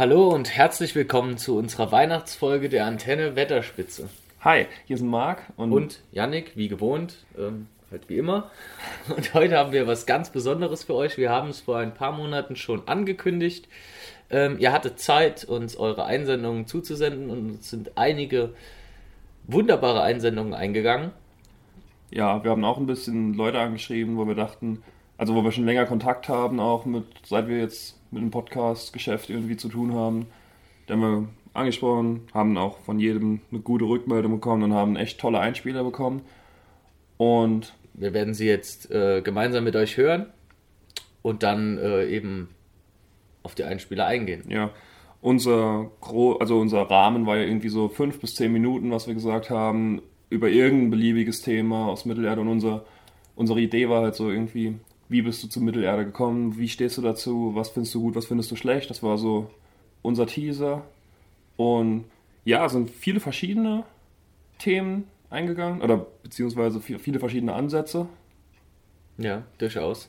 Hallo und herzlich willkommen zu unserer Weihnachtsfolge der Antenne Wetterspitze. Hi, hier ist Marc und, und Yannick, wie gewohnt, ähm, halt wie immer. Und heute haben wir was ganz Besonderes für euch. Wir haben es vor ein paar Monaten schon angekündigt. Ähm, ihr hattet Zeit, uns eure Einsendungen zuzusenden und es sind einige wunderbare Einsendungen eingegangen. Ja, wir haben auch ein bisschen Leute angeschrieben, wo wir dachten, also wo wir schon länger Kontakt haben, auch mit, seit wir jetzt mit dem Podcast-Geschäft irgendwie zu tun haben. Da haben wir angesprochen, haben auch von jedem eine gute Rückmeldung bekommen und haben echt tolle Einspieler bekommen. Und wir werden sie jetzt äh, gemeinsam mit euch hören und dann äh, eben auf die Einspieler eingehen. Ja, unser, Gro also unser Rahmen war ja irgendwie so fünf bis zehn Minuten, was wir gesagt haben, über irgendein beliebiges Thema aus Mittelerde. Und unser, unsere Idee war halt so irgendwie, wie bist du zur Mittelerde gekommen, wie stehst du dazu, was findest du gut, was findest du schlecht. Das war so unser Teaser. Und ja, es sind viele verschiedene Themen eingegangen, oder beziehungsweise viele verschiedene Ansätze. Ja, durchaus.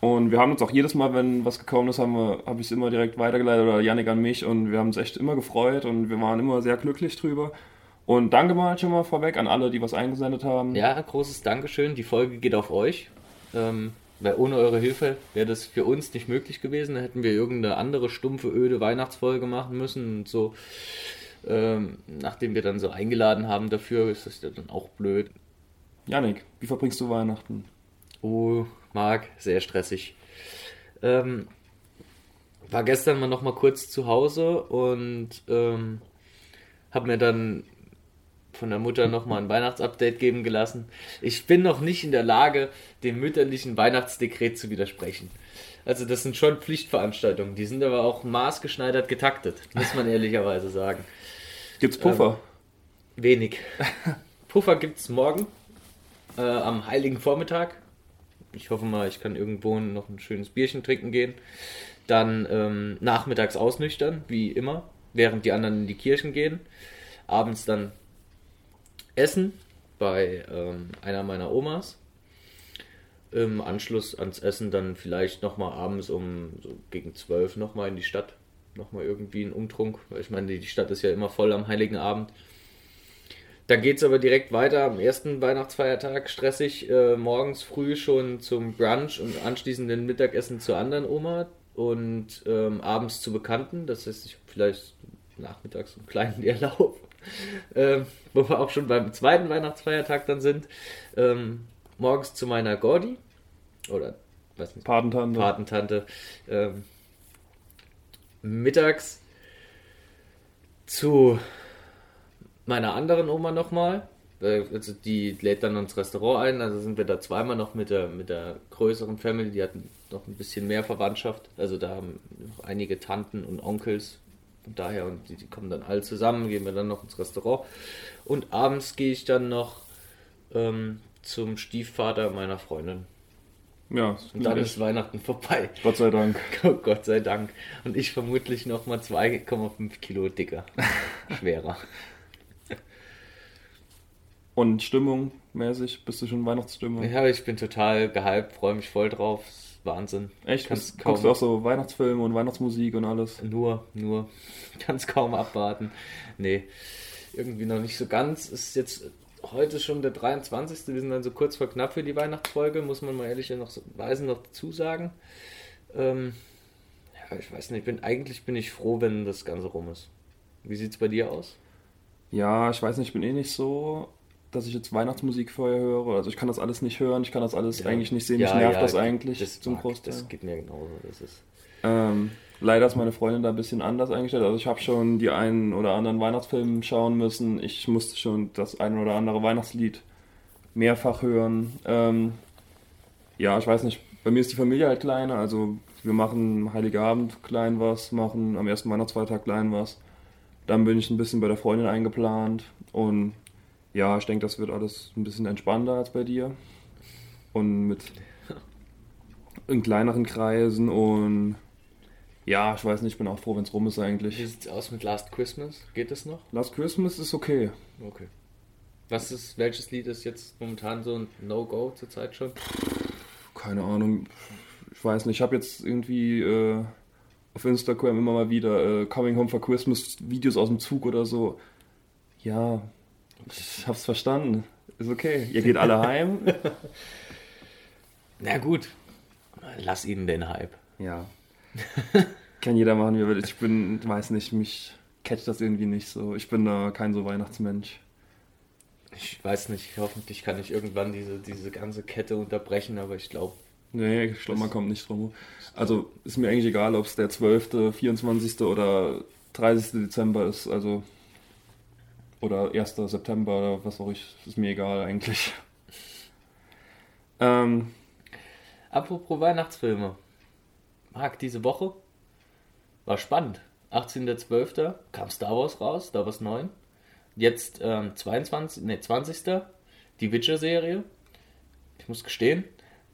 Und wir haben uns auch jedes Mal, wenn was gekommen ist, habe ich es immer direkt weitergeleitet oder Janik an mich und wir haben uns echt immer gefreut und wir waren immer sehr glücklich drüber. Und danke mal schon mal vorweg an alle, die was eingesendet haben. Ja, großes Dankeschön. Die Folge geht auf euch. Ähm, weil ohne eure Hilfe wäre das für uns nicht möglich gewesen. Da hätten wir irgendeine andere stumpfe, öde Weihnachtsfolge machen müssen und so. Ähm, nachdem wir dann so eingeladen haben dafür, ist das ja dann auch blöd. Janik, wie verbringst du Weihnachten? Oh, Marc, sehr stressig. Ähm, war gestern mal noch mal kurz zu Hause und ähm, habe mir dann von der Mutter nochmal ein Weihnachtsupdate geben gelassen. Ich bin noch nicht in der Lage, dem mütterlichen Weihnachtsdekret zu widersprechen. Also das sind schon Pflichtveranstaltungen, die sind aber auch maßgeschneidert getaktet, muss man ehrlicherweise sagen. Gibt's Puffer? Ähm, wenig. Puffer gibt's morgen äh, am heiligen Vormittag. Ich hoffe mal, ich kann irgendwo noch ein schönes Bierchen trinken gehen. Dann ähm, nachmittags ausnüchtern, wie immer, während die anderen in die Kirchen gehen. Abends dann essen bei ähm, einer meiner Omas. Im Anschluss ans Essen dann vielleicht nochmal abends um so gegen zwölf nochmal in die Stadt. Nochmal irgendwie einen Umtrunk. Weil ich meine, die Stadt ist ja immer voll am Heiligen Abend. Dann geht es aber direkt weiter am ersten Weihnachtsfeiertag stressig. Äh, morgens früh schon zum Brunch und anschließend den Mittagessen zur anderen Oma und ähm, abends zu Bekannten. Das heißt, ich vielleicht nachmittags einen kleinen Leerlauf ähm, wo wir auch schon beim zweiten Weihnachtsfeiertag dann sind. Ähm, morgens zu meiner Gordi oder was nicht, Patentante. Patentante. Ähm, mittags zu meiner anderen Oma nochmal. Äh, also die lädt dann ins Restaurant ein, also sind wir da zweimal noch mit der, mit der größeren Family, die hatten noch ein bisschen mehr Verwandtschaft. Also da haben noch einige Tanten und Onkels und daher, und die, die, kommen dann alle zusammen, gehen wir dann noch ins Restaurant. Und abends gehe ich dann noch ähm, zum Stiefvater meiner Freundin. Ja, und dann ist Weihnachten vorbei. Gott sei Dank. Oh, Gott sei Dank. Und ich vermutlich noch mal 2,5 Kilo dicker. Schwerer. Und Stimmung mäßig? Bist du schon Weihnachtsstimmung? Ja, ich bin total gehypt, freue mich voll drauf. Wahnsinn. Echt? Kannst kaum, guckst du auch so Weihnachtsfilme und Weihnachtsmusik und alles? Nur, nur. Kannst kaum abwarten. Nee, irgendwie noch nicht so ganz. Ist jetzt heute schon der 23. Wir sind dann so kurz vor knapp für die Weihnachtsfolge, muss man mal ehrlich noch so weisen noch dazu sagen. Ähm, ja, ich weiß nicht, bin, eigentlich bin ich froh, wenn das Ganze rum ist. Wie sieht es bei dir aus? Ja, ich weiß nicht, ich bin eh nicht so dass ich jetzt Weihnachtsmusik vorher höre. Also ich kann das alles nicht hören, ich kann das alles ja. eigentlich nicht sehen. Mich nervt ja, das eigentlich das zum Großteil. Das geht mir genauso. Das ist ähm, leider ist meine Freundin da ein bisschen anders eingestellt. Also ich habe schon die einen oder anderen Weihnachtsfilme schauen müssen. Ich musste schon das ein oder andere Weihnachtslied mehrfach hören. Ähm, ja, ich weiß nicht. Bei mir ist die Familie halt kleiner. Also wir machen Heiligabend klein was, machen am ersten Weihnachtsfeiertag klein was. Dann bin ich ein bisschen bei der Freundin eingeplant und ja, ich denke, das wird alles ein bisschen entspannter als bei dir. Und mit in kleineren Kreisen und ja, ich weiß nicht, ich bin auch froh, wenn es rum ist eigentlich. Wie sieht es aus mit Last Christmas? Geht das noch? Last Christmas ist okay. Okay. Was ist, welches Lied ist jetzt momentan so ein No-Go zurzeit schon? Keine Ahnung. Ich weiß nicht, ich habe jetzt irgendwie äh, auf Instagram immer mal wieder äh, Coming Home for Christmas Videos aus dem Zug oder so. Ja, ich hab's verstanden. Ist okay. Ihr geht alle heim. Na gut, lass ihnen den Hype. Ja. Kann jeder machen, wie er will. Ich bin, weiß nicht, mich catcht das irgendwie nicht so. Ich bin da kein so Weihnachtsmensch. Ich weiß nicht, hoffentlich kann ich irgendwann diese, diese ganze Kette unterbrechen, aber ich glaube. Nee, ich glaube, man kommt nicht drum. Also ist mir eigentlich egal, ob es der 12., 24. oder 30. Dezember ist. Also oder 1. September oder was auch ich, ist mir egal eigentlich. Ähm, Apropos Weihnachtsfilme. Marc, diese Woche war spannend. 18.12. kam Star Wars raus, Star Wars 9. Jetzt ähm, 22, nee, 20. Die Witcher-Serie. Ich muss gestehen,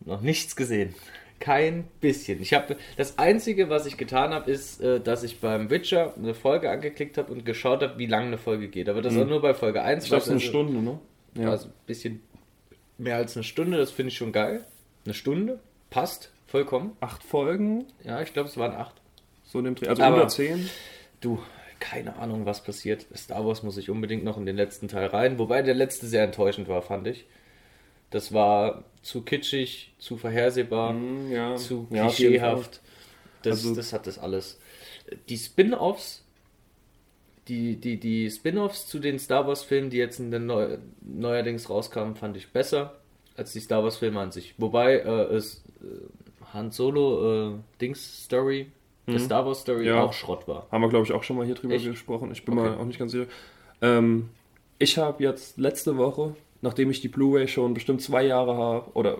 noch nichts gesehen. Kein bisschen. Ich habe das einzige, was ich getan habe, ist, äh, dass ich beim Witcher eine Folge angeklickt habe und geschaut habe, wie lange eine Folge geht. Aber das mhm. war nur bei Folge 1. Ich glaube, eine also, Stunde, ne? Ja. Also ein bisschen mehr als eine Stunde, das finde ich schon geil. Eine Stunde, passt, vollkommen. Acht Folgen? Ja, ich glaube, es waren acht. So in dem Dreh. Also Aber, unter zehn? Du, keine Ahnung, was passiert. Star Wars muss ich unbedingt noch in den letzten Teil rein. Wobei der letzte sehr enttäuschend war, fand ich. Das war zu kitschig, zu vorhersehbar, mm, ja. zu klischeehaft. Das, also, das hat das alles. Die Spin-offs, die, die, die Spin-offs zu den Star Wars-Filmen, die jetzt in den Neu neuerdings rauskamen, fand ich besser als die Star Wars-Filme an sich. Wobei äh, es äh, Han Solo äh, Dings Story, mhm. Star Wars Story ja. auch Schrott war. Haben wir, glaube ich, auch schon mal hier drüber Echt? gesprochen. Ich bin okay. mal auch nicht ganz sicher. Ähm, ich habe jetzt letzte Woche nachdem ich die Blu-ray schon bestimmt zwei Jahre habe, oder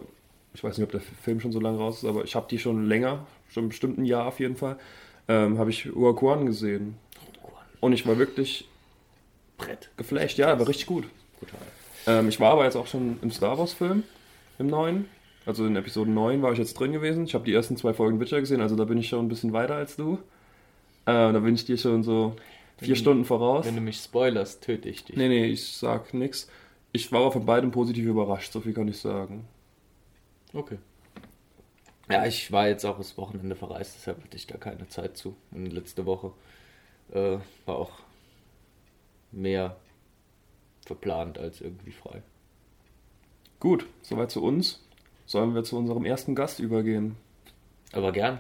ich weiß nicht, ob der Film schon so lange raus ist, aber ich habe die schon länger, schon bestimmt ein Jahr auf jeden Fall, ähm, habe ich Uaquan gesehen. Und ich war wirklich Brett. geflasht. Ja, war richtig gut. Ähm, ich war aber jetzt auch schon im Star Wars-Film, im neuen. Also in Episode 9 war ich jetzt drin gewesen. Ich habe die ersten zwei Folgen Witcher gesehen, also da bin ich schon ein bisschen weiter als du. Äh, da bin ich dir schon so vier wenn, Stunden voraus. Wenn du mich spoilerst, töte ich dich. Nee, nee, ich sag nichts ich war von beidem positiv überrascht, so viel kann ich sagen. Okay. Ja, ich war jetzt auch das Wochenende verreist, deshalb hatte ich da keine Zeit zu. Und letzte Woche äh, war auch mehr verplant als irgendwie frei. Gut, soweit zu uns. Sollen wir zu unserem ersten Gast übergehen? Aber gern.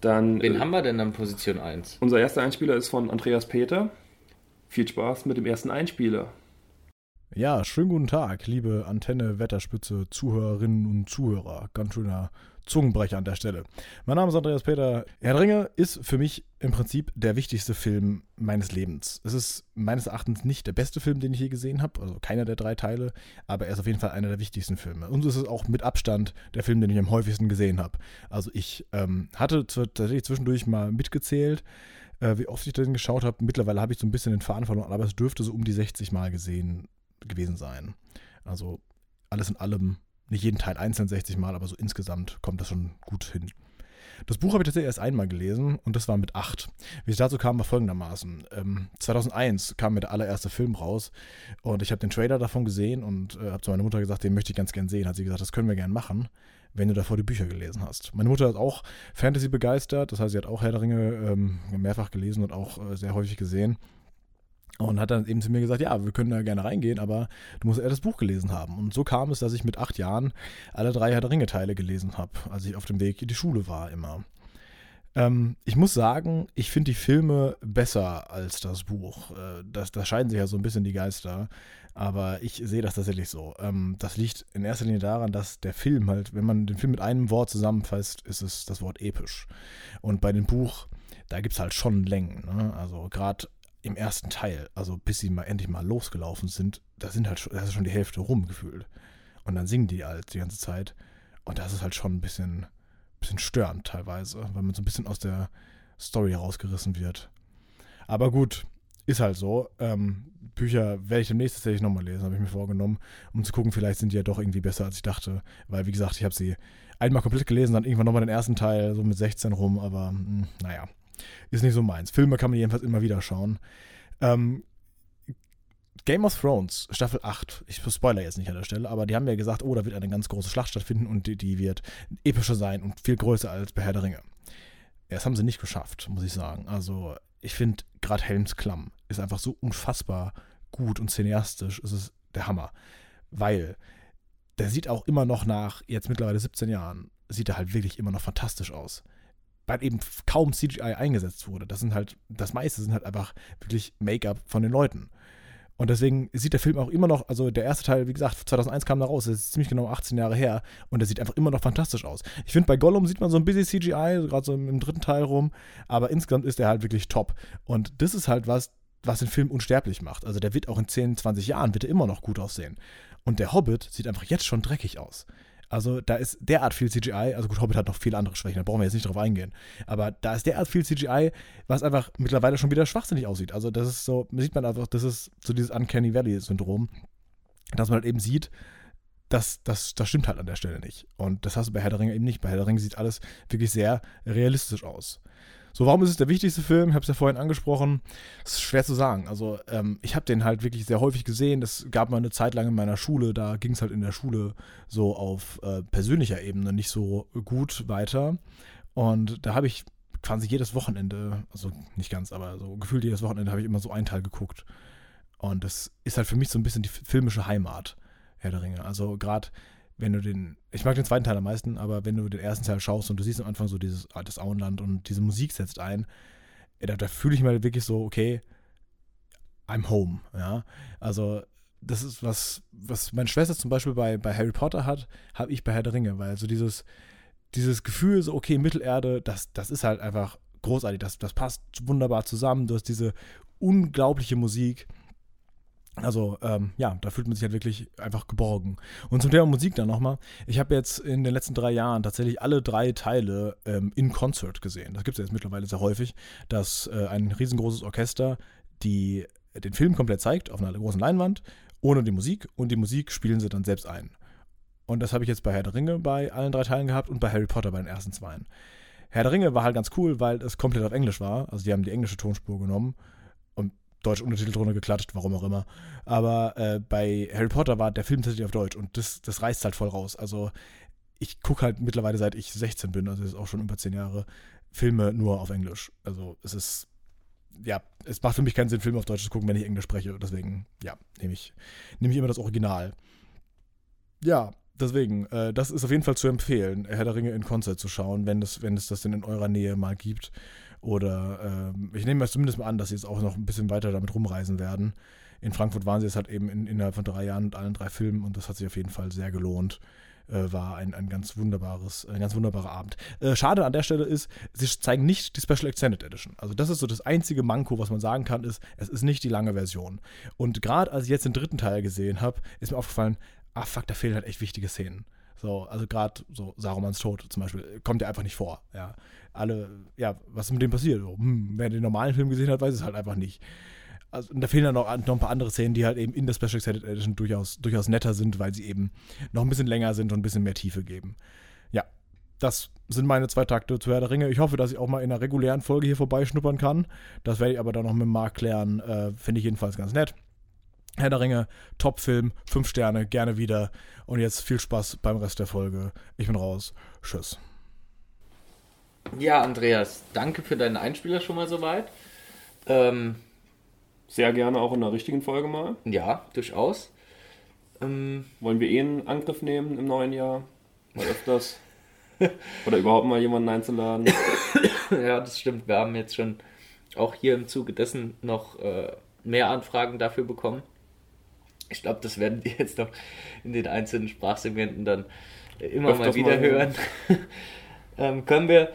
Dann, Wen äh, haben wir denn an Position 1? Unser erster Einspieler ist von Andreas Peter. Viel Spaß mit dem ersten Einspieler. Ja, schönen guten Tag, liebe Antenne, Wetterspitze, Zuhörerinnen und Zuhörer. Ganz schöner Zungenbrecher an der Stelle. Mein Name ist Andreas Peter. Herr Ringe ist für mich im Prinzip der wichtigste Film meines Lebens. Es ist meines Erachtens nicht der beste Film, den ich je gesehen habe, also keiner der drei Teile, aber er ist auf jeden Fall einer der wichtigsten Filme. Und es ist auch mit Abstand der Film, den ich am häufigsten gesehen habe. Also ich ähm, hatte tatsächlich zwischendurch mal mitgezählt, äh, wie oft ich den geschaut habe. Mittlerweile habe ich so ein bisschen den Faden verloren, aber es dürfte so um die 60 Mal gesehen gewesen sein. Also alles in allem, nicht jeden Teil einzeln 60 Mal, aber so insgesamt kommt das schon gut hin. Das Buch habe ich tatsächlich erst einmal gelesen und das war mit acht. Wie es dazu kam, war folgendermaßen. Ähm, 2001 kam mir der allererste Film raus und ich habe den Trailer davon gesehen und äh, habe zu meiner Mutter gesagt, den möchte ich ganz gern sehen. Hat sie gesagt, das können wir gern machen, wenn du davor die Bücher gelesen hast. Meine Mutter ist auch Fantasy begeistert, das heißt, sie hat auch Herr der Ringe ähm, mehrfach gelesen und auch äh, sehr häufig gesehen. Und hat dann eben zu mir gesagt, ja, wir können da gerne reingehen, aber du musst eher das Buch gelesen haben. Und so kam es, dass ich mit acht Jahren alle drei Herr der Ringe-Teile gelesen habe, als ich auf dem Weg in die Schule war immer. Ähm, ich muss sagen, ich finde die Filme besser als das Buch. Äh, das, da scheiden sich ja so ein bisschen die Geister. Aber ich sehe das tatsächlich so. Ähm, das liegt in erster Linie daran, dass der Film halt, wenn man den Film mit einem Wort zusammenfasst, ist es das Wort episch. Und bei dem Buch, da gibt es halt schon Längen. Ne? Also gerade im ersten Teil, also bis sie mal endlich mal losgelaufen sind, da sind halt schon, da ist schon die Hälfte rumgefühlt. Und dann singen die halt die ganze Zeit. Und das ist halt schon ein bisschen, bisschen störend teilweise, weil man so ein bisschen aus der Story herausgerissen wird. Aber gut, ist halt so. Ähm, Bücher werde ich demnächst tatsächlich nochmal lesen, habe ich mir vorgenommen, um zu gucken, vielleicht sind die ja doch irgendwie besser, als ich dachte. Weil, wie gesagt, ich habe sie einmal komplett gelesen, dann irgendwann nochmal den ersten Teil, so mit 16 rum, aber mh, hm, naja. Ist nicht so meins. Filme kann man jedenfalls immer wieder schauen. Ähm, Game of Thrones, Staffel 8, ich spoiler jetzt nicht an der Stelle, aber die haben ja gesagt, oh, da wird eine ganz große Schlacht stattfinden und die, die wird epischer sein und viel größer als bei Herr der Ringe. Ja, das haben sie nicht geschafft, muss ich sagen. Also, ich finde, gerade Helms Klamm ist einfach so unfassbar gut und cineastisch. Es ist der Hammer. Weil der sieht auch immer noch nach, jetzt mittlerweile 17 Jahren, sieht er halt wirklich immer noch fantastisch aus. Weil eben kaum CGI eingesetzt wurde. Das sind halt, das meiste sind halt einfach wirklich Make-up von den Leuten. Und deswegen sieht der Film auch immer noch, also der erste Teil, wie gesagt, 2001 kam da raus, das ist ziemlich genau 18 Jahre her und der sieht einfach immer noch fantastisch aus. Ich finde, bei Gollum sieht man so ein bisschen CGI, gerade so im, dritten Teil rum, aber insgesamt ist der halt wirklich top. Und das ist halt was, was den Film unsterblich macht. Also der wird auch in 10, 20 Jahren wird er immer noch gut aussehen. Und der Hobbit sieht einfach jetzt schon dreckig aus. Also da ist derart viel CGI, also gut, Hobbit hat noch viele andere Schwächen, da brauchen wir jetzt nicht drauf eingehen. Aber da ist derart viel CGI, was einfach mittlerweile schon wieder schwachsinnig aussieht. Also das ist so, sieht man einfach, das ist so dieses Uncanny Valley-Syndrom, dass man halt eben sieht, das, das, das stimmt halt an der Stelle nicht. Und das hast du bei Herr der Ringe eben nicht. Bei Herr der Ringe sieht alles wirklich sehr realistisch aus. So, warum ist es der wichtigste Film? Ich habe es ja vorhin angesprochen. Das ist schwer zu sagen. Also, ähm, ich habe den halt wirklich sehr häufig gesehen. Das gab mal eine Zeit lang in meiner Schule. Da ging es halt in der Schule so auf äh, persönlicher Ebene nicht so gut weiter. Und da habe ich quasi jedes Wochenende, also nicht ganz, aber so gefühlt jedes Wochenende habe ich immer so einen Teil geguckt. Und das ist halt für mich so ein bisschen die filmische Heimat, Herr der Ringe. Also gerade wenn du den, ich mag den zweiten Teil am meisten, aber wenn du den ersten Teil schaust und du siehst am Anfang so dieses altes Auenland und diese Musik setzt ein, da, da fühle ich mal wirklich so, okay, I'm home, ja. Also, das ist was, was meine Schwester zum Beispiel bei, bei Harry Potter hat, habe ich bei Herr der Ringe, weil so dieses, dieses Gefühl, so, okay, Mittelerde, das, das ist halt einfach großartig, das, das passt wunderbar zusammen, du hast diese unglaubliche Musik, also ähm, ja, da fühlt man sich halt wirklich einfach geborgen. Und zum Thema Musik dann nochmal. Ich habe jetzt in den letzten drei Jahren tatsächlich alle drei Teile ähm, in Concert gesehen. Das gibt es jetzt mittlerweile sehr häufig, dass äh, ein riesengroßes Orchester die den Film komplett zeigt auf einer großen Leinwand, ohne die Musik und die Musik spielen sie dann selbst ein. Und das habe ich jetzt bei Herr der Ringe bei allen drei Teilen gehabt und bei Harry Potter bei den ersten zwei. Herr der Ringe war halt ganz cool, weil es komplett auf Englisch war. Also die haben die englische Tonspur genommen deutsch Untertitel drunter geklatscht, warum auch immer. Aber äh, bei Harry Potter war der Film tatsächlich auf Deutsch und das, das reißt halt voll raus. Also ich gucke halt mittlerweile, seit ich 16 bin, also das ist auch schon über 10 Jahre, Filme nur auf Englisch. Also es ist, ja, es macht für mich keinen Sinn, Filme auf Deutsch zu gucken, wenn ich Englisch spreche. Deswegen, ja, nehme ich, nehm ich immer das Original. Ja, deswegen, äh, das ist auf jeden Fall zu empfehlen, Herr der Ringe in Konzert zu schauen, wenn es, wenn es das denn in eurer Nähe mal gibt. Oder äh, ich nehme mal zumindest mal an, dass sie jetzt auch noch ein bisschen weiter damit rumreisen werden. In Frankfurt waren sie jetzt halt eben in, innerhalb von drei Jahren mit allen drei Filmen und das hat sich auf jeden Fall sehr gelohnt. Äh, war ein, ein ganz wunderbares, ein ganz wunderbarer Abend. Äh, schade an der Stelle ist, sie zeigen nicht die Special Extended Edition. Also das ist so das einzige Manko, was man sagen kann, ist, es ist nicht die lange Version. Und gerade als ich jetzt den dritten Teil gesehen habe, ist mir aufgefallen, ah fuck, da fehlen halt echt wichtige Szenen. So, also gerade so Sarumans Tod zum Beispiel kommt ja einfach nicht vor. Ja, alle, ja, was ist mit dem passiert? So, hm, wer den normalen Film gesehen hat, weiß es halt einfach nicht. Also, und da fehlen dann noch, noch ein paar andere Szenen, die halt eben in der Special Extended Edition durchaus, durchaus netter sind, weil sie eben noch ein bisschen länger sind und ein bisschen mehr Tiefe geben. Ja, das sind meine zwei Takte zu Herr der Ringe. Ich hoffe, dass ich auch mal in einer regulären Folge hier vorbeischnuppern kann. Das werde ich aber dann noch mit Marc klären. Äh, Finde ich jedenfalls ganz nett. Herr der Ringe, Top-Film, 5 Sterne, gerne wieder. Und jetzt viel Spaß beim Rest der Folge. Ich bin raus. Tschüss. Ja, Andreas, danke für deinen Einspieler schon mal soweit. Ähm, Sehr gerne auch in der richtigen Folge mal. Ja, durchaus. Ähm, Wollen wir eh einen Angriff nehmen im neuen Jahr? Mal öfters. Oder überhaupt mal jemanden einzuladen? ja, das stimmt. Wir haben jetzt schon auch hier im Zuge dessen noch äh, mehr Anfragen dafür bekommen. Ich glaube, das werden wir jetzt noch in den einzelnen Sprachsegmenten dann immer Öfters mal wieder mal hören. Ähm, können, wir,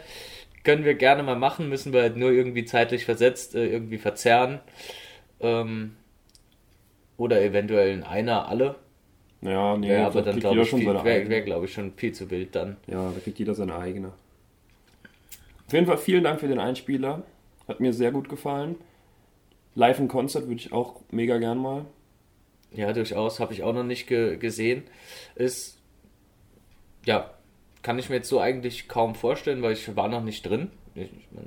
können wir gerne mal machen, müssen wir halt nur irgendwie zeitlich versetzt äh, irgendwie verzerren. Ähm, oder eventuell in einer alle. Ja, nee, ja, aber dann glaube ich, wäre, wär, glaube ich, schon viel zu wild dann. Ja, da kriegt jeder seine eigene. Auf jeden Fall vielen Dank für den Einspieler. Hat mir sehr gut gefallen. Live in Konzert würde ich auch mega gern mal. Ja, durchaus, habe ich auch noch nicht ge gesehen. Ist, ja, kann ich mir jetzt so eigentlich kaum vorstellen, weil ich war noch nicht drin.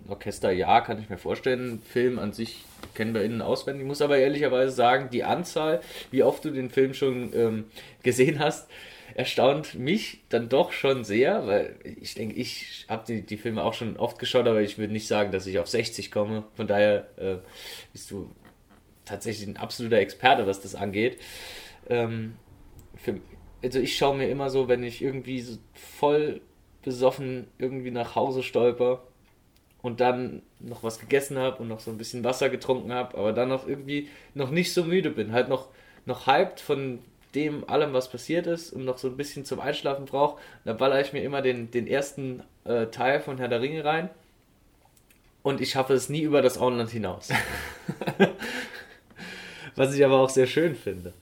Orchester, ja, kann ich mir vorstellen. Film an sich kennen wir innen auswendig. Ich muss aber ehrlicherweise sagen, die Anzahl, wie oft du den Film schon ähm, gesehen hast, erstaunt mich dann doch schon sehr, weil ich denke, ich habe die, die Filme auch schon oft geschaut, aber ich würde nicht sagen, dass ich auf 60 komme. Von daher äh, bist du tatsächlich ein absoluter Experte, was das angeht. Ähm, für, also ich schaue mir immer so, wenn ich irgendwie so voll besoffen irgendwie nach Hause stolper und dann noch was gegessen habe und noch so ein bisschen Wasser getrunken habe, aber dann noch irgendwie noch nicht so müde bin, halt noch, noch hyped von dem allem, was passiert ist und noch so ein bisschen zum Einschlafen brauche, dann baller ich mir immer den, den ersten äh, Teil von Herr der Ringe rein und ich schaffe es nie über das Auenland hinaus. was ich aber auch sehr schön finde.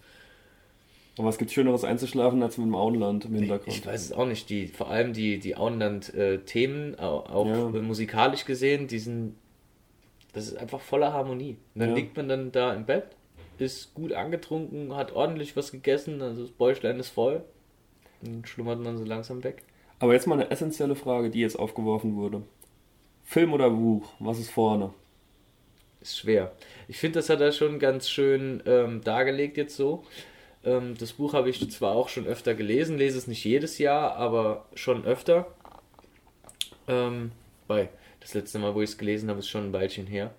Und was gibt Schöneres einzuschlafen als mit dem Auenland im Hintergrund? Ich weiß es auch nicht. Die, vor allem die, die Auenland-Themen, auch, auch Ja. musikalisch gesehen, die sind, das ist einfach voller Harmonie. Und dann Ja. liegt man dann da im Bett, ist gut angetrunken, hat ordentlich was gegessen, also das Bäuchlein ist voll. Dann schlummert man so langsam weg. Aber jetzt mal eine essentielle Frage, die jetzt aufgeworfen wurde. Film oder Buch? Was ist vorne? Ist schwer. Ich finde, das hat er schon ganz schön ähm, dargelegt jetzt so. Ähm, das Buch habe ich zwar auch schon öfter gelesen, lese es nicht jedes Jahr, aber schon öfter. Ähm, bei das letzte Mal, wo ich es gelesen habe, ist schon ein Weilchen her.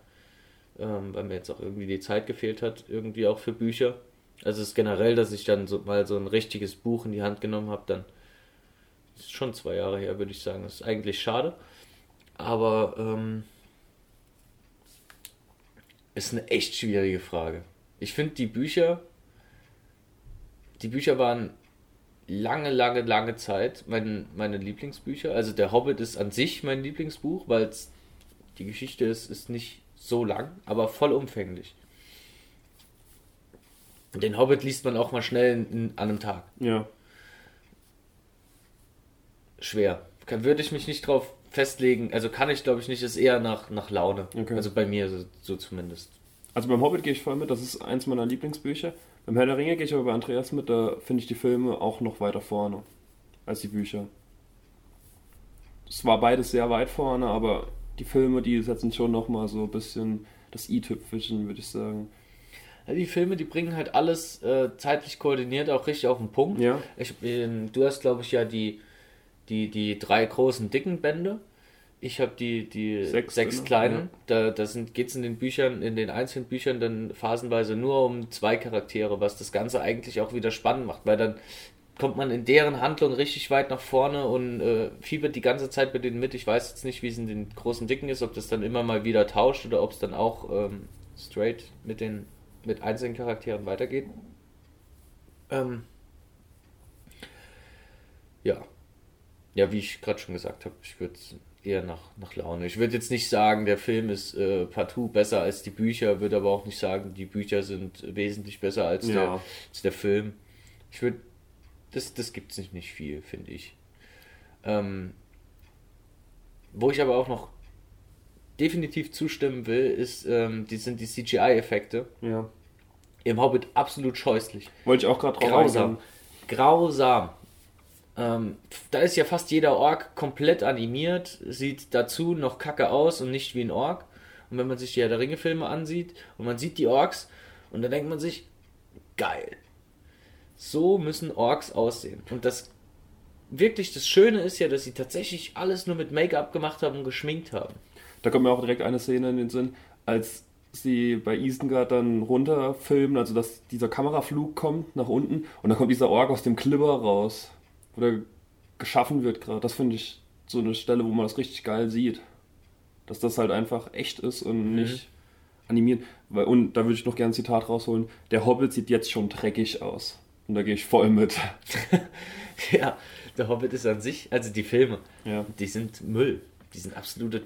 Ähm, weil mir jetzt auch irgendwie die Zeit gefehlt hat, irgendwie auch für Bücher. Also es ist generell, dass ich dann so mal so ein richtiges Buch in die Hand genommen habe, dann ist schon zwei Jahre her, würde ich sagen. Das ist eigentlich schade. Aber ähm, ist eine echt schwierige Frage. Ich finde die Bücher, die Bücher waren lange, lange, lange Zeit mein, meine Lieblingsbücher. Also der Hobbit ist an sich mein Lieblingsbuch, weil die Geschichte ist, ist nicht so lang, aber vollumfänglich. Den Hobbit liest man auch mal schnell in, in, an einem Tag. Ja. Schwer. Kann, würde ich mich nicht drauf festlegen. Also kann ich, glaube ich, nicht. Ist eher nach, nach Laune. Okay. Also bei mir so, so zumindest. Also beim Hobbit gehe ich voll mit, das ist eins meiner Lieblingsbücher. Beim Herr der Ringe gehe ich aber bei Andreas mit, da finde ich die Filme auch noch weiter vorne als die Bücher. Es war beides sehr weit vorne, aber die Filme, die setzen schon nochmal so ein bisschen das i-Tüpfelchen, würde ich sagen. Die Filme, die bringen halt alles äh, zeitlich koordiniert auch richtig auf den Punkt. Ja. Ich, ähm, du hast, glaube ich, ja die, die, die drei großen dicken Bände. Ich habe die, die Sechs, sechs, ne? kleinen. Da, da geht es in den Büchern, in den einzelnen Büchern dann phasenweise nur um zwei Charaktere, was das Ganze eigentlich auch wieder spannend macht, weil dann kommt man in deren Handlung richtig weit nach vorne und äh, fiebert die ganze Zeit mit denen mit. Ich weiß jetzt nicht, wie es in den großen Dicken ist, ob das dann immer mal wieder tauscht oder ob es dann auch ähm, straight mit den mit einzelnen Charakteren weitergeht. Ähm, ja. Ja, wie ich gerade schon gesagt habe, ich würde eher nach, nach Laune. Ich würde jetzt nicht sagen, der Film ist äh, partout besser als die Bücher, würde aber auch nicht sagen, die Bücher sind wesentlich besser als, der, Ja. als der Film. Ich würde, das, das gibt es nicht, nicht viel, finde ich. Ähm, wo ich aber auch noch definitiv zustimmen will, ist, ähm, die sind die CGI-Effekte Ja. im Hobbit absolut scheußlich. Wollte ich auch gerade drauf Grausam. Grausam. Ähm, da ist ja fast jeder Ork komplett animiert, sieht dazu noch kacke aus und nicht wie ein Ork. Und wenn man sich die Herr der Ringe-Filme ansieht und man sieht die Orks und dann denkt man sich, geil. So müssen Orks aussehen. Und das wirklich das Schöne ist ja, dass sie tatsächlich alles nur mit Make-up gemacht haben und geschminkt haben. Da kommt mir auch direkt eine Szene in den Sinn, als sie bei Isengard dann runterfilmen, also dass dieser Kameraflug kommt nach unten und dann kommt dieser Ork aus dem Klipper raus, wo der geschaffen wird gerade. Das finde ich so eine Stelle, wo man das richtig geil sieht. Dass das halt einfach echt ist und nicht animiert. Und da würde ich noch gerne ein Zitat rausholen. Der Hobbit sieht jetzt schon dreckig aus. Und da gehe ich voll mit. ja, der Hobbit ist an sich, also die Filme, Ja. die sind Müll. Die sind absolute,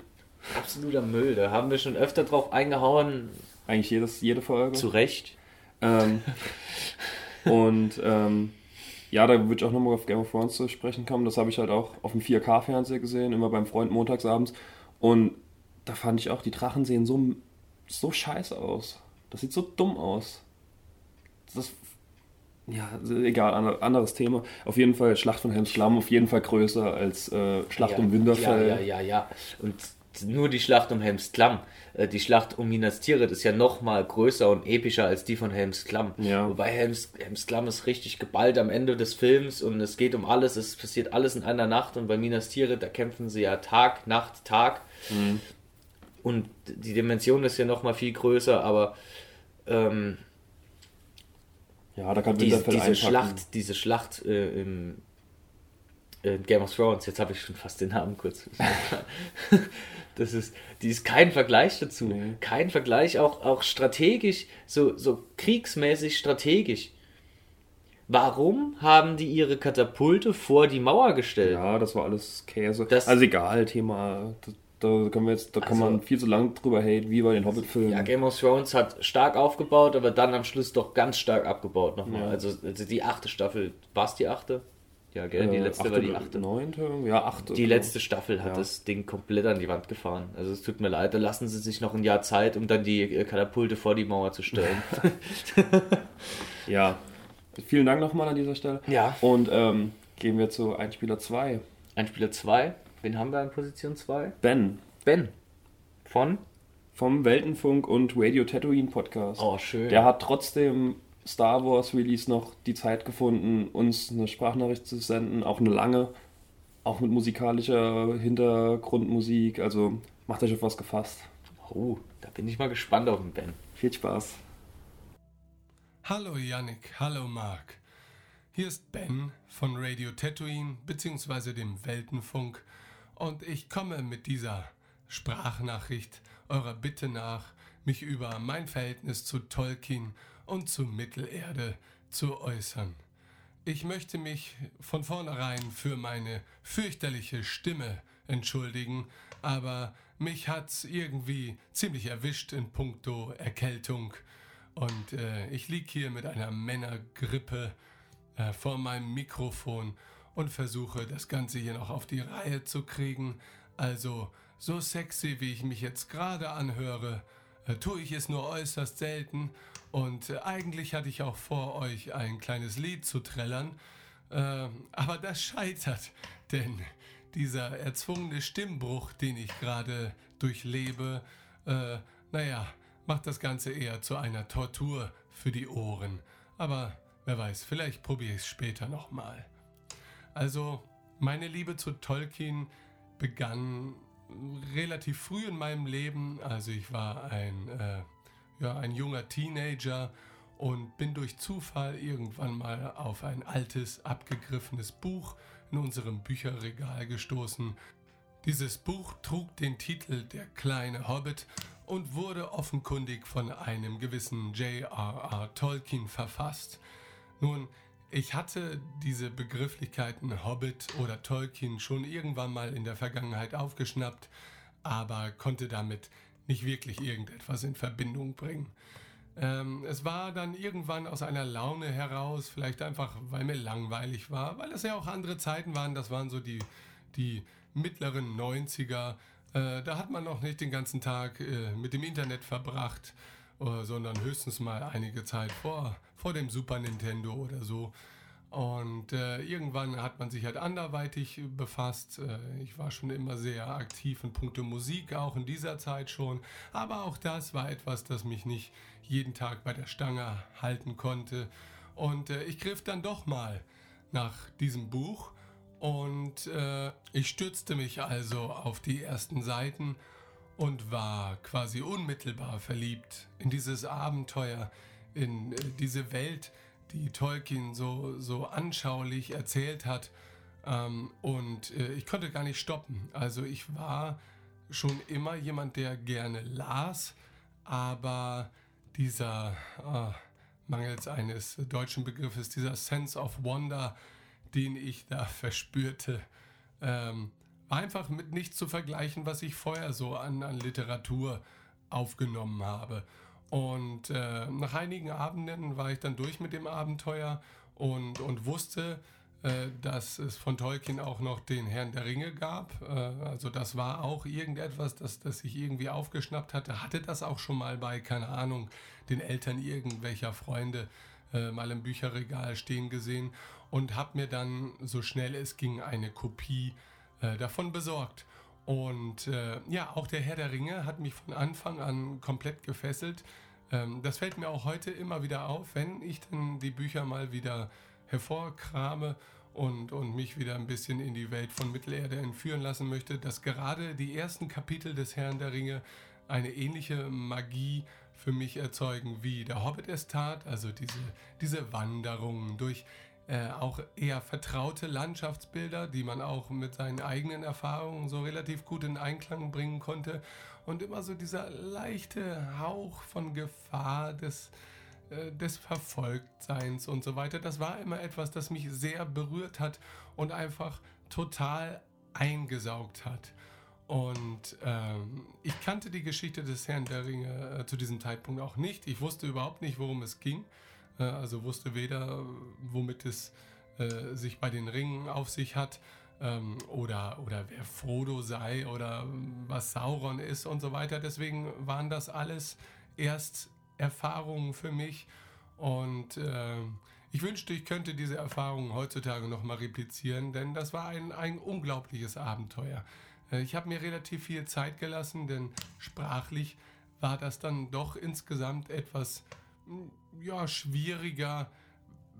absoluter Müll. Da haben wir schon öfter drauf eingehauen, Eigentlich jedes, jede Folge. zu Recht. Ähm, und ähm, ja, da würde ich auch nochmal auf Game of Thrones zu sprechen kommen. Das habe ich halt auch auf dem 4K-Fernseher gesehen, immer beim Freund montags abends. Und da fand ich auch, die Drachen sehen so, so scheiße aus. Das sieht so dumm aus. Das, ja, egal, ander- anderes Thema. Auf jeden Fall Schlacht von Helms Klamm, auf jeden Fall größer als äh, Schlacht ja, um Winterfell. Ja, ja, ja, ja. Und nur die Schlacht um Helms Klamm. Äh, die Schlacht um Minas Tirith ist ja noch mal größer und epischer als die von Helms Klamm. Ja. Wobei Helms, Helms Klamm ist richtig geballt am Ende des Films und es geht um alles, es passiert alles in einer Nacht und bei Minas Tirith, da kämpfen sie ja Tag, Nacht, Tag. Und die Dimension ist ja noch mal viel größer, aber ähm, Ja, da kann diese, Winterfell diese einpacken. Schlacht, diese Schlacht äh, im äh, Game of Thrones, jetzt habe ich schon fast den Namen kurz. das ist, die ist kein Vergleich dazu. Nee. Kein Vergleich, auch, auch strategisch, so, so kriegsmäßig strategisch. Warum haben die ihre Katapulte vor die Mauer gestellt? Ja, das war alles Käse. Das- also egal, Thema. Da, da können wir jetzt, da kann Also- man viel zu lang drüber haten, wie bei den Hobbit-Filmen. Ja, Game of Thrones hat stark aufgebaut, aber dann am Schluss doch ganz stark abgebaut nochmal. Ja. Also, also die achte Staffel, war es die achte? Ja, gell, die Äh, letzte achte war die achte. Neunte? Ja, achte. Die genau. letzte Staffel hat Ja. das Ding komplett an die Wand gefahren. Also es tut mir leid, da lassen sie sich noch ein Jahr Zeit, um dann die äh, Katapulte vor die Mauer zu stellen. Ja. Vielen Dank nochmal an dieser Stelle. ja. Und ähm, gehen wir zu Einspieler 2. Einspieler 2. Wen haben wir in Position 2? Ben Ben. Von? vom Weltenfunk und Radio Tatooine Podcast. Oh, schön. Der hat trotzdem Star Wars Release noch die Zeit gefunden, uns eine Sprachnachricht zu senden, auch eine lange, auch mit musikalischer Hintergrundmusik. Also macht euch auf was gefasst. Oh, da bin ich mal gespannt auf den Ben. Viel Spaß. Hallo Yannick, hallo Marc. Hier ist Ben von Radio Tatooine bzw. dem Weltenfunk und ich komme mit dieser Sprachnachricht eurer Bitte nach, mich über mein Verhältnis zu Tolkien und zu Mittelerde zu äußern. Ich möchte mich von vornherein für meine fürchterliche Stimme entschuldigen, aber mich hat's irgendwie ziemlich erwischt in puncto Erkältung und äh, ich lieg hier mit einer Männergrippe äh, vor meinem Mikrofon und versuche das Ganze hier noch auf die Reihe zu kriegen. Also so sexy, wie ich mich jetzt gerade anhöre, äh, tue ich es nur äußerst selten. Und äh, eigentlich hatte ich auch vor, euch ein kleines Lied zu trällern. Äh, aber das scheitert, denn dieser erzwungene Stimmbruch, den ich gerade durchlebe, äh, naja, macht das Ganze eher zu einer Tortur für die Ohren. Aber wer weiß, vielleicht probiere ich es später nochmal. Also, meine Liebe zu Tolkien begann relativ früh in meinem Leben. Also ich war ein, äh, ja, ein junger Teenager und bin durch Zufall irgendwann mal auf ein altes, abgegriffenes Buch in unserem Bücherregal gestoßen. Dieses Buch trug den Titel Der kleine Hobbit und wurde offenkundig von einem gewissen J.R.R. Tolkien verfasst. Nun, ich hatte diese Begrifflichkeiten Hobbit oder Tolkien schon irgendwann mal in der Vergangenheit aufgeschnappt, aber konnte damit nicht wirklich irgendetwas in Verbindung bringen. Ähm, es war dann irgendwann aus einer Laune heraus, vielleicht einfach, weil mir langweilig war, weil es ja auch andere Zeiten waren, das waren so die, die mittleren 90er. Äh, da hat man noch nicht den ganzen Tag äh, mit dem Internet verbracht, äh, sondern höchstens mal einige Zeit vor, vor dem Super Nintendo oder so. Und äh, irgendwann hat man sich halt anderweitig befasst. Äh, ich war schon immer sehr aktiv in puncto Musik, auch in dieser Zeit schon. Aber auch das war etwas, das mich nicht jeden Tag bei der Stange halten konnte. Und äh, ich griff dann doch mal nach diesem Buch und äh, ich stürzte mich also auf die ersten Seiten und war quasi unmittelbar verliebt in dieses Abenteuer, in äh, diese Welt, die Tolkien so, so anschaulich erzählt hat. Ähm, und äh, ich konnte gar nicht stoppen. Also ich war schon immer jemand, der gerne las, aber dieser, ah, mangels eines deutschen Begriffes, dieser Sense of Wonder, den ich da verspürte, ähm, war einfach mit nichts zu vergleichen, was ich vorher so an, an Literatur aufgenommen habe. Und äh, nach einigen Abenden war ich dann durch mit dem Abenteuer und, und wusste, äh, dass es von Tolkien auch noch den Herrn der Ringe gab. Äh, also das war auch irgendetwas, das, das ich irgendwie aufgeschnappt hatte. Hatte das auch schon mal bei, keine Ahnung, den Eltern irgendwelcher Freunde äh, mal im Bücherregal stehen gesehen und habe mir dann so schnell es ging eine Kopie davon besorgt. Und äh, ja, auch der Herr der Ringe hat mich von Anfang an komplett gefesselt. Ähm, das fällt mir auch heute immer wieder auf, wenn ich dann die Bücher mal wieder hervorkrame und, und mich wieder ein bisschen in die Welt von Mittelerde entführen lassen möchte, dass gerade die ersten Kapitel des Herrn der Ringe eine ähnliche Magie für mich erzeugen, wie der Hobbit es tat, also diese, diese Wanderungen durch äh, auch eher vertraute Landschaftsbilder, die man auch mit seinen eigenen Erfahrungen so relativ gut in Einklang bringen konnte und immer so dieser leichte Hauch von Gefahr des, äh, des Verfolgtseins und so weiter. Das war immer etwas, das mich sehr berührt hat und einfach total eingesaugt hat. Und ähm, ich kannte die Geschichte des Herrn der Ringe äh, zu diesem Zeitpunkt auch nicht. Ich wusste überhaupt nicht, worum es ging. Äh, also wusste weder, womit es äh, sich bei den Ringen auf sich hat ähm, oder, oder wer Frodo sei oder was Sauron ist und so weiter. Deswegen waren das alles erst Erfahrungen für mich. Und äh, ich wünschte, ich könnte diese Erfahrungen heutzutage nochmal replizieren, denn das war ein, ein unglaubliches Abenteuer. Äh, ich habe mir relativ viel Zeit gelassen, denn sprachlich war das dann doch insgesamt etwas ja, schwieriger,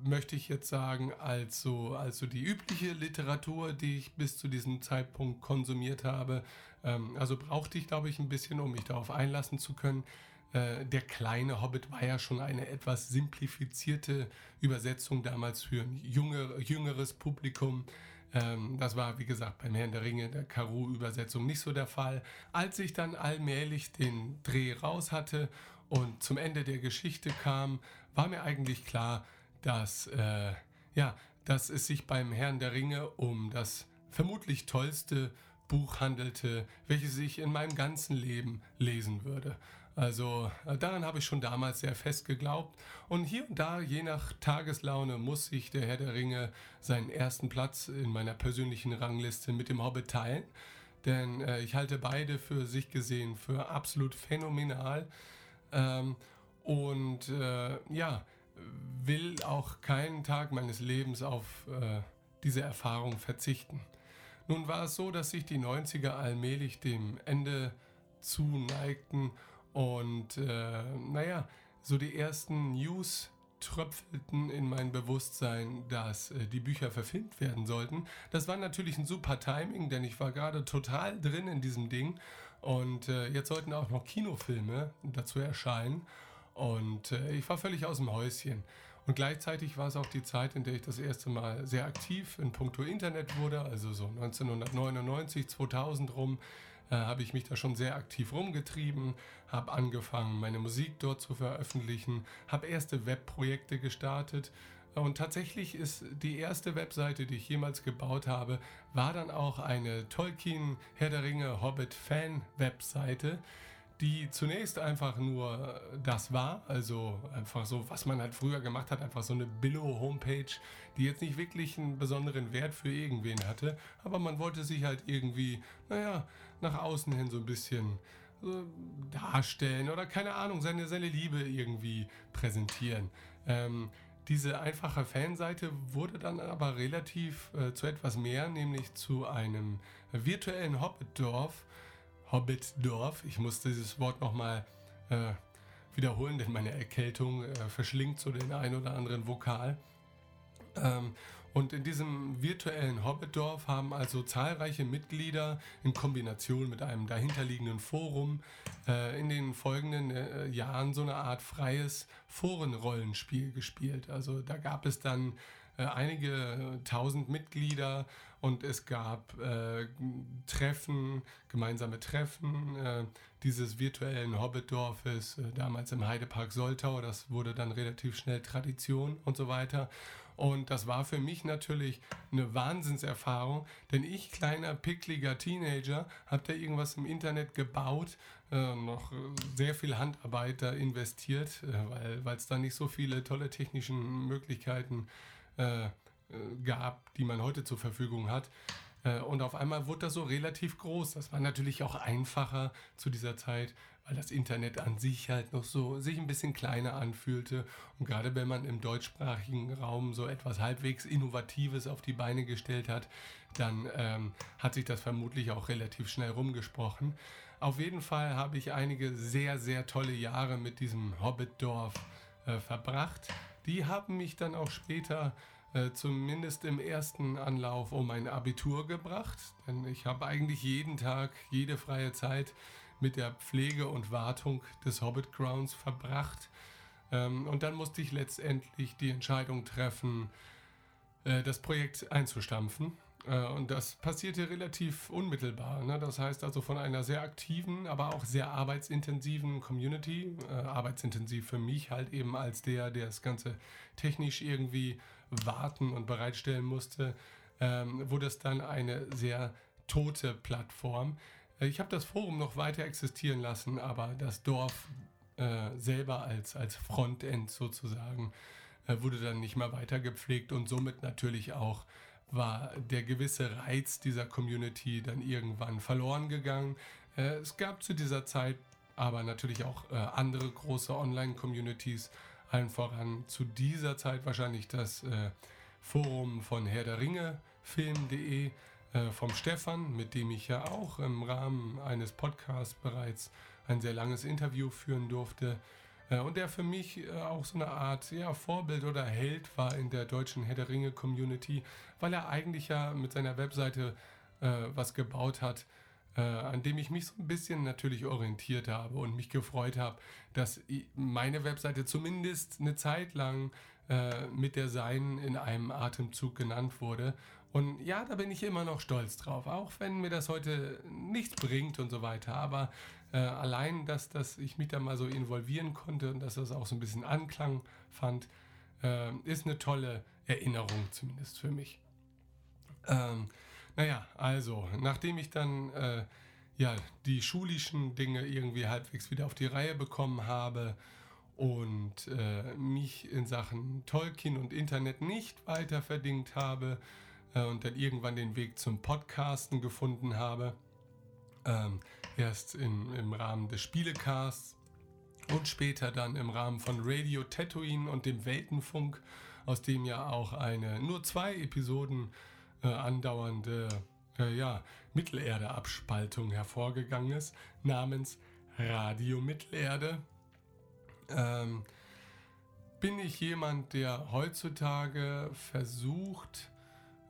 möchte ich jetzt sagen, als so, als so die übliche Literatur, die ich bis zu diesem Zeitpunkt konsumiert habe. Ähm, also brauchte ich, glaube ich, ein bisschen, um mich darauf einlassen zu können. Äh, der kleine Hobbit war ja schon eine etwas simplifizierte Übersetzung damals für ein junge, jüngeres Publikum. Ähm, das war, wie gesagt, beim Herrn der Ringe, der Karu-Übersetzung nicht so der Fall. Als ich dann allmählich den Dreh raus hatte und zum Ende der Geschichte kam, war mir eigentlich klar, dass, äh, ja, dass es sich beim Herrn der Ringe um das vermutlich tollste Buch handelte, welches ich in meinem ganzen Leben lesen würde. Also äh, daran habe ich schon damals sehr fest geglaubt. Und hier und da, je nach Tageslaune, muss sich der Herr der Ringe seinen ersten Platz in meiner persönlichen Rangliste mit dem Hobbit teilen. Denn äh, ich halte beide für sich gesehen für absolut phänomenal. Ähm, und äh, ja, will auch keinen Tag meines Lebens auf äh, diese Erfahrung verzichten. Nun war es so, dass sich die 90er allmählich dem Ende zuneigten und äh, naja, so die ersten News tröpfelten in mein Bewusstsein, dass äh, die Bücher verfilmt werden sollten. Das war natürlich ein super Timing, denn ich war gerade total drin in diesem Ding. Und äh, jetzt sollten auch noch Kinofilme dazu erscheinen. Und äh, ich war völlig aus dem Häuschen. Und gleichzeitig war es auch die Zeit, in der ich das erste Mal sehr aktiv in puncto Internet wurde, also so 1999, 2000 rum äh, habe ich mich da schon sehr aktiv rumgetrieben, habe angefangen, meine Musik dort zu veröffentlichen, habe erste Webprojekte gestartet. Und tatsächlich ist die erste Webseite, die ich jemals gebaut habe, war dann auch eine Tolkien Herr der Ringe Hobbit Fan Webseite die zunächst einfach nur das war, also einfach so, was man halt früher gemacht hat, einfach so eine Billo-Homepage, die jetzt nicht wirklich einen besonderen Wert für irgendwen hatte, aber man wollte sich halt irgendwie, naja, nach außen hin so ein bisschen darstellen oder keine Ahnung, seine, seine Liebe irgendwie präsentieren. Ähm, diese einfache Fanseite wurde dann aber relativ äh, zu etwas mehr, nämlich zu einem virtuellen Hobbit-Dorf, Hobbitdorf. Ich muss dieses Wort nochmal äh, wiederholen, denn meine Erkältung äh, verschlingt so den ein oder anderen Vokal. Ähm, und in diesem virtuellen Hobbitdorf haben also zahlreiche Mitglieder in Kombination mit einem dahinterliegenden Forum äh, in den folgenden äh, Jahren so eine Art freies Forenrollenspiel gespielt. Also da gab es dann äh, einige tausend Mitglieder und es gab äh, Treffen, gemeinsame Treffen äh, dieses virtuellen Hobbitdorfes, äh, damals im Heidepark Soltau. Das wurde dann relativ schnell Tradition und so weiter. Und das war für mich natürlich eine Wahnsinnserfahrung, denn ich, kleiner, pickliger Teenager, habe da irgendwas im Internet gebaut, äh, noch sehr viel Handarbeit da investiert, äh, weil es da nicht so viele tolle technische Möglichkeiten gibt äh, gab, die man heute zur Verfügung hat. Äh, und auf einmal wurde das so relativ groß. Das war natürlich auch einfacher zu dieser Zeit, weil das Internet an sich halt noch so sich ein bisschen kleiner anfühlte. Und gerade wenn man im deutschsprachigen Raum so etwas halbwegs Innovatives auf die Beine gestellt hat, dann ähm, hat sich das vermutlich auch relativ schnell rumgesprochen. Auf jeden Fall habe ich einige sehr, sehr tolle Jahre mit diesem Hobbitdorf äh, verbracht. Die haben mich dann auch später äh, zumindest im ersten Anlauf um ein Abitur gebracht. Denn ich habe eigentlich jeden Tag, jede freie Zeit mit der Pflege und Wartung des Hobbit Grounds verbracht. Ähm, und dann musste ich letztendlich die Entscheidung treffen, äh, das Projekt einzustampfen. Äh, und das passierte relativ unmittelbar. Ne? Das heißt also von einer sehr aktiven, aber auch sehr arbeitsintensiven Community, arbeitsintensiv für mich halt eben als der, der das Ganze technisch irgendwie warten und bereitstellen musste, ähm, wurde es dann eine sehr tote Plattform. Äh, ich habe das Forum noch weiter existieren lassen, aber das Dorf äh, selber als, als Frontend sozusagen äh, wurde dann nicht mehr weiter gepflegt und somit natürlich auch war der gewisse Reiz dieser Community dann irgendwann verloren gegangen. Äh, es gab zu dieser Zeit aber natürlich auch äh, andere große Online-Communities, allen voran zu dieser Zeit wahrscheinlich das äh, Forum von Herr der Ringe, film.de, vom Stefan, mit dem ich ja auch im Rahmen eines Podcasts bereits ein sehr langes Interview führen durfte. Äh, und der für mich äh, auch so eine Art ja, Vorbild oder Held war in der deutschen Herr der Ringe Community, weil er eigentlich ja mit seiner Webseite äh, was gebaut hat, äh, an dem ich mich so ein bisschen natürlich orientiert habe und mich gefreut habe, dass meine Webseite zumindest eine Zeit lang äh, mit der Seinen in einem Atemzug genannt wurde. Und ja, da bin ich immer noch stolz drauf, auch wenn mir das heute nichts bringt und so weiter. Aber äh, allein, dass, dass ich mich da mal so involvieren konnte und dass das auch so ein bisschen Anklang fand, äh, ist eine tolle Erinnerung zumindest für mich. Ähm, naja, also, nachdem ich dann äh, ja, die schulischen Dinge irgendwie halbwegs wieder auf die Reihe bekommen habe und äh, mich in Sachen Tolkien und Internet nicht weiter verdient habe äh, und dann irgendwann den Weg zum Podcasten gefunden habe, ähm, erst in, im Rahmen des Spielecasts und später dann im Rahmen von Radio Tatooine und dem Weltenfunk, aus dem ja auch eine nur zwei Episoden äh, andauernde äh, ja, Mittelerde-Abspaltung hervorgegangen ist, namens Radio Mittelerde. Ähm, bin ich jemand, der heutzutage versucht,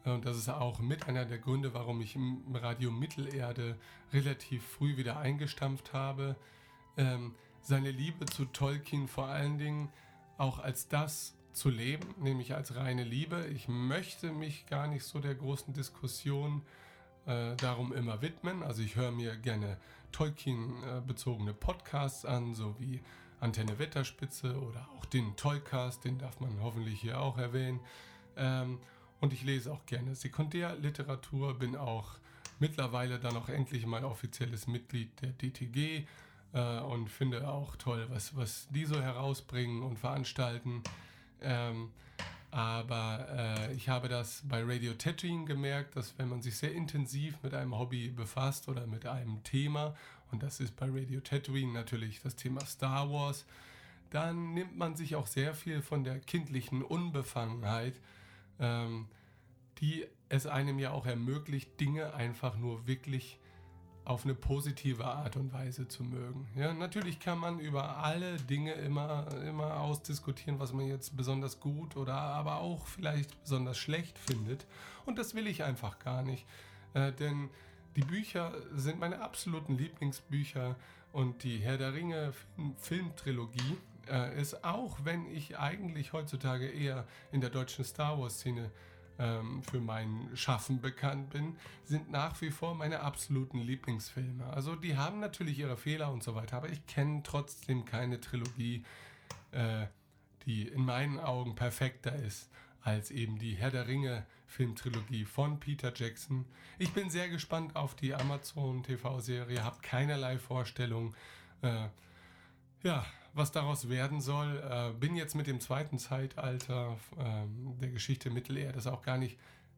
und das ist auch mit einer der Gründe, warum ich im Radio Mittelerde relativ früh wieder eingestampft habe. Ähm, seine Liebe zu Tolkien vor allen Dingen auch als das zu leben, nämlich als reine Liebe. Ich möchte mich gar nicht so der großen Diskussion äh, darum immer widmen. Also ich höre mir gerne Tolkien-bezogene Podcasts an, so wie Antenne Wetterspitze oder auch den Tollcast, den darf man hoffentlich hier auch erwähnen. Ähm, und ich lese auch gerne Sekundärliteratur, bin auch mittlerweile dann auch endlich mal offizielles Mitglied der DTG äh, und finde auch toll, was, was die so herausbringen und veranstalten. Ähm, aber äh, ich habe das bei Radio Tatooine gemerkt, dass wenn man sich sehr intensiv mit einem Hobby befasst oder mit einem Thema, und das ist bei Radio Tatooine natürlich das Thema Star Wars, dann nimmt man sich auch sehr viel von der kindlichen Unbefangenheit ähm, die es einem ja auch ermöglicht, Dinge einfach nur wirklich auf eine positive Art und Weise zu mögen. Ja, natürlich kann man über alle Dinge immer, immer ausdiskutieren, was man jetzt besonders gut oder aber auch vielleicht besonders schlecht findet. Und das will ich einfach gar nicht. Äh, denn die Bücher sind meine absoluten Lieblingsbücher und die Herr der Ringe Filmtrilogie äh, ist auch, wenn ich eigentlich heutzutage eher in der deutschen Star Wars Szene ähm, für mein Schaffen bekannt bin, sind nach wie vor meine absoluten Lieblingsfilme. Also die haben natürlich ihre Fehler und so weiter, aber ich kenne trotzdem keine Trilogie, äh, die in meinen Augen perfekter ist als eben die Herr der Ringe Filmtrilogie von Peter Jackson. Ich bin sehr gespannt auf die Amazon TV-Serie, habe keinerlei Vorstellung, äh, ja, was daraus werden soll. Äh, bin jetzt mit dem zweiten Zeitalter äh, der Geschichte Mittelerde auch gar nicht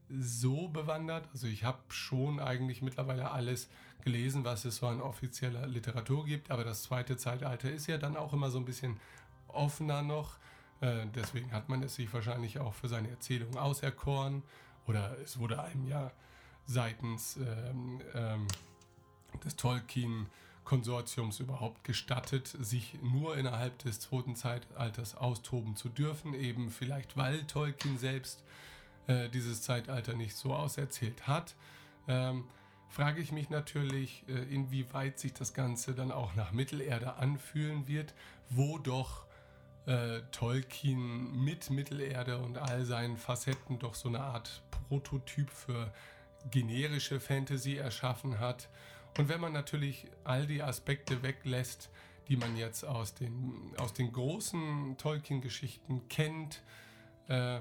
so bewandert. Also ich habe schon eigentlich mittlerweile alles gelesen, was es so an offizieller Literatur gibt. Aber das zweite Zeitalter ist ja dann auch immer so ein bisschen offener noch. Äh, deswegen hat man es sich wahrscheinlich auch für seine Erzählung auserkoren. Oder es wurde einem ja seitens ähm, ähm, des Tolkien-Konsortiums überhaupt gestattet, sich nur innerhalb des zweiten Zeitalters austoben zu dürfen, eben vielleicht weil Tolkien selbst äh, dieses Zeitalter nicht so auserzählt hat. Ähm, frage ich mich natürlich, äh, inwieweit sich das Ganze dann auch nach Mittelerde anfühlen wird, wo doch äh, Tolkien mit Mittelerde und all seinen Facetten doch so eine Art Prototyp für generische Fantasy erschaffen hat. Und wenn man natürlich all die Aspekte weglässt, die man jetzt aus den, aus den großen Tolkien-Geschichten kennt, äh,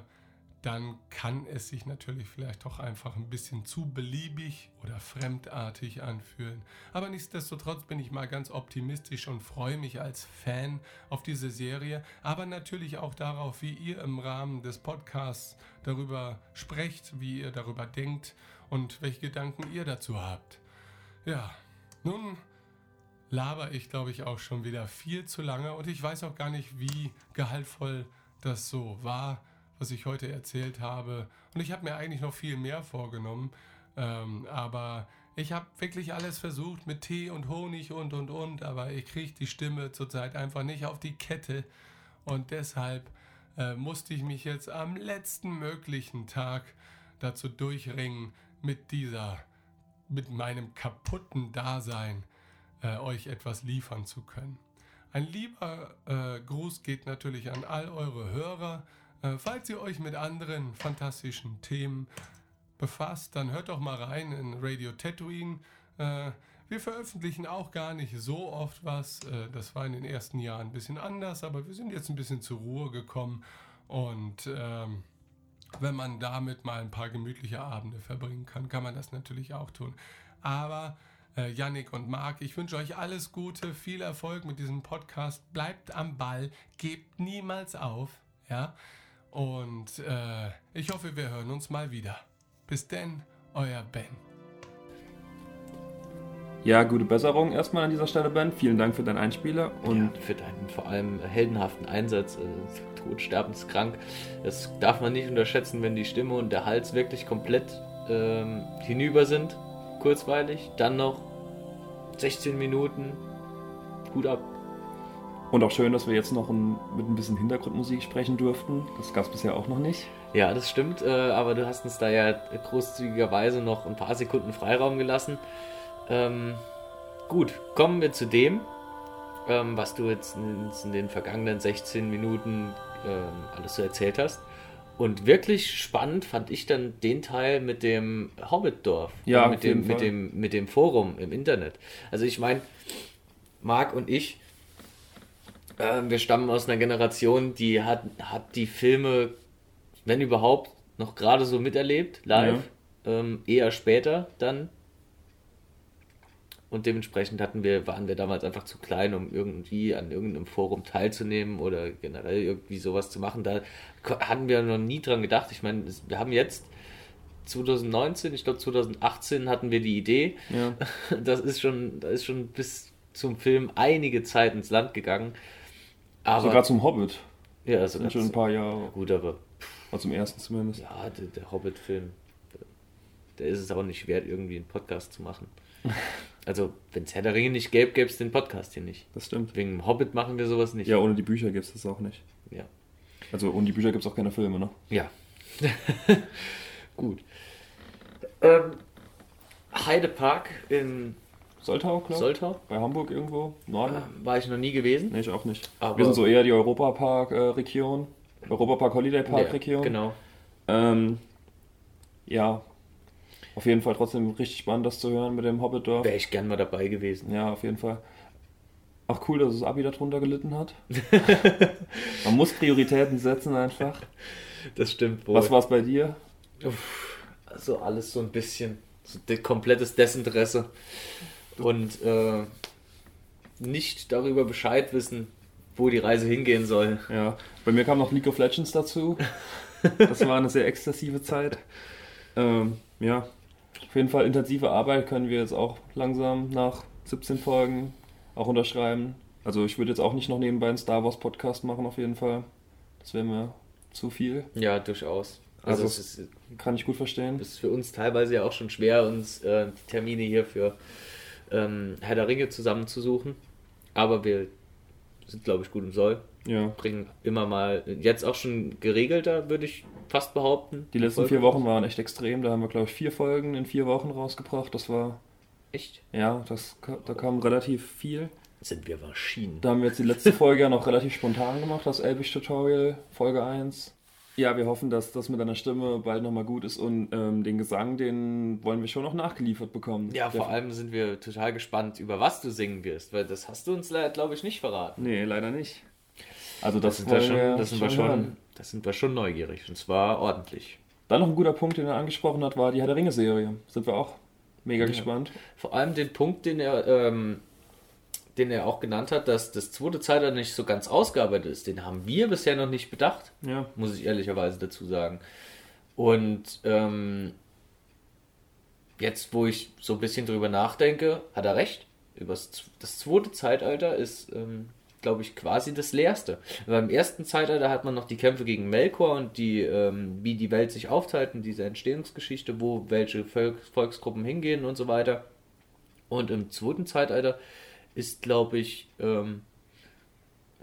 dann kann es sich natürlich vielleicht auch einfach ein bisschen zu beliebig oder fremdartig anfühlen. Aber nichtsdestotrotz bin ich mal ganz optimistisch und freue mich als Fan auf diese Serie, aber natürlich auch darauf, wie ihr im Rahmen des Podcasts darüber sprecht, wie ihr darüber denkt und welche Gedanken ihr dazu habt. Ja, nun laber ich, glaube ich, auch schon wieder viel zu lange und ich weiß auch gar nicht, wie gehaltvoll das so war was ich heute erzählt habe. Und ich habe mir eigentlich noch viel mehr vorgenommen. Ähm, aber ich habe wirklich alles versucht mit Tee und Honig und und und. Aber ich kriege die Stimme zurzeit einfach nicht auf die Kette. Und deshalb äh, musste ich mich jetzt am letzten möglichen Tag dazu durchringen, mit dieser, mit meinem kaputten Dasein äh, euch etwas liefern zu können. Ein lieber äh, Gruß geht natürlich an all eure Hörer, äh, falls ihr euch mit anderen fantastischen Themen befasst, dann hört doch mal rein in Radio Tatooine. Äh, wir veröffentlichen auch gar nicht so oft was. Äh, das war in den ersten Jahren ein bisschen anders, aber wir sind jetzt ein bisschen zur Ruhe gekommen. Und ähm, wenn man damit mal ein paar gemütliche Abende verbringen kann, kann man das natürlich auch tun. Aber äh, Yannick und Marc, ich wünsche euch alles Gute, viel Erfolg mit diesem Podcast. Bleibt am Ball, gebt niemals auf. Ja. Und äh, ich hoffe, wir hören uns mal wieder. Bis denn, euer Ben. Ja, gute Besserung erstmal an dieser Stelle, Ben. Vielen Dank für deinen Einspieler und ja, für deinen vor allem heldenhaften Einsatz. Äh, todsterbenskrank. Das darf man nicht unterschätzen, wenn die Stimme und der Hals wirklich komplett ähm, hinüber sind. Kurzweilig. Dann noch 16 Minuten. Gut ab. Und auch schön, dass wir jetzt noch ein, mit ein bisschen Hintergrundmusik sprechen durften. Das gab es bisher auch noch nicht. Ja, das stimmt, äh, aber du hast uns da ja großzügigerweise noch ein paar Sekunden Freiraum gelassen. Ähm, gut, kommen wir zu dem, ähm, was du jetzt in, in, den vergangenen 16 Minuten ähm, alles so erzählt hast. Und wirklich spannend fand ich dann den Teil mit dem Hobbitdorf. Ja, mit dem, mit dem, mit dem Forum im Internet. Also ich meine, Marc und ich, äh, wir stammen aus einer Generation, die hat, hat die Filme, wenn überhaupt, noch gerade so miterlebt, live. Ja. Ähm, eher später dann. Und dementsprechend hatten wir, waren wir damals einfach zu klein, um irgendwie an irgendeinem Forum teilzunehmen oder generell irgendwie sowas zu machen. Da hatten wir noch nie dran gedacht. Ich meine, wir haben jetzt 2019, ich glaube 2018 hatten wir die Idee. Ja. Das ist schon, da ist schon bis zum Film einige Zeit ins Land gegangen. Aber, sogar zum Hobbit. Ja, also schon ein paar Jahre. Gut, aber. Also zum ersten zumindest. Ja, der, der Hobbit-Film. Der ist es auch nicht wert, irgendwie einen Podcast zu machen. Also, wenn es Herr der Ringe nicht gäbe, gäbe es den Podcast hier nicht. Das stimmt. Wegen Hobbit machen wir sowas nicht. Ja, ohne die Bücher gibt es das auch nicht. Ja. Also, ohne die Bücher gibt es auch keine Filme, ne? Ja. Gut. Ähm, Heidepark in Soltau, glaube ich. Soltau? Bei Hamburg irgendwo? Norden? Äh, war ich noch nie gewesen. Nee, ich auch nicht. Aber Wir sind so eher die Europapark-Region. Europapark Holiday Park-Region. Ja, genau. Ähm, ja, auf jeden Fall trotzdem richtig spannend, das zu hören mit dem Hobbitdorf. Wäre ich gern mal dabei gewesen. Ja, auf jeden Fall. Auch cool, dass das Abi darunter gelitten hat. Man muss Prioritäten setzen einfach. Das stimmt wohl. Was war es bei dir? Also alles so ein bisschen. So komplettes Desinteresse und äh, nicht darüber Bescheid wissen, wo die Reise hingehen soll. Ja, bei mir kam noch League of Legends dazu. Das war eine sehr exzessive Zeit. Ähm, ja, auf jeden Fall intensive Arbeit können wir jetzt auch langsam nach 17 Folgen auch unterschreiben. Also ich würde jetzt auch nicht noch nebenbei einen Star Wars Podcast machen, auf jeden Fall. Das wäre mir zu viel. Ja, durchaus. Also, Also, ist, Kann ich gut verstehen. es ist für uns teilweise ja auch schon schwer, uns äh, die Termine hier für ähm, Herr der Ringe zusammenzusuchen. Aber wir sind, glaube ich, gut im Soll. Ja. Bringen immer mal, jetzt auch schon geregelter, würde ich fast behaupten. Die letzten vier Wochen waren echt extrem. Da haben wir, glaube ich, vier Folgen in vier Wochen rausgebracht. Das war, Echt? ja, das, da kam relativ viel. Sind wir Maschinen. Da haben wir jetzt die letzte Folge ja noch relativ spontan gemacht, das Elbisch Tutorial, Folge 1. Ja, wir hoffen, dass das mit deiner Stimme bald nochmal gut ist und ähm, den Gesang, den wollen wir schon noch nachgeliefert bekommen. Ja, vor allem sind wir total gespannt, über was du singen wirst, weil das hast du uns, glaube ich, nicht verraten. Nee, leider nicht. Also Das, das, sind, wir schon, das, sind wir schon, das sind wir schon neugierig und zwar ordentlich. Dann noch ein guter Punkt, den er angesprochen hat, war die Herr der Ringe-Serie. Sind wir auch mega gespannt. Vor allem den Punkt, den er, ähm, den er auch genannt hat, dass das zweite Zeitalter nicht so ganz ausgearbeitet ist, den haben wir bisher noch nicht bedacht, Ja. muss ich ehrlicherweise dazu sagen. Und ähm, jetzt, wo ich so ein bisschen drüber nachdenke, hat er recht. Übers, das zweite Zeitalter ist, ähm, glaube ich, quasi das leerste. Beim ersten Zeitalter hat man noch die Kämpfe gegen Melkor und die, ähm, wie die Welt sich aufteilt in dieser Entstehungsgeschichte, wo welche Volk, Volksgruppen hingehen und so weiter. Und im zweiten Zeitalter ist, glaube ich, ähm,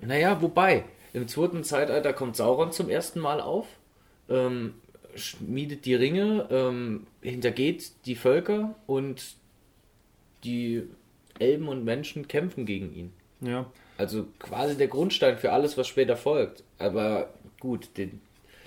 naja, wobei, im zweiten Zeitalter kommt Sauron zum ersten Mal auf, ähm, schmiedet die Ringe, ähm, hintergeht die Völker und die Elben und Menschen kämpfen gegen ihn. Ja. Also quasi der Grundstein für alles, was später folgt. Aber gut, den,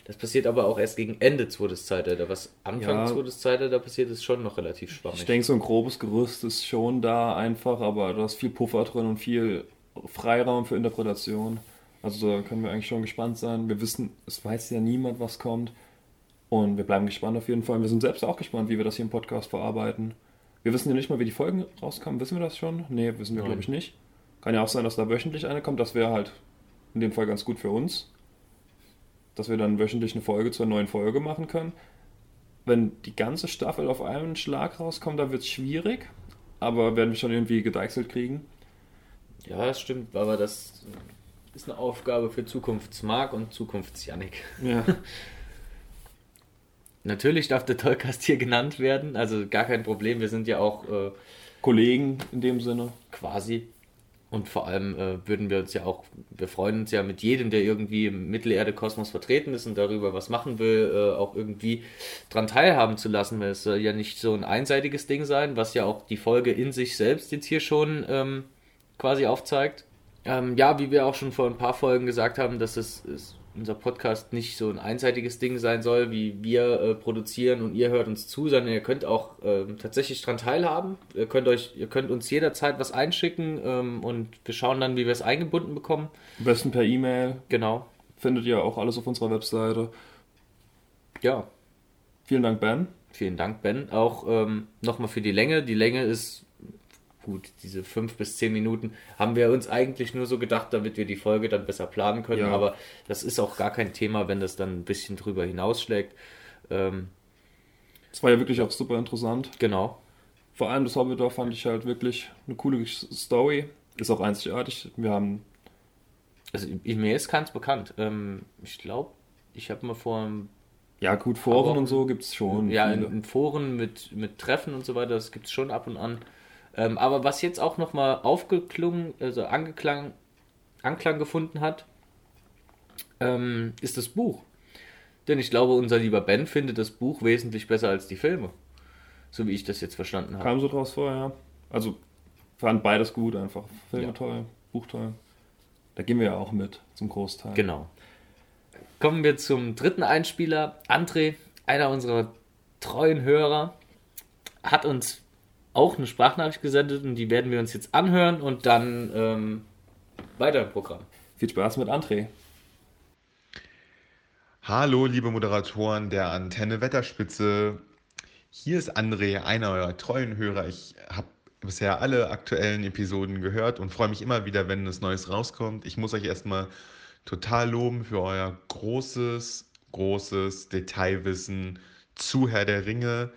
das passiert aber auch erst gegen Ende zweites Zeitalter. Was Anfang Ja. zweites Zeitalter passiert, ist schon noch relativ schwammig. Ich denke, so ein grobes Gerüst ist schon da einfach, aber da ist viel Puffer drin und viel Freiraum für Interpretation. Also da können wir eigentlich schon gespannt sein. Wir wissen, es weiß ja niemand, was kommt. Und wir bleiben gespannt auf jeden Fall. Wir sind selbst auch gespannt, wie wir das hier im Podcast verarbeiten. Wir wissen ja nicht mal, wie die Folgen rauskommen. Wissen wir das schon? Nee, wissen wir, glaube ich, nicht. Kann ja auch sein, dass da wöchentlich eine kommt. Das wäre halt in dem Fall ganz gut für uns. Dass wir dann wöchentlich eine Folge zur neuen Folge machen können. Wenn die ganze Staffel auf einen Schlag rauskommt, dann wird es schwierig. Aber werden wir schon irgendwie gedeichselt kriegen. Ja, das stimmt, aber das ist eine Aufgabe für Zukunftsmark und Zukunftsjanik. Ja. Natürlich darf der Tollcast hier genannt werden, also gar kein Problem. Wir sind ja auch äh, Kollegen in dem Sinne. quasi. Und vor allem äh, würden wir uns ja auch, wir freuen uns ja mit jedem, der irgendwie im Mittelerde-Kosmos vertreten ist und darüber was machen will, äh, auch irgendwie dran teilhaben zu lassen. Weil es soll ja nicht so ein einseitiges Ding sein, was ja auch die Folge in sich selbst jetzt hier schon ähm, quasi aufzeigt. Ähm, ja, wie wir auch schon vor ein paar Folgen gesagt haben, dass es, es unser Podcast nicht so ein einseitiges Ding sein soll, wie wir äh, produzieren und ihr hört uns zu, sondern ihr könnt auch ähm, tatsächlich dran teilhaben. Ihr könnt euch, ihr könnt uns jederzeit was einschicken ähm, und wir schauen dann, wie wir es eingebunden bekommen. Am besten per E-Mail. Genau. Findet ihr auch alles auf unserer Webseite. Ja, Vielen Dank, Ben. vielen Dank, Ben. Auch ähm, nochmal für die Länge. Die Länge ist gut, diese fünf bis zehn Minuten haben wir uns eigentlich nur so gedacht, damit wir die Folge dann besser planen können. Ja. Aber das ist auch gar kein Thema, wenn das dann ein bisschen drüber hinausschlägt. Ähm, Es war ja wirklich auch super interessant. genau. Vor allem das Hobbitdorf fand ich halt wirklich eine coole Story. Ist auch einzigartig. Wir haben Also mir ist keins bekannt. Ähm, ich glaube, ich habe mal vor Ja, gut, Foren und so gibt es schon. ja, in, in Foren mit, mit Treffen und so weiter, das gibt es schon ab und an. Ähm, aber was jetzt auch nochmal aufgeklungen, also angeklang, Anklang gefunden hat, ähm, ist das Buch. Denn ich glaube, unser lieber Ben findet das Buch wesentlich besser als die Filme. So wie ich das jetzt verstanden habe. Kam so draus vor, ja. Also fand beides gut einfach. Filme Ja. toll, Buch toll. Da gehen wir ja auch mit zum Großteil. Genau. Kommen wir zum dritten Einspieler. André, einer unserer treuen Hörer, hat uns auch eine Sprachnachricht gesendet und die werden wir uns jetzt anhören und dann ähm, weiter im Programm. Viel Spaß mit André. Hallo, liebe Moderatoren der Antenne Wetterspitze. Hier ist André, einer eurer treuen Hörer. Ich habe bisher alle aktuellen Episoden gehört und freue mich immer wieder, wenn es Neues rauskommt. Ich muss euch erstmal total loben für euer großes, großes Detailwissen zu Herr der Ringe.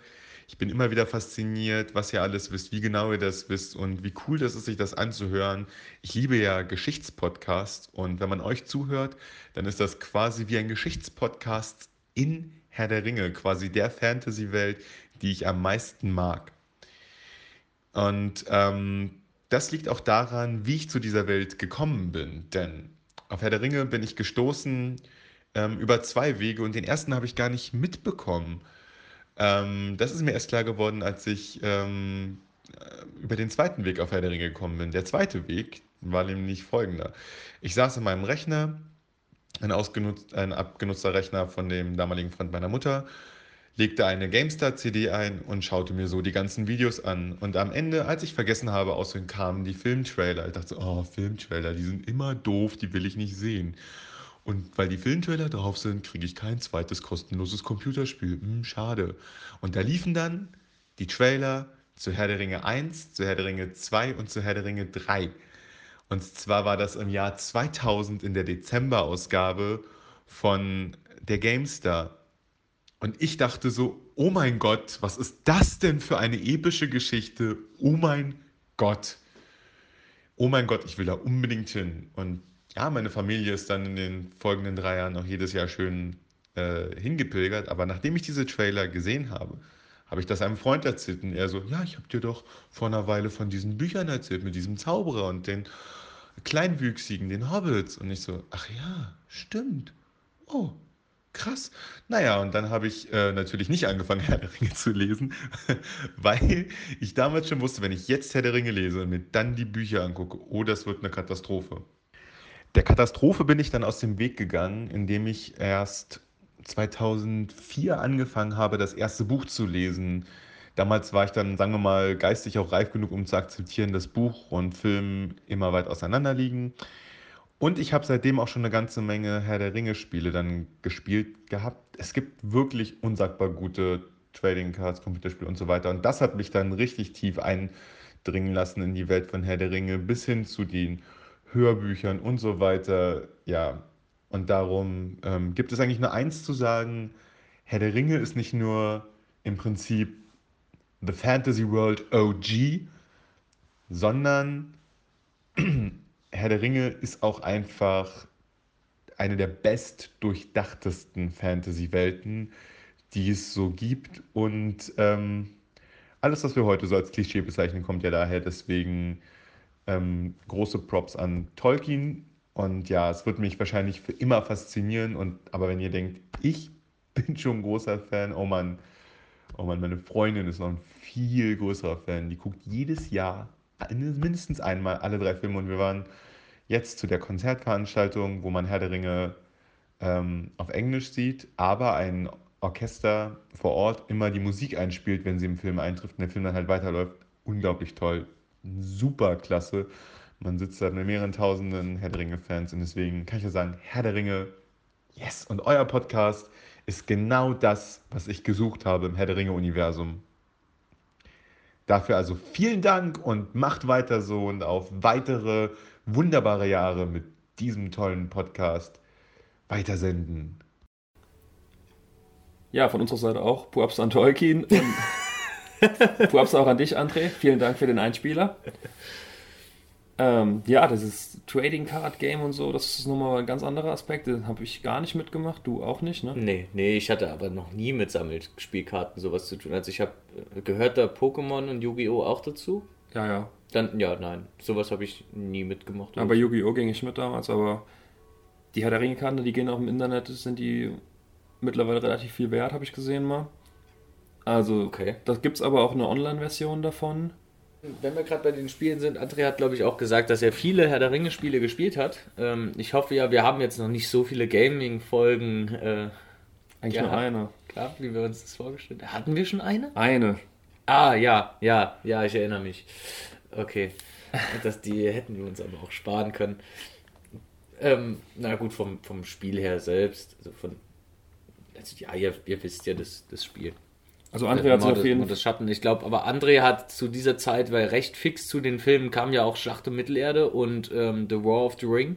Ich bin immer wieder fasziniert, was ihr alles wisst, wie genau ihr das wisst und wie cool das ist, sich das anzuhören. Ich liebe ja Geschichtspodcasts und wenn man euch zuhört, dann ist das quasi wie ein Geschichtspodcast in Herr der Ringe, quasi der Fantasy-Welt, die ich am meisten mag. Und ähm, das liegt auch daran, wie ich zu dieser Welt gekommen bin. Denn auf Herr der Ringe bin ich gestoßen ähm, über zwei Wege und den ersten habe ich gar nicht mitbekommen. Ähm, das ist mir erst klar geworden, als ich ähm, über den zweiten Weg auf Herr der Ringe gekommen bin. Der zweite Weg war nämlich folgender. Ich saß in meinem Rechner, ein, ausgenutzt, ein abgenutzter Rechner von dem damaligen Freund meiner Mutter, legte eine GameStar-CD ein und schaute mir so die ganzen Videos an. Und am Ende, als ich vergessen habe, außerdem kamen die Filmtrailer. Ich dachte so, oh, Filmtrailer, die sind immer doof, die will ich nicht sehen. Und weil die Filmtrailer drauf sind, kriege ich kein zweites kostenloses Computerspiel. Hm, schade. Und da liefen dann die Trailer zu Herr der Ringe 1, zu Herr der Ringe 2 und zu Herr der Ringe 3. Und zwar war das im Jahr 2000 in der Dezemberausgabe von der GameStar. Und ich dachte so, oh mein Gott, was ist das denn für eine epische Geschichte? Oh mein Gott. Oh mein Gott, ich will da unbedingt hin. Und ja, meine Familie ist dann in den folgenden drei Jahren noch jedes Jahr schön äh, hingepilgert. Aber nachdem ich diese Trailer gesehen habe, habe ich das einem Freund erzählt. Und er so, ja, ich habe dir doch vor einer Weile von diesen Büchern erzählt, mit diesem Zauberer und den Kleinwüchsigen, den Hobbits. Und ich so, ach ja, stimmt. Oh, krass. Naja, und dann habe ich äh, natürlich nicht angefangen, Herr der Ringe zu lesen, weil ich damals schon wusste, wenn ich jetzt Herr der Ringe lese und mir dann die Bücher angucke, oh, das wird eine Katastrophe. Der Katastrophe bin ich dann aus dem Weg gegangen, indem ich erst 2004 angefangen habe, das erste Buch zu lesen. Damals war ich dann, sagen wir mal, geistig auch reif genug, um zu akzeptieren, dass Buch und Film immer weit auseinander liegen. Und ich habe seitdem auch schon eine ganze Menge Herr der Ringe-Spiele dann gespielt gehabt. Es gibt wirklich unsagbar gute Trading Cards, Computerspiele und so weiter. Und das hat mich dann richtig tief eindringen lassen in die Welt von Herr der Ringe, bis hin zu den Hörbüchern und so weiter. Ja, und darum ähm, gibt es eigentlich nur eins zu sagen: Herr der Ringe ist nicht nur im Prinzip The Fantasy World OG, sondern Herr der Ringe ist auch einfach eine der best durchdachtesten Fantasy-Welten, die es so gibt. Und ähm, alles, was wir heute so als Klischee bezeichnen, kommt ja daher. Deswegen ähm, große Props an Tolkien. Und ja, es wird mich wahrscheinlich für immer faszinieren. Und, aber wenn ihr denkt, ich bin schon ein großer Fan, oh Mann, oh Mann, meine Freundin ist noch ein viel größerer Fan. Die guckt jedes Jahr mindestens einmal alle drei Filme und wir waren jetzt zu der Konzertveranstaltung, wo man Herr der Ringe ähm, auf Englisch sieht, aber ein Orchester vor Ort immer die Musik einspielt, wenn sie im Film eintrifft und der Film dann halt weiterläuft. Unglaublich toll, super klasse. Man sitzt da mit mehreren tausenden Herr der Ringe-Fans und deswegen kann ich ja sagen, Herr der Ringe, yes! Und euer Podcast ist genau das, was ich gesucht habe im Herr der Ringe-Universum. Dafür also vielen Dank und macht weiter so und auf weitere wunderbare Jahre mit diesem tollen Podcast weitersenden. Ja, von unserer Seite auch. Puaps an Tolkien. Puaps auch an dich, André. Vielen Dank für den Einspieler. Ähm, ja, das ist Trading Card Game und so, das ist nochmal ein ganz anderer Aspekt. Den habe ich gar nicht mitgemacht, du auch nicht, ne? Nee, nee, ich hatte aber noch nie mit Sammelspielkarten sowas zu tun. Also ich habe gehört da Pokémon und Yu-Gi-Oh! auch dazu. Ja, ja. Dann, ja, nein, sowas habe ich nie mitgemacht. Aber Yu-Gi-Oh! ging ich mit damals, aber die Herr der Ringe-Karten, die gehen auch im Internet, sind die mittlerweile relativ viel wert, habe ich gesehen mal. Also, Okay. das gibt es aber auch eine Online-Version davon. Wenn wir gerade bei den Spielen sind, André hat, glaube ich, auch gesagt, dass er viele Herr der Ringe-Spiele gespielt hat. Ähm, ich hoffe ja, wir haben jetzt noch nicht so viele Gaming-Folgen äh, Eigentlich nur eine. gehabt, wie wir uns das vorgestellt haben. Hatten wir schon eine? Eine. Ah, ja, ja, ja, ich erinnere mich. Okay. Das, die hätten wir uns aber auch sparen können. Ähm, na gut, vom, vom Spiel her selbst. Also von, also ja, ihr, ihr wisst ja das, das Spiel. Also André hat sich auf jeden das Schatten, ich glaube, aber André hat zu dieser Zeit, weil recht fix zu den Filmen kam ja auch Schlacht um Mittelerde und ähm, The War of the Ring.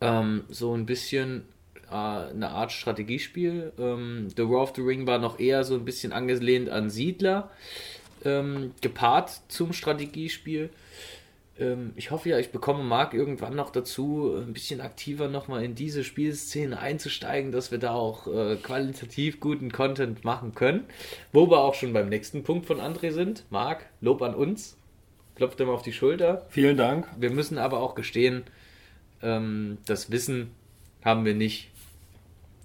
Ähm, so ein bisschen äh, eine Art Strategiespiel. Ähm, the War of the Ring war noch eher so ein bisschen angelehnt an Siedler, ähm, gepaart zum Strategiespiel. Ähm, ich hoffe ja, ich bekomme Marc irgendwann noch dazu, ein bisschen aktiver nochmal in diese Spielszene einzusteigen, dass wir da auch äh, qualitativ guten Content machen können. Wo wir auch schon beim nächsten Punkt von André sind. Marc, Lob an uns. Klopft ihm auf die Schulter. Vielen Dank. Wir müssen aber auch gestehen, ähm, das Wissen haben wir nicht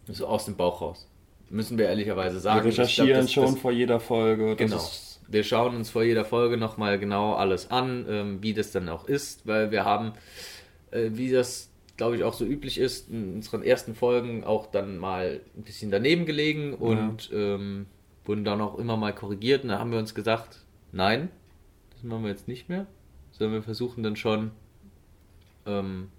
so aus dem Bauch raus. Müssen wir ehrlicherweise sagen. Wir recherchieren glaub, das, schon das, vor jeder Folge. Das genau. Wir schauen uns vor jeder Folge nochmal genau alles an, ähm, wie das dann auch ist, weil wir haben, äh, wie das glaube ich auch so üblich ist, in unseren ersten Folgen auch dann mal ein bisschen daneben gelegen und ja. ähm, wurden dann auch immer mal korrigiert und da haben wir uns gesagt, nein, das machen wir jetzt nicht mehr, sondern wir versuchen dann schon ähm,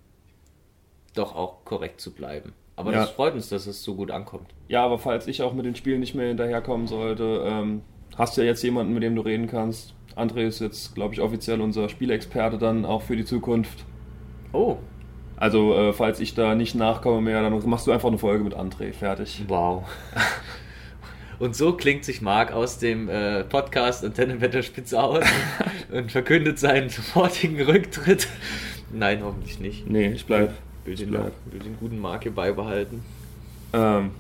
doch auch korrekt zu bleiben. Aber ja. das freut uns, dass es so gut ankommt. Ja, aber falls ich auch mit den Spielen nicht mehr hinterherkommen sollte, ähm, hast du ja jetzt jemanden, mit dem du reden kannst. André ist jetzt, glaube ich, offiziell unser Spielexperte dann auch für die Zukunft. Oh. Also, äh, falls ich da nicht nachkomme mehr, dann machst du einfach eine Folge mit André. Fertig. Wow. Und so klingt sich Marc aus dem äh, Podcast Antennenwetterspitze aus und verkündet seinen sofortigen Rücktritt. Nein, hoffentlich nicht. Nee, ich bleib. Will den, bleib. will den guten Marc hier beibehalten. Ähm,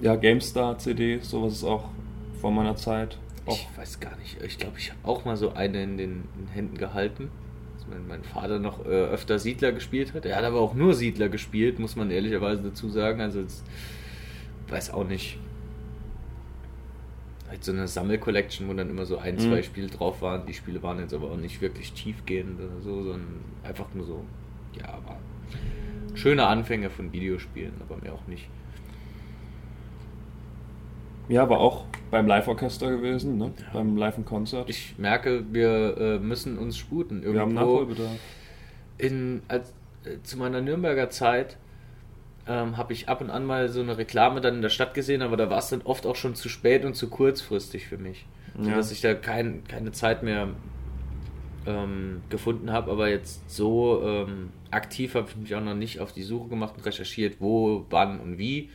ja, GameStar CD, sowas ist auch vor meiner Zeit. Auch. Ich weiß gar nicht. Ich glaube, ich habe auch mal so eine in den Händen gehalten. Mein, mein, Vater noch äh, öfter Siedler gespielt hat. Er hat aber auch nur Siedler gespielt, muss man ehrlicherweise dazu sagen. Also jetzt weiß auch nicht. Halt so eine Sammel-Collection, wo dann immer so ein, mhm. zwei Spiele drauf waren. Die Spiele waren jetzt aber auch nicht wirklich tiefgehend oder so, sondern einfach nur so, ja, war schöne Anfänge von Videospielen, aber mehr auch nicht. Ja, aber auch beim Live-Orchester gewesen, ne? Ja. beim Live-Konzert. Ich merke, wir äh, müssen uns sputen. Irgendwo wir haben Nachholbedarf. In, als, äh, zu meiner Nürnberger Zeit ähm, habe ich ab und an mal so eine Reklame dann in der Stadt gesehen, aber da war es dann oft auch schon zu spät und zu kurzfristig für mich. Ja. Dass ich da kein, keine Zeit mehr ähm, gefunden habe, aber jetzt so ähm, aktiv habe ich mich auch noch nicht auf die Suche gemacht und recherchiert, wo, wann und wie.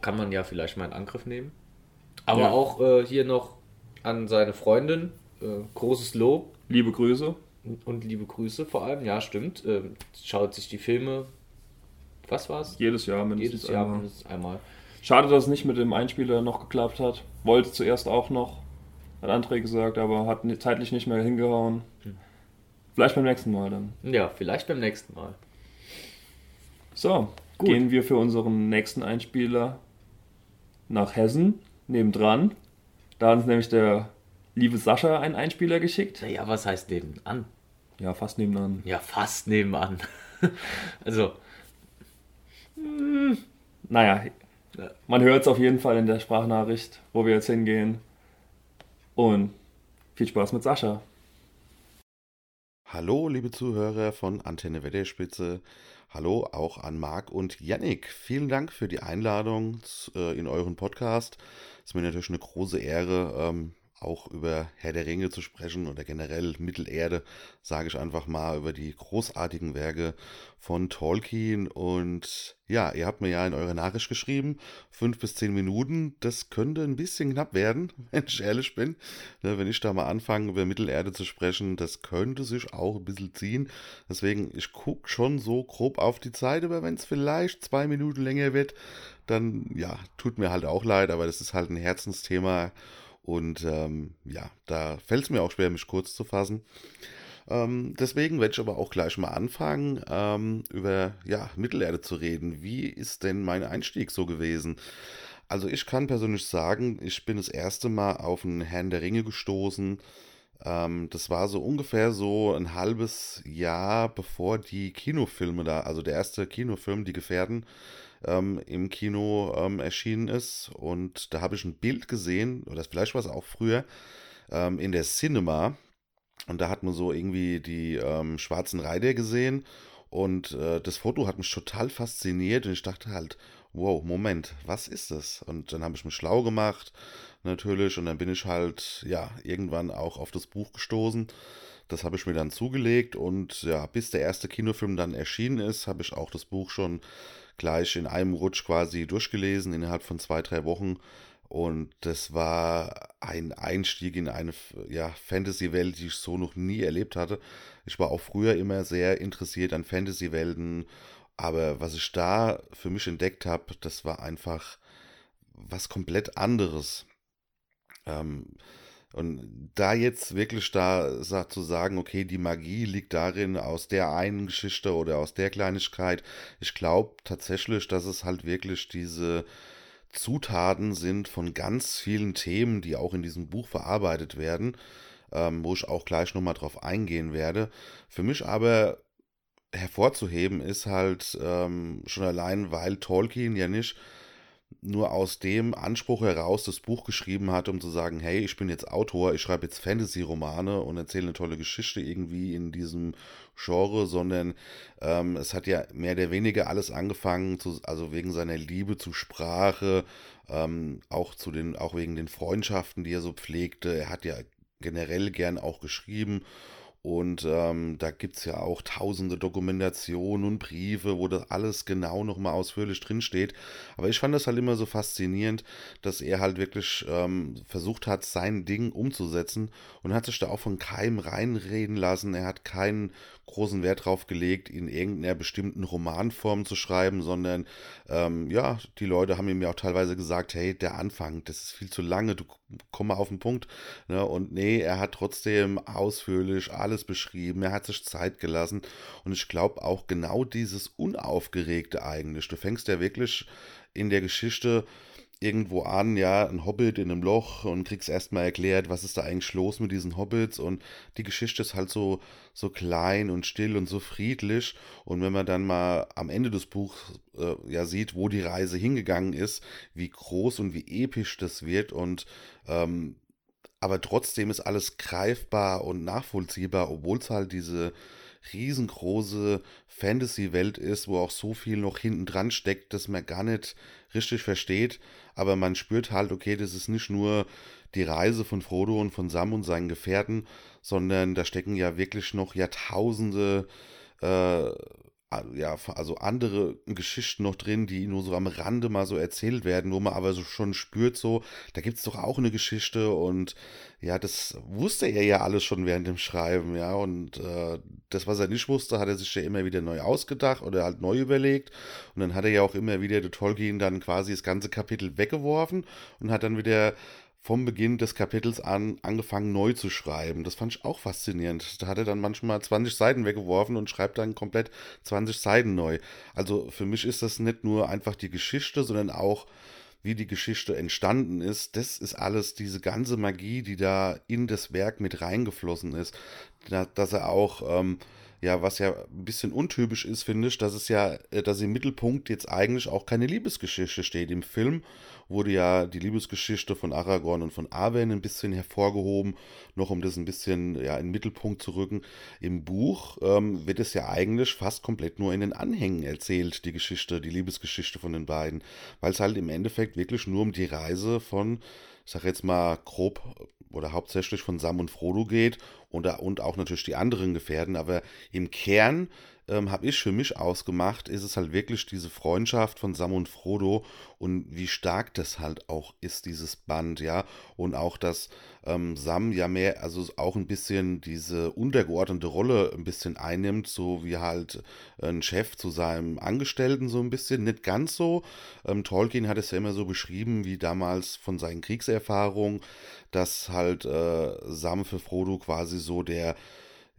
Kann man ja vielleicht mal in Angriff nehmen. Aber ja. auch äh, hier noch an seine Freundin äh, großes Lob. Liebe Grüße. Und liebe Grüße vor allem, ja, stimmt. Äh, schaut sich die Filme was war es? Jedes Jahr mindestens Jedes Jahr einmal. mindestens einmal. Schade, dass es nicht mit dem Einspieler noch geklappt hat. Wollte zuerst auch noch, hat André gesagt, aber hat zeitlich nicht mehr hingehauen. Hm. Vielleicht beim nächsten Mal dann. Ja, vielleicht beim nächsten Mal. So, Gut. gehen wir für unseren nächsten Einspieler nach Hessen, nebendran. Da hat uns nämlich der liebe Sascha einen Einspieler geschickt. Naja, was heißt nebenan? Ja, fast nebenan. Ja, fast nebenan. also, hm, naja, man hört es auf jeden Fall in der Sprachnachricht, wo wir jetzt hingehen. Und viel Spaß mit Sascha. Hallo, liebe Zuhörer von Antenne Wetterspitze. Hallo auch an Marc und Yannick. Vielen Dank für die Einladung äh, in euren Podcast. Es ist mir natürlich eine große Ehre, ähm, auch über Herr der Ringe zu sprechen oder generell Mittelerde, sage ich einfach mal, über die großartigen Werke von Tolkien. Und ja, ihr habt mir ja in eurer Nachricht geschrieben, fünf bis zehn Minuten, das könnte ein bisschen knapp werden, wenn ich ehrlich bin. Ne, wenn ich da mal anfange, über Mittelerde zu sprechen, das könnte sich auch ein bisschen ziehen. Deswegen, ich gucke schon so grob auf die Zeit, aber wenn es vielleicht zwei Minuten länger wird, dann ja, tut mir halt auch leid, aber das ist halt ein Herzensthema. Und ähm, ja, da fällt es mir auch schwer, mich kurz zu fassen. Ähm, deswegen werde ich aber auch gleich mal anfangen, ähm, über ja, Mittelerde zu reden. Wie ist denn mein Einstieg so gewesen? Also ich kann persönlich sagen, ich bin das erste Mal auf einen Herrn der Ringe gestoßen. Ähm, das war so ungefähr so ein halbes Jahr bevor die Kinofilme da, also der erste Kinofilm, Die Gefährten, ähm, im Kino ähm, erschienen ist. Und da habe ich ein Bild gesehen, oder vielleicht war es auch früher, ähm, in der Cinema. Und da hat man so irgendwie die ähm, schwarzen Reiter gesehen. Und äh, das Foto hat mich total fasziniert. Und ich dachte halt, wow, Moment, was ist das? Und dann habe ich mich schlau gemacht, natürlich. Und dann bin ich halt, ja, irgendwann auch auf das Buch gestoßen Das habe ich mir dann zugelegt und ja, bis der erste Kinofilm dann erschienen ist, habe ich auch das Buch schon gleich in einem Rutsch quasi durchgelesen, innerhalb von zwei, drei Wochen. Und das war ein Einstieg in eine ja, Fantasy-Welt, die ich so noch nie erlebt hatte. Ich war auch früher immer sehr interessiert an Fantasy-Welten, aber was ich da für mich entdeckt habe, das war einfach was komplett anderes. Ähm, und da jetzt wirklich da zu sagen, okay, die Magie liegt darin aus der einen Geschichte oder aus der Kleinigkeit, ich glaube tatsächlich, dass es halt wirklich diese Zutaten sind von ganz vielen Themen, die auch in diesem Buch verarbeitet werden, ähm, wo ich auch gleich nochmal drauf eingehen werde. Für mich aber hervorzuheben ist halt ähm, schon allein, weil Tolkien ja nicht nur aus dem Anspruch heraus das Buch geschrieben hat, um zu sagen, hey, ich bin jetzt Autor, ich schreibe jetzt Fantasy-Romane und erzähle eine tolle Geschichte irgendwie in diesem Genre, sondern ähm, es hat ja mehr oder weniger alles angefangen, zu, also wegen seiner Liebe zu Sprache, ähm, auch zu den, auch wegen den Freundschaften, die er so pflegte. Er hat ja generell gern auch geschrieben und ähm, da gibt es ja auch tausende Dokumentationen und Briefe, wo das alles genau nochmal ausführlich drinsteht. Aber ich fand das halt immer so faszinierend, dass er halt wirklich ähm, versucht hat, sein Ding umzusetzen und hat sich da auch von keinem reinreden lassen. Er hat keinen großen Wert drauf gelegt, in irgendeiner bestimmten Romanform zu schreiben, sondern ähm, ja, die Leute haben ihm ja auch teilweise gesagt, hey, der Anfang, das ist viel zu lange, du komm mal auf den Punkt. Ne? Und nee, er hat trotzdem ausführlich alles beschrieben, er hat sich Zeit gelassen und ich glaube auch genau dieses Unaufgeregte eigentlich. Du fängst ja wirklich in der Geschichte irgendwo an, ja, ein Hobbit in einem Loch und kriegst erstmal erklärt, was ist da eigentlich los mit diesen Hobbits und die Geschichte ist halt so, so klein und still und so friedlich. Und wenn man dann mal am Ende des Buchs äh, ja sieht, wo die Reise hingegangen ist, wie groß und wie episch das wird und ähm, aber trotzdem ist alles greifbar und nachvollziehbar, obwohl es halt diese riesengroße Fantasy-Welt ist, wo auch so viel noch hinten dran steckt, dass man gar nicht richtig versteht, aber man spürt halt, okay, das ist nicht nur die Reise von Frodo und von Sam und seinen Gefährten, sondern da stecken ja wirklich noch Jahrtausende äh, ja, also andere Geschichten noch drin, die nur so am Rande mal so erzählt werden, wo man aber so schon spürt, so, da gibt es doch auch eine Geschichte und ja, das wusste er ja alles schon während dem Schreiben, ja, und äh, das, was er nicht wusste, hat er sich ja immer wieder neu ausgedacht oder halt neu überlegt und dann hat er ja auch immer wieder der Tolkien dann quasi das ganze Kapitel weggeworfen und hat dann wieder vom Beginn des Kapitels an angefangen neu zu schreiben. Das fand ich auch faszinierend. Da hat er dann manchmal 20 Seiten weggeworfen und schreibt dann komplett 20 Seiten neu. Also für mich ist das nicht nur einfach die Geschichte, sondern auch wie die Geschichte entstanden ist. Das ist alles diese ganze Magie, die da in das Werk mit reingeflossen ist. Dass er auch ähm, ja, was ja ein bisschen untypisch ist, finde ich, dass es ja, äh, dass im Mittelpunkt jetzt eigentlich auch keine Liebesgeschichte steht. Im Film wurde ja die Liebesgeschichte von Aragorn und von Arwen ein bisschen hervorgehoben, noch um das ein bisschen ja, in den Mittelpunkt zu rücken. Im Buch ähm, wird es ja eigentlich fast komplett nur in den Anhängen erzählt, die Geschichte, die Liebesgeschichte von den beiden, weil es halt im Endeffekt wirklich nur um die Reise von, ich sag jetzt mal grob oder hauptsächlich von Sam und Frodo geht und, und auch natürlich die anderen Gefährten, aber im Kern ähm, habe ich für mich ausgemacht, ist es halt wirklich diese Freundschaft von Sam und Frodo und wie stark das halt auch ist, dieses Band, ja. Und auch, dass ähm, Sam ja mehr, also auch ein bisschen diese untergeordnete Rolle ein bisschen einnimmt, so wie halt ein Chef zu seinem Angestellten so ein bisschen, nicht ganz so. Ähm, Tolkien hat es ja immer so beschrieben, wie damals von seinen Kriegserfahrungen, dass halt äh, Sam für Frodo quasi so der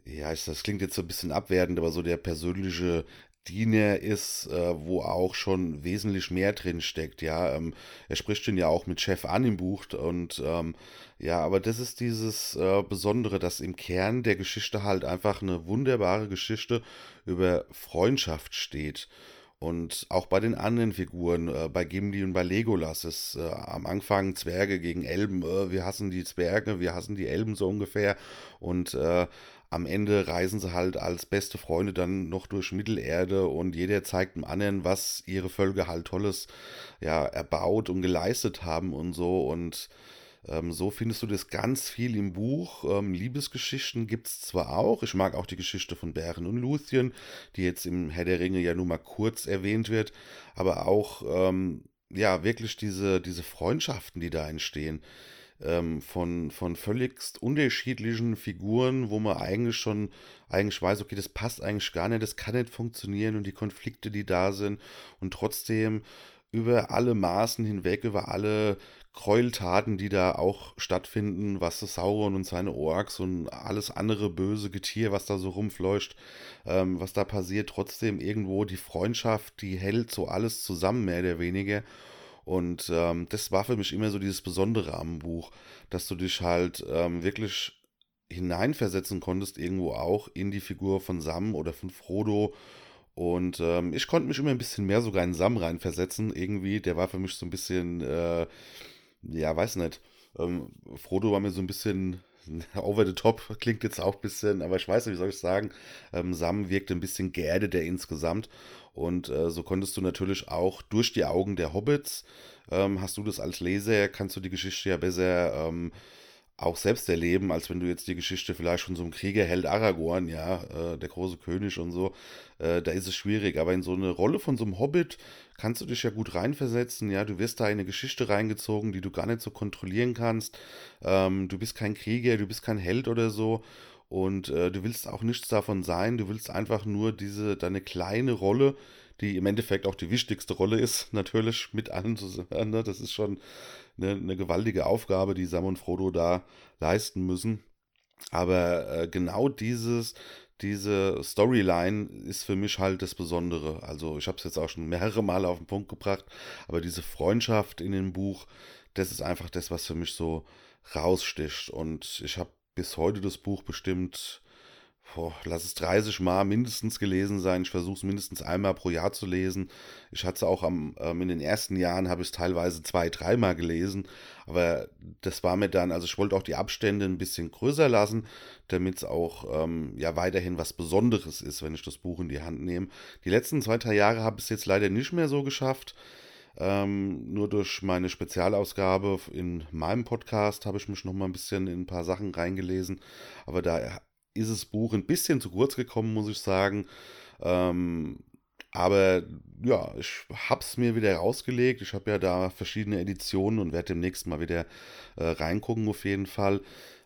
ja, das klingt jetzt so ein bisschen abwertend, aber so der persönliche Diener ist, äh, wo auch schon wesentlich mehr drin steckt. Ja, ähm, er spricht ihn ja auch mit Chef an im Buch und ähm, ja, aber das ist dieses äh, Besondere, dass im Kern der Geschichte halt einfach eine wunderbare Geschichte über Freundschaft steht. Und auch bei den anderen Figuren, äh, bei Gimli und bei Legolas ist äh, am Anfang Zwerge gegen Elben, äh, wir hassen die Zwerge, wir hassen die Elben so ungefähr. Und äh, am Ende reisen sie halt als beste Freunde dann noch durch Mittelerde und jeder zeigt dem anderen, was ihre Völker halt Tolles ja, erbaut und geleistet haben und so. Und Ähm, so findest du das ganz viel im Buch. Ähm, Liebesgeschichten gibt es zwar auch, ich mag auch die Geschichte von Bären und Luthien, die jetzt im Herr der Ringe ja nur mal kurz erwähnt wird, aber auch ähm, ja wirklich diese, diese Freundschaften, die da entstehen ähm, von, von völligst unterschiedlichen Figuren, wo man eigentlich schon eigentlich weiß, okay, das passt eigentlich gar nicht, das kann nicht funktionieren und die Konflikte, die da sind. Und trotzdem über alle Maßen hinweg, über alle Gräueltaten, die da auch stattfinden, was das Sauron und seine Orks und alles andere böse Getier, was da so rumfleucht, ähm, was da passiert, trotzdem irgendwo die Freundschaft, die hält so alles zusammen, mehr oder weniger. Und ähm, das war für mich immer so dieses Besondere am Buch, dass du dich halt ähm, wirklich hineinversetzen konntest, irgendwo auch in die Figur von Sam oder von Frodo. Und ähm, ich konnte mich immer ein bisschen mehr sogar in Sam reinversetzen, irgendwie. Der war für mich so ein bisschen, äh, ja, weiß nicht. Ähm, Frodo war mir so ein bisschen over the top, klingt jetzt auch ein bisschen, aber ich weiß nicht, wie soll ich sagen. Ähm, Sam wirkte ein bisschen geerdeter insgesamt. Und äh, so konntest du natürlich auch durch die Augen der Hobbits, ähm, hast du das als Leser, kannst du die Geschichte ja besser ähm, auch selbst erleben, als wenn du jetzt die Geschichte vielleicht von so einem Kriegerheld Aragorn, ja, äh, der große König und so, äh, da ist es schwierig. Aber in so eine Rolle von so einem Hobbit kannst du dich ja gut reinversetzen, ja, du wirst da in eine Geschichte reingezogen, die du gar nicht so kontrollieren kannst. Ähm, du bist kein Krieger, du bist kein Held oder so. Und äh, du willst auch nichts davon sein, du willst einfach nur diese, deine kleine Rolle, die im Endeffekt auch die wichtigste Rolle ist, natürlich mit allen zusammen. Ne? Das ist schon eine, eine, gewaltige Aufgabe, die Sam und Frodo da leisten müssen. Aber äh, genau dieses, diese Storyline ist für mich halt das Besondere. Also ich habe es jetzt auch schon mehrere Male auf den Punkt gebracht, aber diese Freundschaft in dem Buch, das ist einfach das, was für mich so raussticht. Und ich habe bis heute das Buch bestimmt, boah, lass es 30 Mal mindestens gelesen sein. Ich versuche es mindestens einmal pro Jahr zu lesen. Ich hatte es auch am, ähm, in den ersten Jahren, habe ich es teilweise zwei, dreimal gelesen. Aber das war mir dann, also ich wollte auch die Abstände ein bisschen größer lassen, damit es auch ähm, ja weiterhin was Besonderes ist, wenn ich das Buch in die Hand nehme. Die letzten zwei, drei Jahre habe ich es jetzt leider nicht mehr so geschafft. Ähm, nur durch meine Spezialausgabe in meinem Podcast habe ich mich noch mal ein bisschen in ein paar Sachen reingelesen. Aber da ist das Buch ein bisschen zu kurz gekommen, muss ich sagen. Ähm, aber ja, ich habe es mir wieder rausgelegt. Ich habe ja da verschiedene Editionen und werde demnächst mal wieder äh, reingucken auf jeden Fall.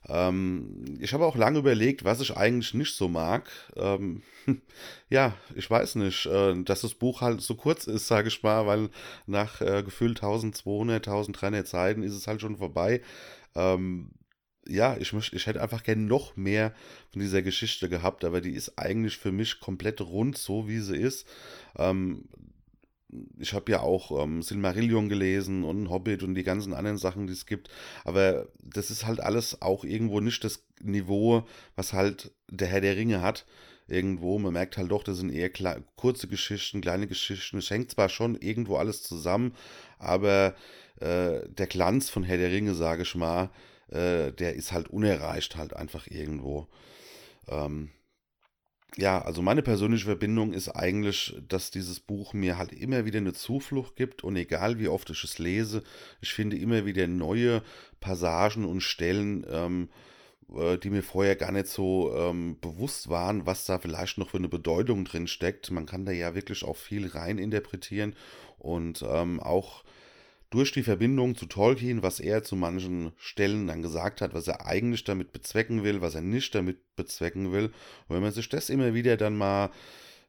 Ähm, ich habe auch lange überlegt, was ich eigentlich nicht so mag. Ähm, ja, ich weiß nicht, äh, dass das Buch halt so kurz ist, sage ich mal, weil nach äh, gefühlt 1200, 1300 Seiten ist es halt schon vorbei. Ähm, ja, ich, möcht, ich hätte einfach gerne noch mehr von dieser Geschichte gehabt, aber die ist eigentlich für mich komplett rund, so wie sie ist. Ähm, ich habe ja auch ähm, Silmarillion gelesen und Hobbit und die ganzen anderen Sachen, die es gibt. Aber das ist halt alles auch irgendwo nicht das Niveau, was halt der Herr der Ringe hat. Irgendwo, man merkt halt doch, das sind eher kurze Geschichten, kleine Geschichten. Es hängt zwar schon irgendwo alles zusammen, aber äh, der Glanz von Herr der Ringe, sage ich mal, äh, der ist halt unerreicht halt einfach irgendwo. Ähm, ja, also meine persönliche Verbindung ist eigentlich, dass dieses Buch mir halt immer wieder eine Zuflucht gibt und egal wie oft ich es lese, ich finde immer wieder neue Passagen und Stellen, ähm, äh, die mir vorher gar nicht so ähm, bewusst waren, was da vielleicht noch für eine Bedeutung drin steckt. Man kann da ja wirklich auch viel rein interpretieren und ähm, auch durch die Verbindung zu Tolkien, was er zu manchen Stellen dann gesagt hat, was er eigentlich damit bezwecken will, was er nicht damit bezwecken will. Und wenn man sich das immer wieder dann mal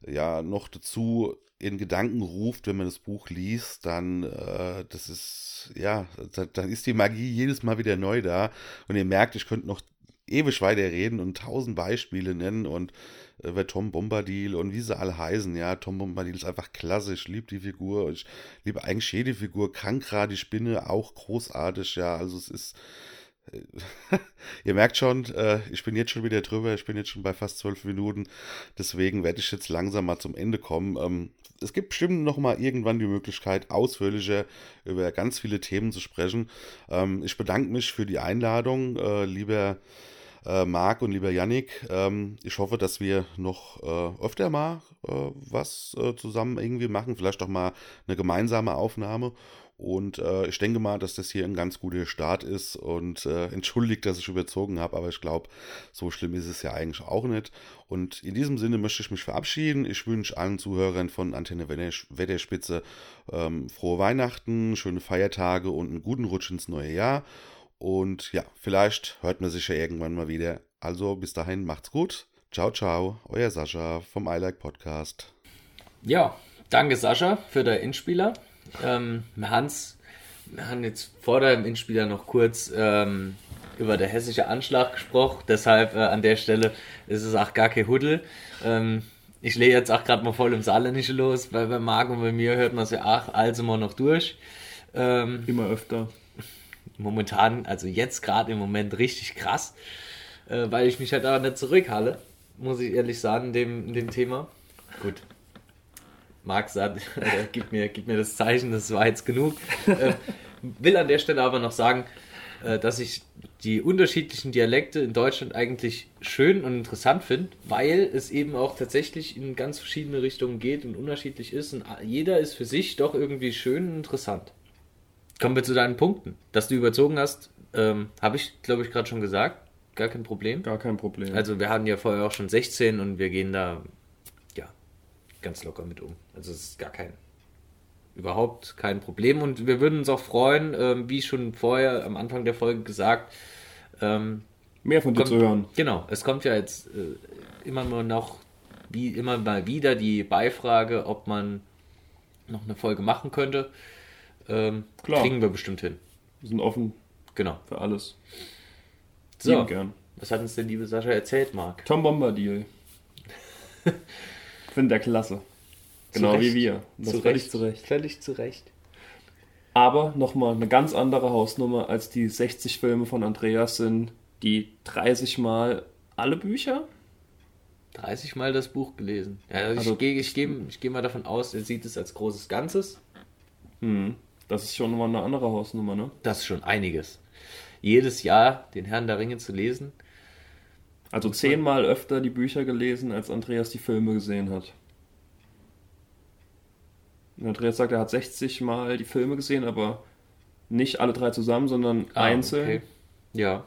ja noch dazu in Gedanken ruft, wenn man das Buch liest, dann äh, das ist ja, dann ist die Magie jedes Mal wieder neu da und ihr merkt, ich könnte noch ewig weiter reden und tausend Beispiele nennen und äh, Tom Bombadil und wie sie alle heißen. Ja, Tom Bombadil ist einfach klasse. Ich liebe die Figur. Ich liebe eigentlich jede Figur. Kankra, die Spinne, auch großartig. Ja, also es ist. Äh, ihr merkt schon, äh, ich bin jetzt schon wieder drüber. Ich bin jetzt schon bei fast zwölf Minuten. Deswegen werde ich jetzt langsam mal zum Ende kommen. Ähm, es gibt bestimmt noch mal irgendwann die Möglichkeit, ausführlicher über ganz viele Themen zu sprechen. Ähm, ich bedanke mich für die Einladung, äh, lieber äh, Marc und lieber Yannick. Ähm, ich hoffe, dass wir noch äh, öfter mal äh, was äh, zusammen irgendwie machen, vielleicht auch mal eine gemeinsame Aufnahme. Und äh, ich denke mal, dass das hier ein ganz guter Start ist und äh, entschuldigt, dass ich überzogen habe, aber ich glaube, so schlimm ist es ja eigentlich auch nicht. Und in diesem Sinne möchte ich mich verabschieden. Ich wünsche allen Zuhörern von Antenne Wetterspitze ähm, frohe Weihnachten, schöne Feiertage und einen guten Rutsch ins neue Jahr. Und ja, vielleicht hört man sich ja irgendwann mal wieder. Also bis dahin, macht's gut. Ciao, ciao, euer Sascha vom I Like Podcast. Ja, danke Sascha für der Inspieler. Ähm, Hans, wir haben jetzt vor dem Inspieler noch kurz ähm, über der hessische Anschlag gesprochen. Deshalb äh, an der Stelle ist es auch gar kein Huddel. Ähm, ich lege jetzt auch gerade mal voll im Saarländische los, weil bei Marc und bei mir hört man es ja auch also mal noch durch. Ähm, Immer öfter. Momentan, also jetzt gerade im Moment richtig krass, äh, weil ich mich halt auch nicht zurückhalle, muss ich ehrlich sagen, dem, dem Thema. Gut. Marc sagt, äh, gib, mir, gib mir das Zeichen, das war jetzt genug. Äh, will an der Stelle aber noch sagen, äh, dass ich die unterschiedlichen Dialekte in Deutschland eigentlich schön und interessant finde, weil es eben auch tatsächlich in ganz verschiedene Richtungen geht und unterschiedlich ist und jeder ist für sich doch irgendwie schön und interessant. Kommen wir zu deinen Punkten. Dass du überzogen hast, ähm, habe ich, glaube ich, gerade schon gesagt. Gar kein Problem. Gar kein Problem. Also wir hatten ja vorher auch schon 16 und wir gehen da ja ganz locker mit um. Also es ist gar kein überhaupt kein Problem und wir würden uns auch freuen, ähm, wie schon vorher am Anfang der Folge gesagt, ähm, Mehr von dir kommt, zu hören. Genau, es kommt ja jetzt äh, immer mal noch wie immer mal wieder die Beifrage, ob man noch eine Folge machen könnte. Ähm, Klar. Kriegen wir bestimmt hin. Wir sind offen Genau. für alles. So, Lieben gern. was hat uns denn liebe Sascha erzählt, Marc? Tom Bombadil. Finde der klasse. Genau Zu wie wir. Das Zu völlig Recht. zu Recht. Völlig zu Recht. Aber nochmal eine ganz andere Hausnummer als die 60 Filme von Andreas sind die 30 Mal alle Bücher. 30 Mal das Buch gelesen. Ja, also Also- ich gehe ich geh, ich geh mal davon aus, er sieht es als großes Ganzes. Hm. Das ist schon mal eine andere Hausnummer, ne? Das ist schon einiges. Jedes Jahr den Herrn der Ringe zu lesen. Also zehnmal öfter die Bücher gelesen, als Andreas die Filme gesehen hat. Und Andreas sagt, er hat 60 Mal die Filme gesehen, aber nicht alle drei zusammen, sondern Ah, einzeln. okay. Ja,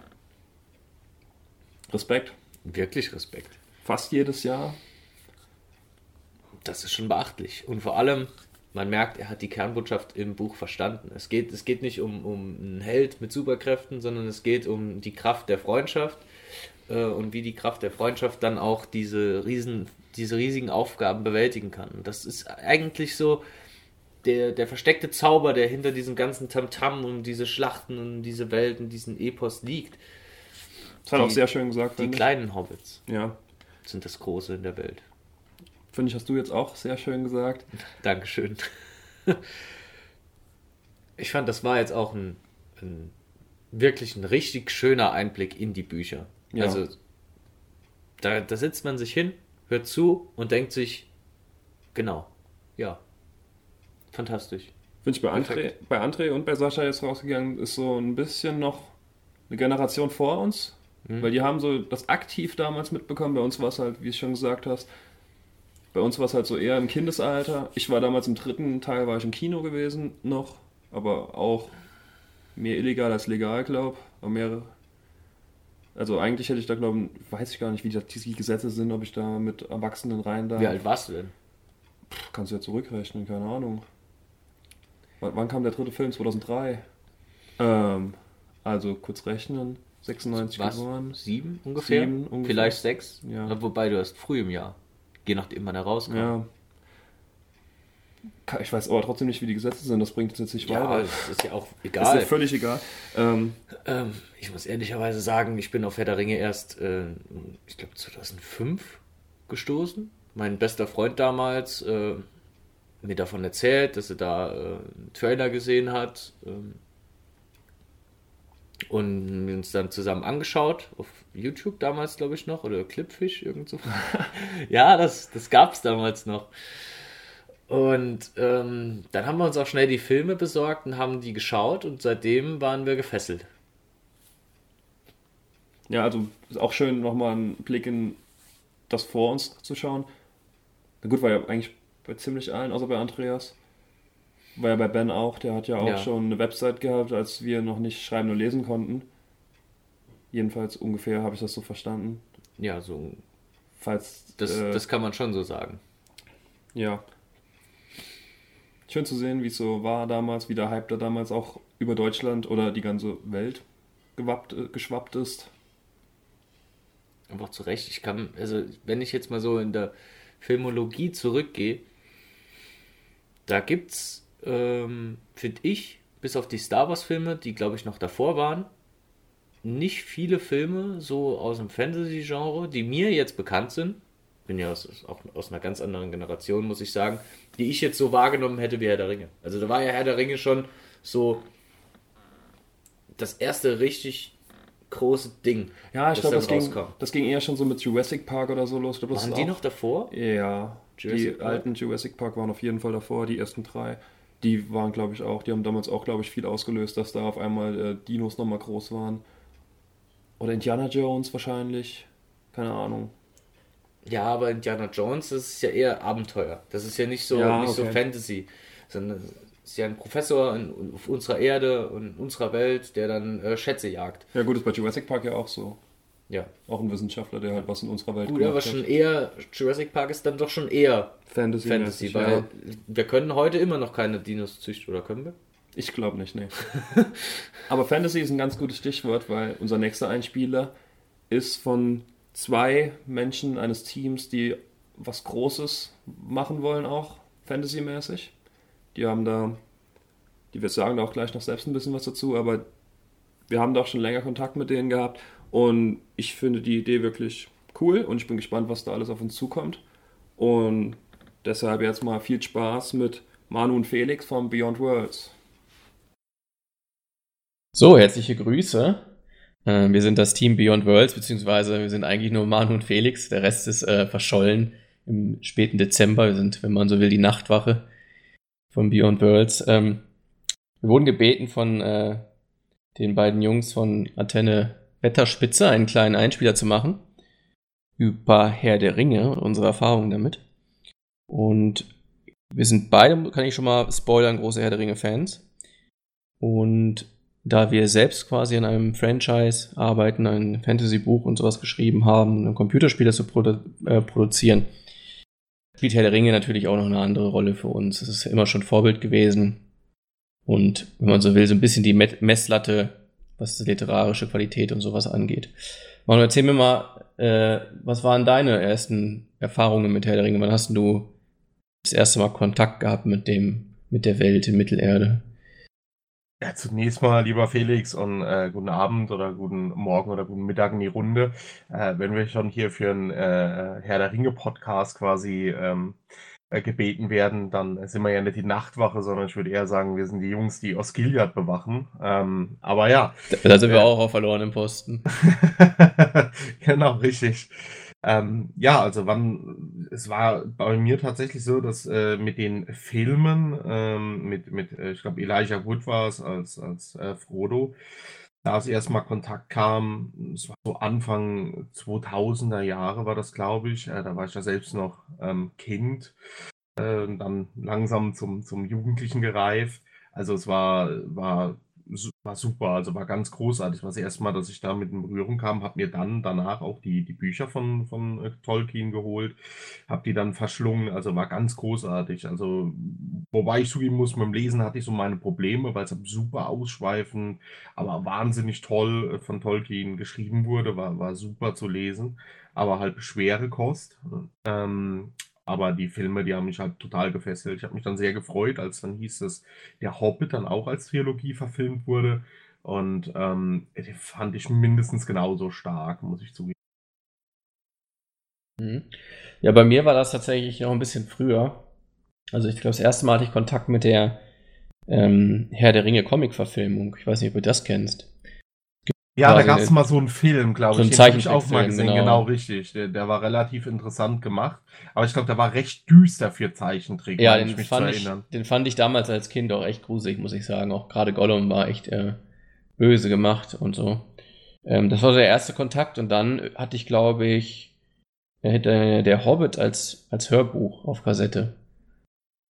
Respekt. wirklich Respekt. Fast jedes Jahr. Das ist schon beachtlich. Und vor allem, man merkt, er hat die Kernbotschaft im Buch verstanden. Es geht, es geht nicht um, um einen Held mit Superkräften, sondern es geht um die Kraft der Freundschaft äh, und wie die Kraft der Freundschaft dann auch diese, riesen, diese riesigen Aufgaben bewältigen kann. Und das ist eigentlich so der, der versteckte Zauber, der hinter diesem ganzen Tamtam und diese Schlachten und diese Welten, diesen Epos liegt. Das hat Die- auch sehr schön gesagt. Die kleinen Hobbits Ja. sind das Große in der Welt. Finde ich, hast du jetzt auch sehr schön gesagt. Dankeschön. Ich fand, das war jetzt auch ein, ein wirklich ein richtig schöner Einblick in die Bücher. Ja. Also da, da sitzt man sich hin, hört zu und denkt sich, genau, ja, fantastisch. Finde ich bei André, bei André und bei Sascha jetzt rausgegangen, ist so ein bisschen noch eine Generation vor uns. Mhm. Weil die haben so das aktiv damals mitbekommen. Bei uns war es halt, wie du schon gesagt hast, bei uns war es halt so eher im Kindesalter. Ich war damals im dritten Teil, war ich im Kino gewesen noch, aber auch mehr illegal als legal, glaube ich. Mehr, also eigentlich hätte ich da, glaube ich, weiß ich gar nicht, wie die, Gesetze sind, ob ich da mit Erwachsenen rein darf. Wie alt warst du denn? Kannst du ja zurückrechnen, keine Ahnung. W wann kam der dritte Film? 2003. Ähm, also kurz rechnen. 96 Was? geboren. Sieben ungefähr? Sieben ungefähr. Vielleicht sechs? Ja. Wobei du hast früh im Jahr. Je nachdem, wann er rauskam. Ja. Ich weiß aber trotzdem nicht, wie die Gesetze sind. Das bringt jetzt nicht Ja, weiter. das ist ja auch Ist egal. ja völlig egal. Ähm, Ähm, ich muss ehrlicherweise sagen, ich bin auf Herr der Ringe erst, äh, ich glaube 2005 gestoßen. Mein bester Freund damals äh, mir davon erzählt, dass er da äh, einen Trailer gesehen hat ähm, und wir uns dann zusammen angeschaut auf YouTube damals, glaube ich noch, oder Clipfish irgend so. ja, das, das gab es damals noch. Und ähm, dann haben wir uns auch schnell die Filme besorgt und haben die geschaut und seitdem waren wir gefesselt. ja, also ist auch schön, nochmal einen Blick in das vor uns zu schauen. Na gut, war ja eigentlich bei ziemlich allen, außer bei Andreas. War ja bei Ben auch, der hat ja auch Ja. schon eine Website gehabt, als wir noch nicht schreiben und lesen konnten. Jedenfalls ungefähr habe ich das so verstanden. Ja, so. Falls Das, äh, das kann man schon so sagen. Ja. Schön zu sehen, wie es so war damals, wie der Hype da damals auch über Deutschland oder die ganze Welt gewappt, äh, geschwappt ist. Einfach zu Recht. Ich kann, also, wenn ich jetzt mal so in der Filmologie zurückgehe, da gibt's, ähm, finde ich, bis auf die Star Wars-Filme, die glaube ich noch davor waren, nicht viele Filme so aus dem Fantasy-Genre, die mir jetzt bekannt sind. Bin ja aus, auch aus einer ganz anderen Generation, muss ich sagen, die ich jetzt so wahrgenommen hätte wie Herr der Ringe. Also da war ja Herr der Ringe schon so das erste richtig große Ding. Ja, ich das glaube, das, ging, das ging eher schon so mit Jurassic Park oder so los. Glaub, Waren die noch davor? Ja, Jurassic die Park? alten Jurassic Park waren auf jeden Fall davor, die ersten drei. Die waren, glaube ich, auch, die haben damals auch, glaube ich, viel ausgelöst, dass da auf einmal äh, Dinos nochmal groß waren. Oder Indiana Jones wahrscheinlich. Keine Ahnung. Ja, aber Indiana Jones, das ist ja eher Abenteuer. Das ist ja nicht so, Ja, nicht so okay. Fantasy, sondern es ist ja ein Professor in, auf unserer Erde und unserer Welt, der dann äh, Schätze jagt. Ja, gut, ist bei Jurassic Park ja auch so. Ja. Auch ein Wissenschaftler, der halt was in unserer Welt Gut, aber hat. schon eher, Jurassic Park ist dann doch schon eher Fantasy. Fantasy, weil wir können heute immer noch keine Dinos züchten, oder können wir? Ich glaube nicht, nee. Aber Fantasy ist ein ganz gutes Stichwort, weil unser nächster Einspieler ist von zwei Menschen eines Teams, die was Großes machen wollen, auch Fantasy-mäßig. Die haben da, die wir sagen da auch gleich noch selbst ein bisschen was dazu, aber wir haben da auch schon länger Kontakt mit denen gehabt und ich finde die Idee wirklich cool und ich bin gespannt, was da alles auf uns zukommt. Und deshalb jetzt mal viel Spaß mit Manu und Felix von Beyond Worlds. So, herzliche Grüße. Äh, wir sind das Team Beyond Worlds, beziehungsweise wir sind eigentlich nur Manu und Felix. Der Rest ist äh, verschollen im späten Dezember. Wir sind, wenn man so will, die Nachtwache von Beyond Worlds. Ähm, wir wurden gebeten von äh, den beiden Jungs von Antenne Wetterspitze, einen kleinen Einspieler zu machen über Herr der Ringe und unsere Erfahrungen damit. Und wir sind beide, kann ich schon mal spoilern, große Herr der Ringe-Fans. Und da wir selbst quasi an einem Franchise arbeiten, ein Fantasy-Buch und sowas geschrieben haben, ein Computerspiel zu produ äh, produzieren, spielt Herr der Ringe natürlich auch noch eine andere Rolle für uns. Es ist immer schon Vorbild gewesen. Und wenn man so will, so ein bisschen die Met Messlatte, was literarische Qualität und sowas angeht. Manu, erzähl mir mal, äh, was waren deine ersten Erfahrungen mit Herr der Ringe? Wann hast du das erste Mal Kontakt gehabt mit dem, mit der Welt in Mittelerde? Ja, zunächst mal, lieber Felix, und äh, guten Abend oder guten Morgen oder guten Mittag in die Runde. Äh, wenn wir schon hier für einen äh, Herr der Ringe-Podcast quasi ähm, äh, gebeten werden, dann sind wir ja nicht die Nachtwache, sondern ich würde eher sagen, wir sind die Jungs, die Osgiliath bewachen. Ähm, aber ja, Da, sind wir Ja. auch auf verlorenen Posten. genau, richtig. Ähm, ja, also wann, es war bei mir tatsächlich so, dass äh, mit den Filmen, ähm, mit, mit äh, ich glaube, Elijah Wood war es als, als äh, Frodo, da es erstmal Kontakt kam, es war so Anfang 2000er Jahre war das, glaube ich, äh, da war ich ja selbst noch ähm, Kind, äh, dann langsam zum, zum Jugendlichen gereift. Also es war, war, war super, also war ganz großartig. War das Mal, dass ich da mit in Berührung kam, habe mir dann danach auch die, die Bücher von, von äh, Tolkien geholt, habe die dann verschlungen, also war ganz großartig. Also, wobei ich zugeben muss, mit dem Lesen hatte ich so meine Probleme, weil es super ausschweifend, aber wahnsinnig toll äh, von Tolkien geschrieben wurde, war, war super zu lesen, aber halt schwere Kost. Ähm, aber die Filme, die haben mich halt total gefesselt. Ich habe mich dann sehr gefreut, als dann hieß, dass der Hobbit dann auch als Trilogie verfilmt wurde. Und ähm, die fand ich mindestens genauso stark, muss ich zugeben. Mhm. Ja, bei mir war das tatsächlich noch ein bisschen früher. Also ich glaube, das erste Mal hatte ich Kontakt mit der ähm, Herr der Ringe Comic-Verfilmung. Ich weiß nicht, ob du das kennst. Ja, da gab es mal so einen Film, glaube so ich. Den habe ich auch mal gesehen. genau. Genau, richtig. Der, der war relativ interessant gemacht. Aber ich glaube, der war recht düster für Zeichentrick, Ja, den ich mich fand zu ich, den fand ich damals als Kind auch echt gruselig, muss ich sagen. Auch gerade Gollum war echt äh, böse gemacht und so. Ähm, das war der erste Kontakt und dann hatte ich, glaube ich, äh, der Hobbit als, als Hörbuch auf Kassette.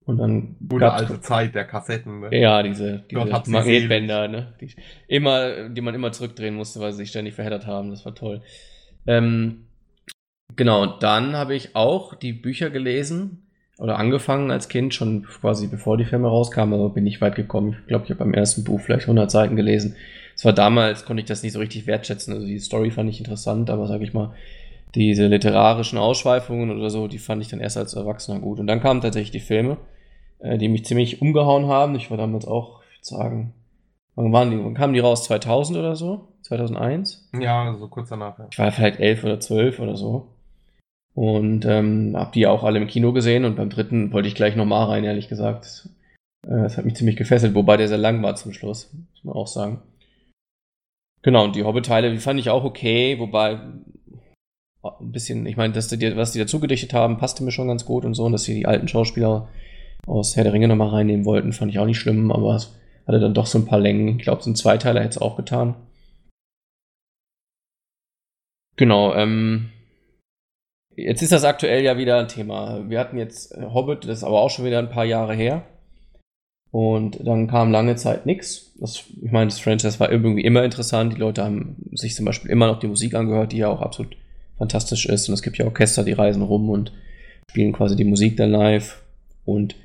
Und dann Gute alte Zeit der Kassetten. Ne? Ja, diese, diese Magnetbänder, ne? Die, immer, die man immer zurückdrehen musste, weil sie sich ständig verheddert haben. Das war toll. Ähm, genau, und dann habe ich auch die Bücher gelesen oder angefangen als Kind, schon quasi bevor die Filme rauskamen, aber bin nicht weit gekommen. Ich glaube, ich habe beim ersten Buch vielleicht 100 Seiten gelesen. Es war damals, konnte ich das nicht so richtig wertschätzen. Also die Story fand ich interessant, aber sage ich mal, diese literarischen Ausschweifungen oder so, die fand ich dann erst als Erwachsener gut. Und dann kamen tatsächlich die Filme, äh, die mich ziemlich umgehauen haben. Ich war damals auch, ich würde sagen, wann waren die? Wann kamen die raus? 2000 oder so? 2001? Ja, so kurz danach. Ja. Ich war vielleicht elf oder zwölf oder so. Und ähm, habe die auch alle im Kino gesehen und beim dritten wollte ich gleich nochmal rein, ehrlich gesagt. Äh, das hat mich ziemlich gefesselt, wobei der sehr lang war zum Schluss, muss man auch sagen. Genau, und die Hobbit-Teile, die fand ich auch okay, wobei ein bisschen, ich meine, dass die, was die dazu gedichtet haben, passte mir schon ganz gut und so, und dass sie die alten Schauspieler aus Herr der Ringe nochmal reinnehmen wollten, fand ich auch nicht schlimm, aber es hatte dann doch so ein paar Längen. Ich glaube, so ein Zweiteiler hätte es auch getan. Genau, ähm, jetzt ist das aktuell ja wieder ein Thema. Wir hatten jetzt Hobbit, das ist aber auch schon wieder ein paar Jahre her. Und dann kam lange Zeit nichts. Ich meine, das Franchise war irgendwie immer interessant. Die Leute haben sich zum Beispiel immer noch die Musik angehört, die ja auch absolut fantastisch ist. Und es gibt ja Orchester, die reisen rum und spielen quasi die Musik dann live. Und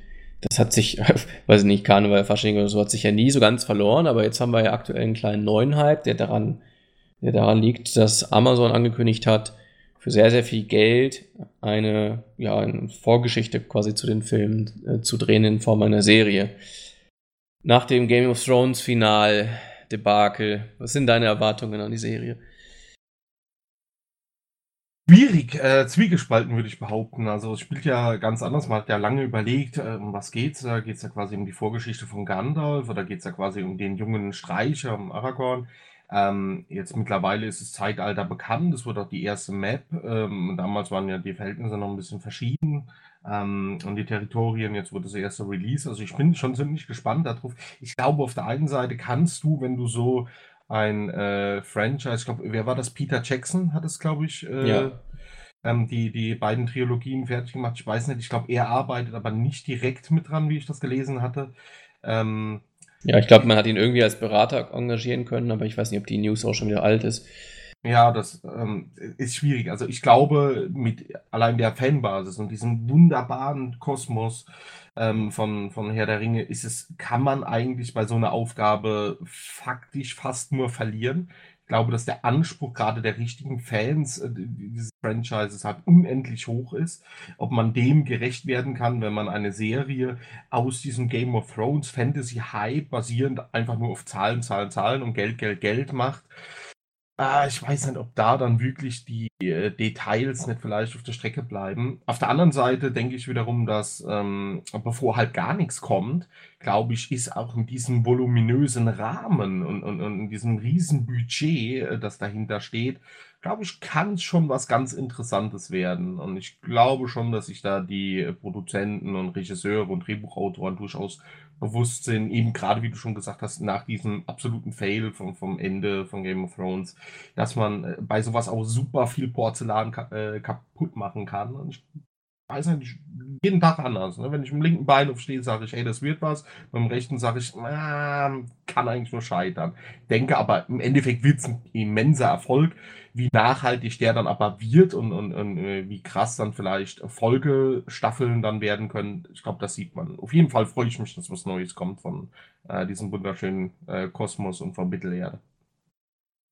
das hat sich, weiß ich nicht, Karneval, Fasching oder so, hat sich ja nie so ganz verloren. Aber jetzt haben wir ja aktuell einen kleinen neuen Hype, der daran, der daran liegt, dass Amazon angekündigt hat, für sehr, sehr viel Geld eine, ja, eine Vorgeschichte quasi zu den Filmen äh, zu drehen in Form einer Serie. Nach dem Game of Thrones Final Debakel, was sind deine Erwartungen an die Serie? Schwierig, äh, zwiegespalten würde ich behaupten. Also es spielt ja ganz anders. Man hat ja lange überlegt, äh, um was geht's da? Geht's ja quasi um die Vorgeschichte von Gandalf oder geht's ja quasi um den jungen Streicher, um Aragorn? Ähm, jetzt mittlerweile ist das Zeitalter bekannt. Es wird auch die erste Map. Ähm, damals waren ja die Verhältnisse noch ein bisschen verschieden ähm, und die Territorien. Jetzt wurde das erste Release. Also ich bin schon ziemlich gespannt darauf. Ich glaube, auf der einen Seite kannst du, wenn du so ein äh, Franchise, ich glaube, wer war das? Peter Jackson hat es, glaube ich, äh, Ja. ähm, die, die beiden Trilogien fertig gemacht. Ich weiß nicht, ich glaube, er arbeitet aber nicht direkt mit dran, wie ich das gelesen hatte. Ähm, Ja, ich glaube, man hat ihn irgendwie als Berater engagieren können, aber ich weiß nicht, ob die News auch schon wieder alt ist. Ja, das ähm, ist schwierig. Also ich glaube, mit allein der Fanbasis und diesem wunderbaren Kosmos ähm, von, von Herr der Ringe ist es, kann man eigentlich bei so einer Aufgabe faktisch fast nur verlieren. Ich glaube, dass der Anspruch gerade der richtigen Fans äh, dieses Franchises halt unendlich hoch ist. Ob man dem gerecht werden kann, wenn man eine Serie aus diesem Game of Thrones Fantasy Hype basierend einfach nur auf Zahlen, Zahlen, Zahlen und Geld, Geld, Geld macht. Ah, ich weiß nicht, ob da dann wirklich die äh, Details nicht vielleicht auf der Strecke bleiben. Auf der anderen Seite denke ich wiederum, dass ähm, bevor halt gar nichts kommt, glaube ich, ist auch in diesem voluminösen Rahmen und, und, und in diesem riesen Budget, äh, das dahinter steht, glaube ich, kann es schon was ganz Interessantes werden. Und ich glaube schon, dass sich da die Produzenten und Regisseure und Drehbuchautoren durchaus bewusst sind, eben gerade wie du schon gesagt hast, nach diesem absoluten Fail vom, vom Ende von Game of Thrones, dass man äh, bei sowas auch super viel Porzellan ka äh, kaputt machen kann. Und ich weiß nicht, jeden Tag anders. Ne? Wenn ich dem linken Bein aufstehe, sage ich, hey, das wird was. Dem rechten sage ich, ah, kann eigentlich nur scheitern. Denke aber, im Endeffekt wird es ein immenser Erfolg. Wie nachhaltig der dann aber wird und, und, und äh, wie krass dann vielleicht Folgestaffeln dann werden können, ich glaube, das sieht man. Auf jeden Fall freue ich mich, dass was Neues kommt von äh, diesem wunderschönen äh, Kosmos und von Mittelerde.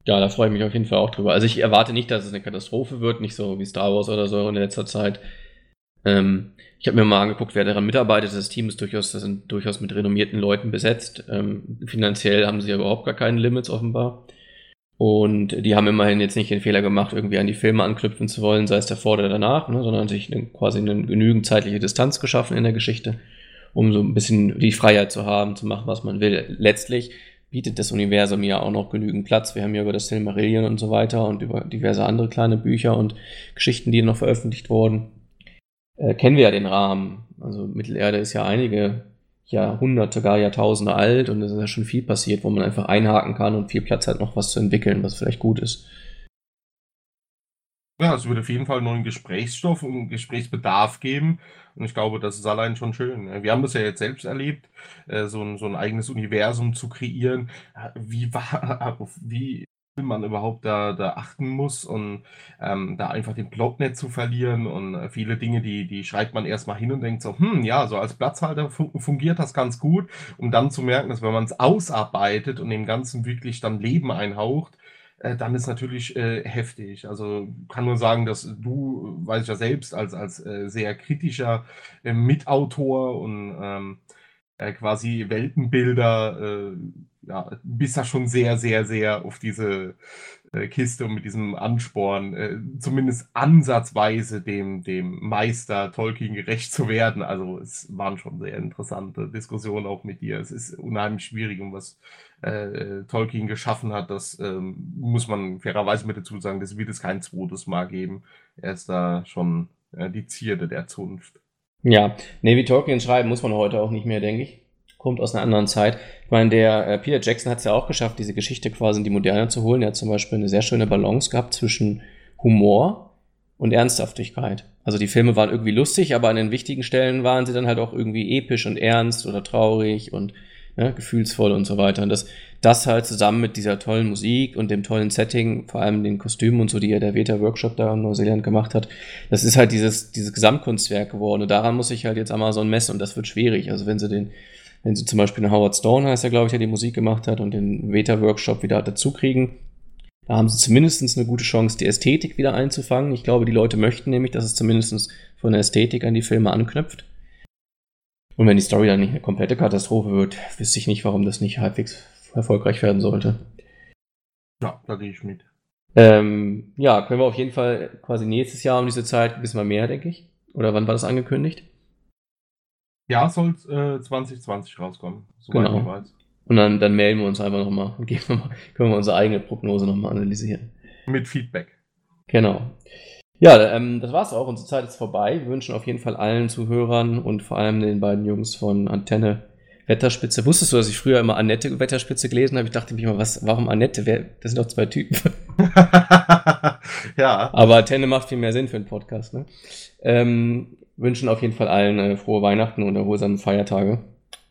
Ja, da freue ich mich auf jeden Fall auch drüber. Also ich erwarte nicht, dass es eine Katastrophe wird, nicht so wie Star Wars oder so in letzter Zeit. Ähm, ich habe mir mal angeguckt, wer daran mitarbeitet. Das Team ist durchaus, das sind durchaus mit renommierten Leuten besetzt. Ähm, finanziell haben sie ja überhaupt gar keine Limits offenbar. Und die haben immerhin jetzt nicht den Fehler gemacht, irgendwie an die Filme anknüpfen zu wollen, sei es davor oder danach, ne, sondern sich eine, quasi eine genügend zeitliche Distanz geschaffen in der Geschichte, um so ein bisschen die Freiheit zu haben, zu machen, was man will. Letztlich bietet das Universum ja auch noch genügend Platz. Wir haben ja über das Silmarillion und so weiter und über diverse andere kleine Bücher und Geschichten, die noch veröffentlicht wurden, äh, kennen wir ja den Rahmen. Also Mittelerde ist ja einige Jahrhunderte, gar Jahrtausende alt und es ist ja schon viel passiert, wo man einfach einhaken kann und viel Platz hat, noch was zu entwickeln, was vielleicht gut ist. Ja, es wird auf jeden Fall neuen Gesprächsstoff und Gesprächsbedarf geben. Und ich glaube, das ist allein schon schön. Wir haben das ja jetzt selbst erlebt, äh, so ein, so ein eigenes Universum zu kreieren. Wie war, wie man überhaupt da, da achten muss und ähm, da einfach den Plot nicht zu verlieren und äh, viele Dinge, die, die schreibt man erstmal hin und denkt so, hm, ja, so als Platzhalter fungiert das ganz gut, um dann zu merken, dass wenn man es ausarbeitet und dem Ganzen wirklich dann Leben einhaucht, äh, dann ist natürlich äh, heftig. Also kann nur sagen, dass du, weiß ich ja selbst, als, als äh, sehr kritischer äh, Mitautor und ähm, äh, quasi Weltenbilder, ja, bist da schon sehr, sehr, sehr auf diese äh, Kiste und mit diesem Ansporn, äh, zumindest ansatzweise dem, dem Meister Tolkien gerecht zu werden. Also es waren schon sehr interessante Diskussionen auch mit dir. Es ist unheimlich schwierig, um was äh, Tolkien geschaffen hat. Das ähm, muss man fairerweise mit dazu sagen, das wird es kein zweites Mal geben. Er ist da schon äh, die Zierde der Zunft. Ja, nee, wie Tolkien schreiben muss man heute auch nicht mehr, denke ich kommt aus einer anderen Zeit. Ich meine, der äh, Peter Jackson hat es ja auch geschafft, diese Geschichte quasi in die Moderne zu holen. Er hat zum Beispiel eine sehr schöne Balance gehabt zwischen Humor und Ernsthaftigkeit. Also die Filme waren irgendwie lustig, aber an den wichtigen Stellen waren sie dann halt auch irgendwie episch und ernst oder traurig und ne, gefühlsvoll und so weiter. Und das, das halt zusammen mit dieser tollen Musik und dem tollen Setting, vor allem den Kostümen und so, die ja der Veta Workshop da in Neuseeland gemacht hat, das ist halt dieses, dieses Gesamtkunstwerk geworden. Und daran muss sich halt jetzt Amazon messen und das wird schwierig. Also wenn sie den wenn sie zum Beispiel einen Howard Stone heißt er, glaube ich, der die Musik gemacht hat und den Veta-Workshop wieder dazu kriegen, da haben sie zumindest eine gute Chance, die Ästhetik wieder einzufangen. Ich glaube, die Leute möchten nämlich, dass es zumindest von der Ästhetik an die Filme anknüpft. Und wenn die Story dann nicht eine komplette Katastrophe wird, wüsste ich nicht, warum das nicht halbwegs erfolgreich werden sollte. Ja, da gehe ich mit. Ähm, ja, können wir auf jeden Fall quasi nächstes Jahr um diese Zeit wissen wir mehr, denke ich. Oder wann war das angekündigt? Ja, soll äh, 2020 rauskommen, soweit genau. ich weiß. Und dann, dann melden wir uns einfach nochmal und geben mal, können wir unsere eigene Prognose nochmal analysieren. Mit Feedback. Genau. Ja, ähm, das war's auch. Unsere Zeit ist vorbei. Wir wünschen auf jeden Fall allen Zuhörern und vor allem den beiden Jungs von Antenne Wetterspitze. Wusstest du, dass ich früher immer Annette Wetterspitze gelesen habe? Ich dachte mich immer, was, warum Annette? Wer, das sind doch zwei Typen. ja. Aber Antenne macht viel mehr Sinn für einen Podcast, ne? Ähm, wünschen auf jeden Fall allen äh, frohe Weihnachten und erholsame Feiertage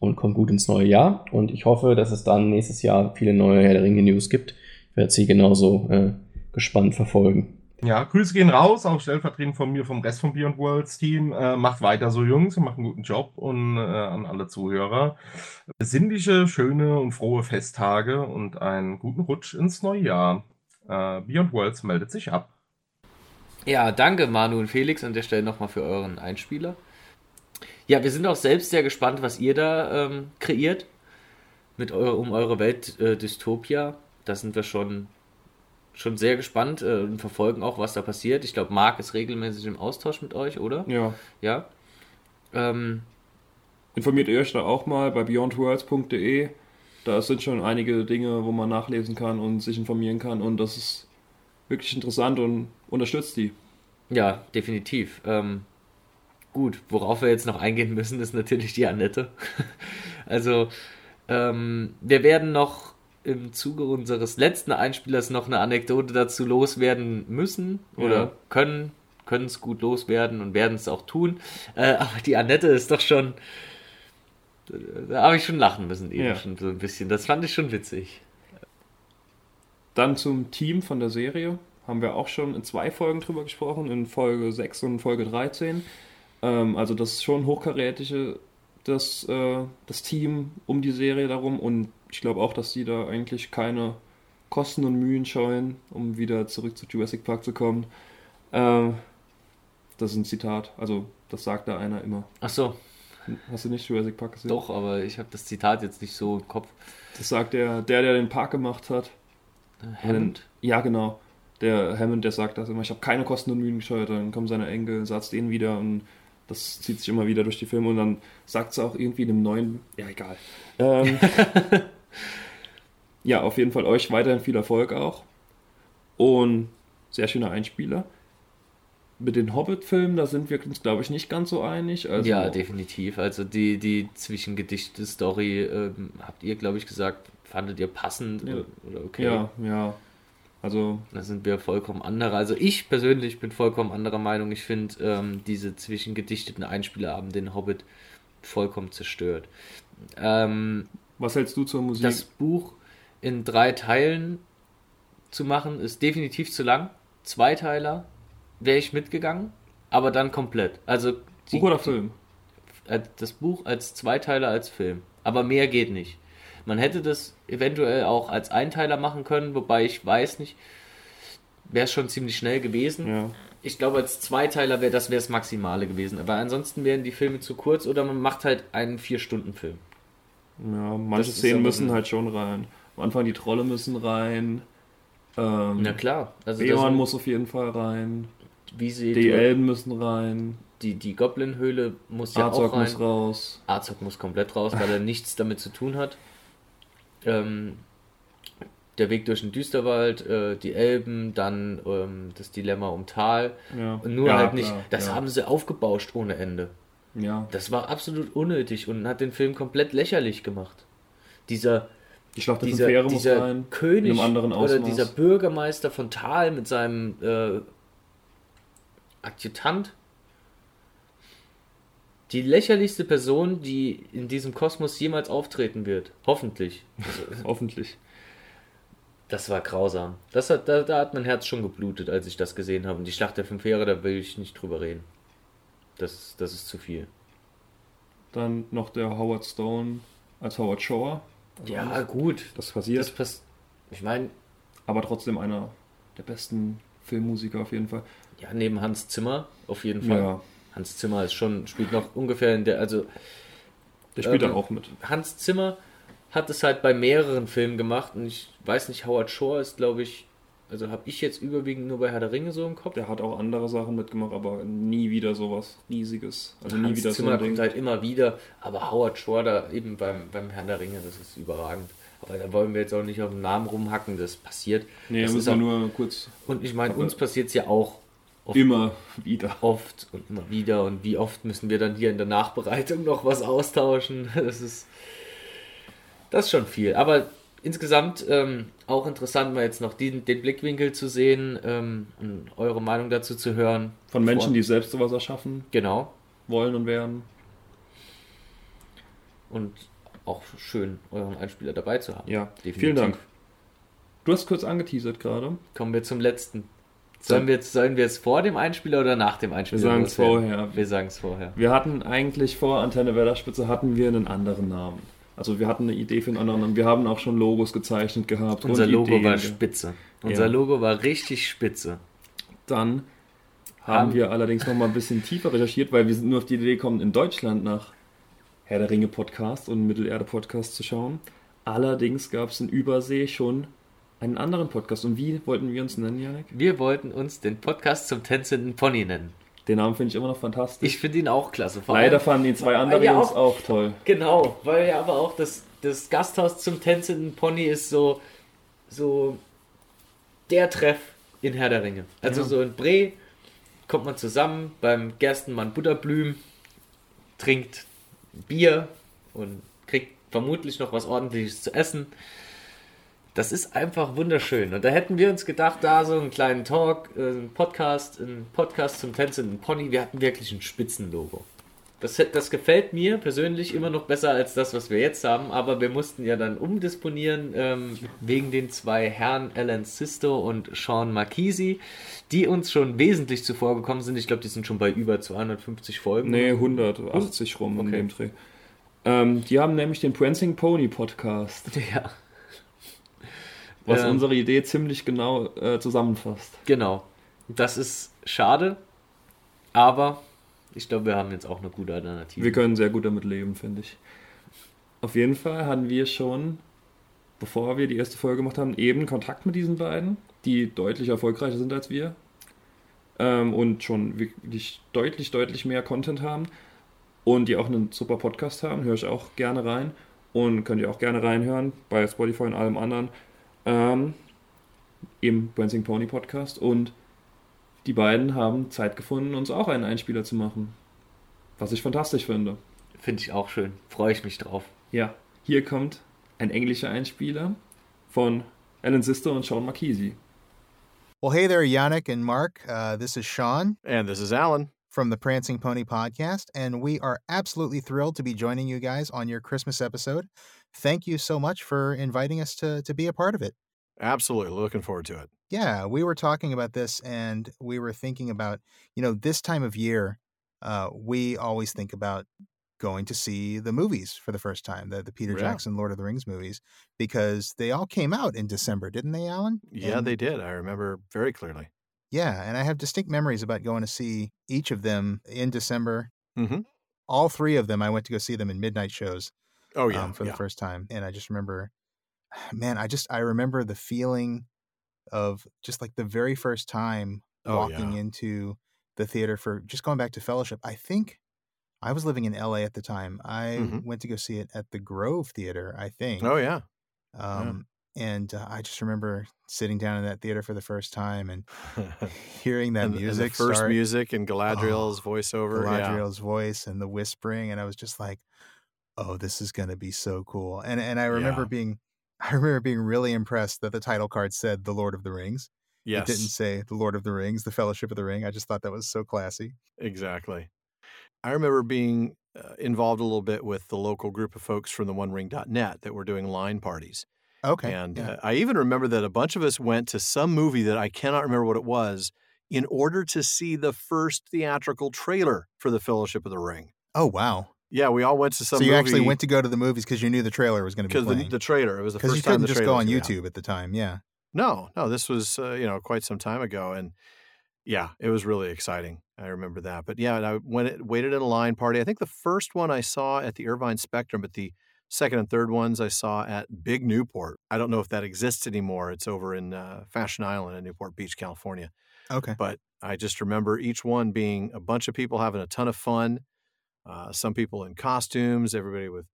und kommt gut ins neue Jahr. Und ich hoffe, dass es dann nächstes Jahr viele neue Herr der Ringe News gibt. Ich werde sie genauso äh, gespannt verfolgen. Ja, Grüße gehen raus, auch stellvertretend von mir, vom Rest vom Beyond Worlds Team. Äh, macht weiter so, Jungs, ihr macht einen guten Job und äh, an alle Zuhörer. Besinnliche, schöne und frohe Festtage und einen guten Rutsch ins neue Jahr. Äh, Beyond Worlds meldet sich ab. Ja, danke Manu und Felix an der Stelle nochmal für euren Einspieler. Ja, wir sind auch selbst sehr gespannt, was ihr da ähm, kreiert mit eure, um eure Welt äh, Dystopia. Da sind wir schon, schon sehr gespannt äh, und verfolgen auch, was da passiert. Ich glaube, Marc ist regelmäßig im Austausch mit euch, oder? Ja. Ja. Ähm, Informiert ihr euch da auch mal bei beyondworlds.de. Da sind schon einige Dinge, wo man nachlesen kann und sich informieren kann und das ist wirklich interessant und unterstützt die. Ja, definitiv. Ähm, gut, worauf wir jetzt noch eingehen müssen, ist natürlich die Annette. also, ähm, wir werden noch im Zuge unseres letzten Einspielers noch eine Anekdote dazu loswerden müssen oder ja. können, können es gut loswerden und werden es auch tun. Äh, aber die Annette ist doch schon, da habe ich schon lachen müssen eben ja. schon so ein bisschen. Das fand ich schon witzig. Dann zum Team von der Serie haben wir auch schon in zwei Folgen drüber gesprochen, in Folge 6 und Folge 13. Ähm, also das ist schon hochkarätige, das, äh, das Team um die Serie darum und ich glaube auch, dass die da eigentlich keine Kosten und Mühen scheuen, um wieder zurück zu Jurassic Park zu kommen. Ähm, das ist ein Zitat, also das sagt da einer immer. Ach so. Hast du nicht Jurassic Park gesehen? Doch, aber ich habe das Zitat jetzt nicht so im Kopf. Das sagt der, der, der den Park gemacht hat. Hammond? Ja, genau. Der Hammond, der sagt das immer, ich habe keine Kosten und Mühen gescheut, dann kommen seine Enkel, satzt den wieder und das zieht sich immer wieder durch die Filme und dann sagt sie auch irgendwie in einem neuen, ja egal. Ähm, ja, auf jeden Fall euch weiterhin viel Erfolg auch und sehr schöner Einspieler. Mit den Hobbit-Filmen, da sind wir uns, glaube ich, nicht ganz so einig. Also, ja, definitiv. Also die, die Zwischengedichte-Story, ähm, habt ihr, glaube ich, gesagt, fandet ihr passend Ja. oder, okay? Ja, ja. Also, Da sind wir vollkommen andere. Also ich persönlich bin vollkommen anderer Meinung. Ich finde, ähm, diese zwischengedichteten Einspieler haben den Hobbit vollkommen zerstört. Ähm, was hältst du zur Musik? das Buch in drei Teilen zu machen, ist definitiv zu lang. Zweiteiler wäre ich mitgegangen, aber dann komplett. Also die, Buch oder Film? äh, das Buch als Zweiteiler als Film. Aber mehr geht nicht. Man hätte das eventuell auch als Einteiler machen können, wobei ich weiß nicht, wäre es schon ziemlich schnell gewesen. Ja. Ich glaube, als Zweiteiler wäre das wäre das Maximale gewesen. Aber ansonsten wären die Filme zu kurz oder man macht halt einen Vier-Stunden-Film. Ja, manche Das Szenen müssen halt schon rein. Am Anfang die Trolle müssen rein. Ähm, Na klar. Also sind- muss auf jeden Fall rein. Wie sie Die Elben müssen rein. die, die Goblin-Höhle muss ja Azog auch rein. muss raus. Azog muss komplett raus, weil er nichts damit zu tun hat. Ähm, der Weg durch den Düsterwald, äh, die Elben, dann ähm, das Dilemma um Tal. Ja. Und nur Ja, halt nicht, klar, das ja. haben sie aufgebauscht ohne Ende. Ja. Das war absolut unnötig und hat den Film komplett lächerlich gemacht. Dieser, Die Schlacht dieser, dieser. König oder dieser Bürgermeister von Tal mit seinem äh, Adjutant. Die lächerlichste Person, die in diesem Kosmos jemals auftreten wird. Hoffentlich. Hoffentlich. Das war grausam. Das hat, da, da hat mein Herz schon geblutet, als ich das gesehen habe. Und die Schlacht der Fünf Heere, da will ich nicht drüber reden. Das, das ist zu viel. Dann noch der Howard Stone als Howard Shore. Also Ja, alles, gut. Das passiert. Das passt. Ich meine, aber trotzdem einer der besten Filmmusiker auf jeden Fall. Ja, neben Hans Zimmer auf jeden Fall. Ja, Hans Zimmer ist schon, spielt noch ungefähr in der, also der spielt Ähm, dann auch mit. Hans Zimmer hat es halt bei mehreren Filmen gemacht und ich weiß nicht, Howard Shore ist, glaube ich, also habe ich jetzt überwiegend nur bei Herr der Ringe so im Kopf. Der hat auch andere Sachen mitgemacht, aber nie wieder sowas Riesiges. Also nie Hans wieder Zimmer so ein Ding. kommt halt immer wieder, aber Howard Shore da eben beim, beim Herrn der Ringe, das ist überragend. Aber da wollen wir jetzt auch nicht auf den Namen rumhacken, das passiert. Nee, das müssen ist wir auch, nur kurz und ich meine, uns passiert es ja auch oft, immer wieder. oft und immer wieder und wie oft müssen wir dann hier in der Nachbereitung noch was austauschen. Das ist das ist schon viel. Aber insgesamt ähm, auch interessant, mal jetzt noch den, den Blickwinkel zu sehen ähm, und eure Meinung dazu zu hören. Von Menschen, Vor- die selbst sowas erschaffen Genau. wollen und werden. Und auch schön, euren Einspieler dabei zu haben. Ja, Definitiv. vielen Dank. Du hast kurz angeteasert gerade. Kommen wir zum letzten. Sollen wir, jetzt, sollen wir es vor dem Einspieler oder nach dem Einspieler? Wir sagen es vorher. Wir sagen es vorher. Wir hatten eigentlich vor Antenne Wetterspitze hatten wir einen anderen Namen. Also wir hatten eine Idee für einen anderen Namen. Wir haben auch schon Logos gezeichnet gehabt. Unser Logo Ideen war spitze. Unser Ja. Logo war richtig spitze. Dann haben Haben- wir allerdings noch mal ein bisschen tiefer recherchiert, weil wir sind nur auf die Idee gekommen, in Deutschland nach Herr der Ringe Podcast und Mittelerde Podcast zu schauen. Allerdings gab es in Übersee schon einen anderen Podcast. Und wie wollten wir uns nennen, Janik? Wir wollten uns den Podcast zum tänzenden Pony nennen. Den Namen finde ich immer noch fantastisch. Ich finde ihn auch klasse. Vor Leider allem- fanden die zwei andere Ja, Jungs auch- auch toll. Genau, weil ja aber auch das, das Gasthaus zum tänzenden Pony ist so, so der Treff in Herr der Ringe. Also Ja. so in Bre kommt man zusammen beim Gerstenmann Butterblüm, trinkt Bier und kriegt vermutlich noch was ordentliches zu essen. Das ist einfach wunderschön. Und da hätten wir uns gedacht, da so einen kleinen Talk, äh, einen Podcast, einen Podcast zum tänzenden Pony, wir hatten wirklich ein Spitzenlogo. Das, das gefällt mir persönlich immer noch besser als das, was wir jetzt haben, aber wir mussten ja dann umdisponieren ähm, wegen den zwei Herren Alan Sisto und Sean Marchisi, die uns schon wesentlich zuvor gekommen sind. Ich glaube, die sind schon bei über 250 Folgen. Nee, 180 rum in Okay. dem Dreh. Ähm, die haben nämlich den Prancing Pony Podcast, Ja, was Ähm. unsere Idee ziemlich genau äh, zusammenfasst. genau. Das ist schade, aber ich glaube, wir haben jetzt auch eine gute Alternative. Wir können sehr gut damit leben, finde ich. Auf jeden Fall hatten wir schon, bevor wir die erste Folge gemacht haben, eben Kontakt mit diesen beiden, die deutlich erfolgreicher sind als wir ähm, und schon wirklich deutlich, deutlich mehr Content haben und die auch einen super Podcast haben. Höre ich auch gerne rein und könnt ihr auch gerne reinhören bei Spotify und allem anderen ähm, im Prancing Pony Podcast und die beiden haben Zeit gefunden, uns auch einen Einspieler zu machen. Was ich fantastisch finde. Finde ich auch schön. Freue ich mich drauf. Ja, hier kommt ein englischer Einspieler von Alan Sister und Sean Marchese. Well, hey there, Yannick and Mark. Uh, this is Sean. And this is Alan. From the Prancing Pony Podcast, and we are absolutely thrilled to be joining you guys on your Christmas episode. Thank you so much for inviting us to, to be a part of it. Absolutely. Looking forward to it. Yeah, we were talking about this and we were thinking about, you know, this time of year, uh, we always think about going to see the movies for the first time, the, the Peter Yeah. Jackson Lord of the Rings movies, because they all came out in December, didn't they, Alan? Yeah, And- they did. I remember very clearly. Yeah, and I have distinct memories about going to see each of them in December. Mhm. All three of them, I went to go see them in midnight shows Oh, yeah. um, for yeah. the first time, and I just remember, man, I just I remember the feeling of just like the very first time Oh, walking yeah. into the theater for just going back to Fellowship. I think I was living in LA at the time. I Mhm. went to go see it at the Grove Theater. I think. Oh, yeah. Um, and uh, I just remember sitting down in that theater for the first time and hearing that and, and music the first start, music and Galadriel's Oh, voiceover. yeah. Galadriel's voice and the whispering, and I was just like, "Oh, this is gonna be so cool." And and I remember Yeah. being, I remember being really impressed that the title card said "The Lord of the Rings." Yes. It didn't say "The Lord of the Rings," "The Fellowship of the Ring." I just thought that was so classy. Exactly. I remember being uh, involved a little bit with the local group of folks from the OneRing.net that were doing line parties. Okay, And yeah. uh, I even remember that a bunch of us went to some movie that I cannot remember what it was in order to see the first theatrical trailer for The Fellowship of the Ring. oh wow! Yeah, we all went to some so you actually went to go to the movies because you knew the trailer was going to be because the, the trailer. It was the Because first you couldn't just go on out. YouTube at the time. Yeah. No, no, this was uh, you know quite some time ago, and yeah, it was really exciting. I remember that. But yeah, and I went it, waited in a line party. I think the first one I saw at the Irvine Spectrum, but the second and third ones I saw at Big Newport. I don't know if that exists anymore. It's over in uh, Fashion Island in Newport Beach, California. Okay. But I just remember each one being a bunch of people having a ton of fun. Uh, some people in costumes, everybody with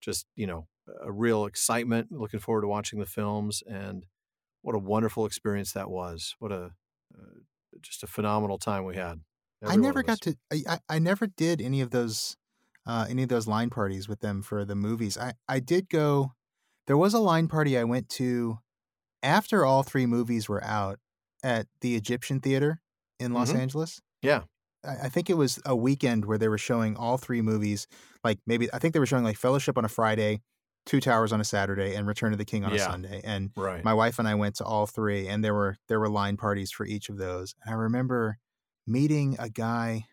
just you know a real excitement, looking forward to watching the films, and what a wonderful experience that was. What a uh, just a phenomenal time we had. I Every one never got to. I, I I never did any of those, uh, any of those line parties with them for the movies. I I did go. There was a line party I went to after all three movies were out at the Egyptian Theater in Los Mhm. Angeles. Yeah. I I think it was a weekend where they were showing all three movies. Like maybe I think they were showing like Fellowship on a Friday, Two Towers on a Saturday, and Return of the King on a Sunday. And Right. my wife and I went to all three, and there were there were line parties for each of those. And I remember meeting a guy.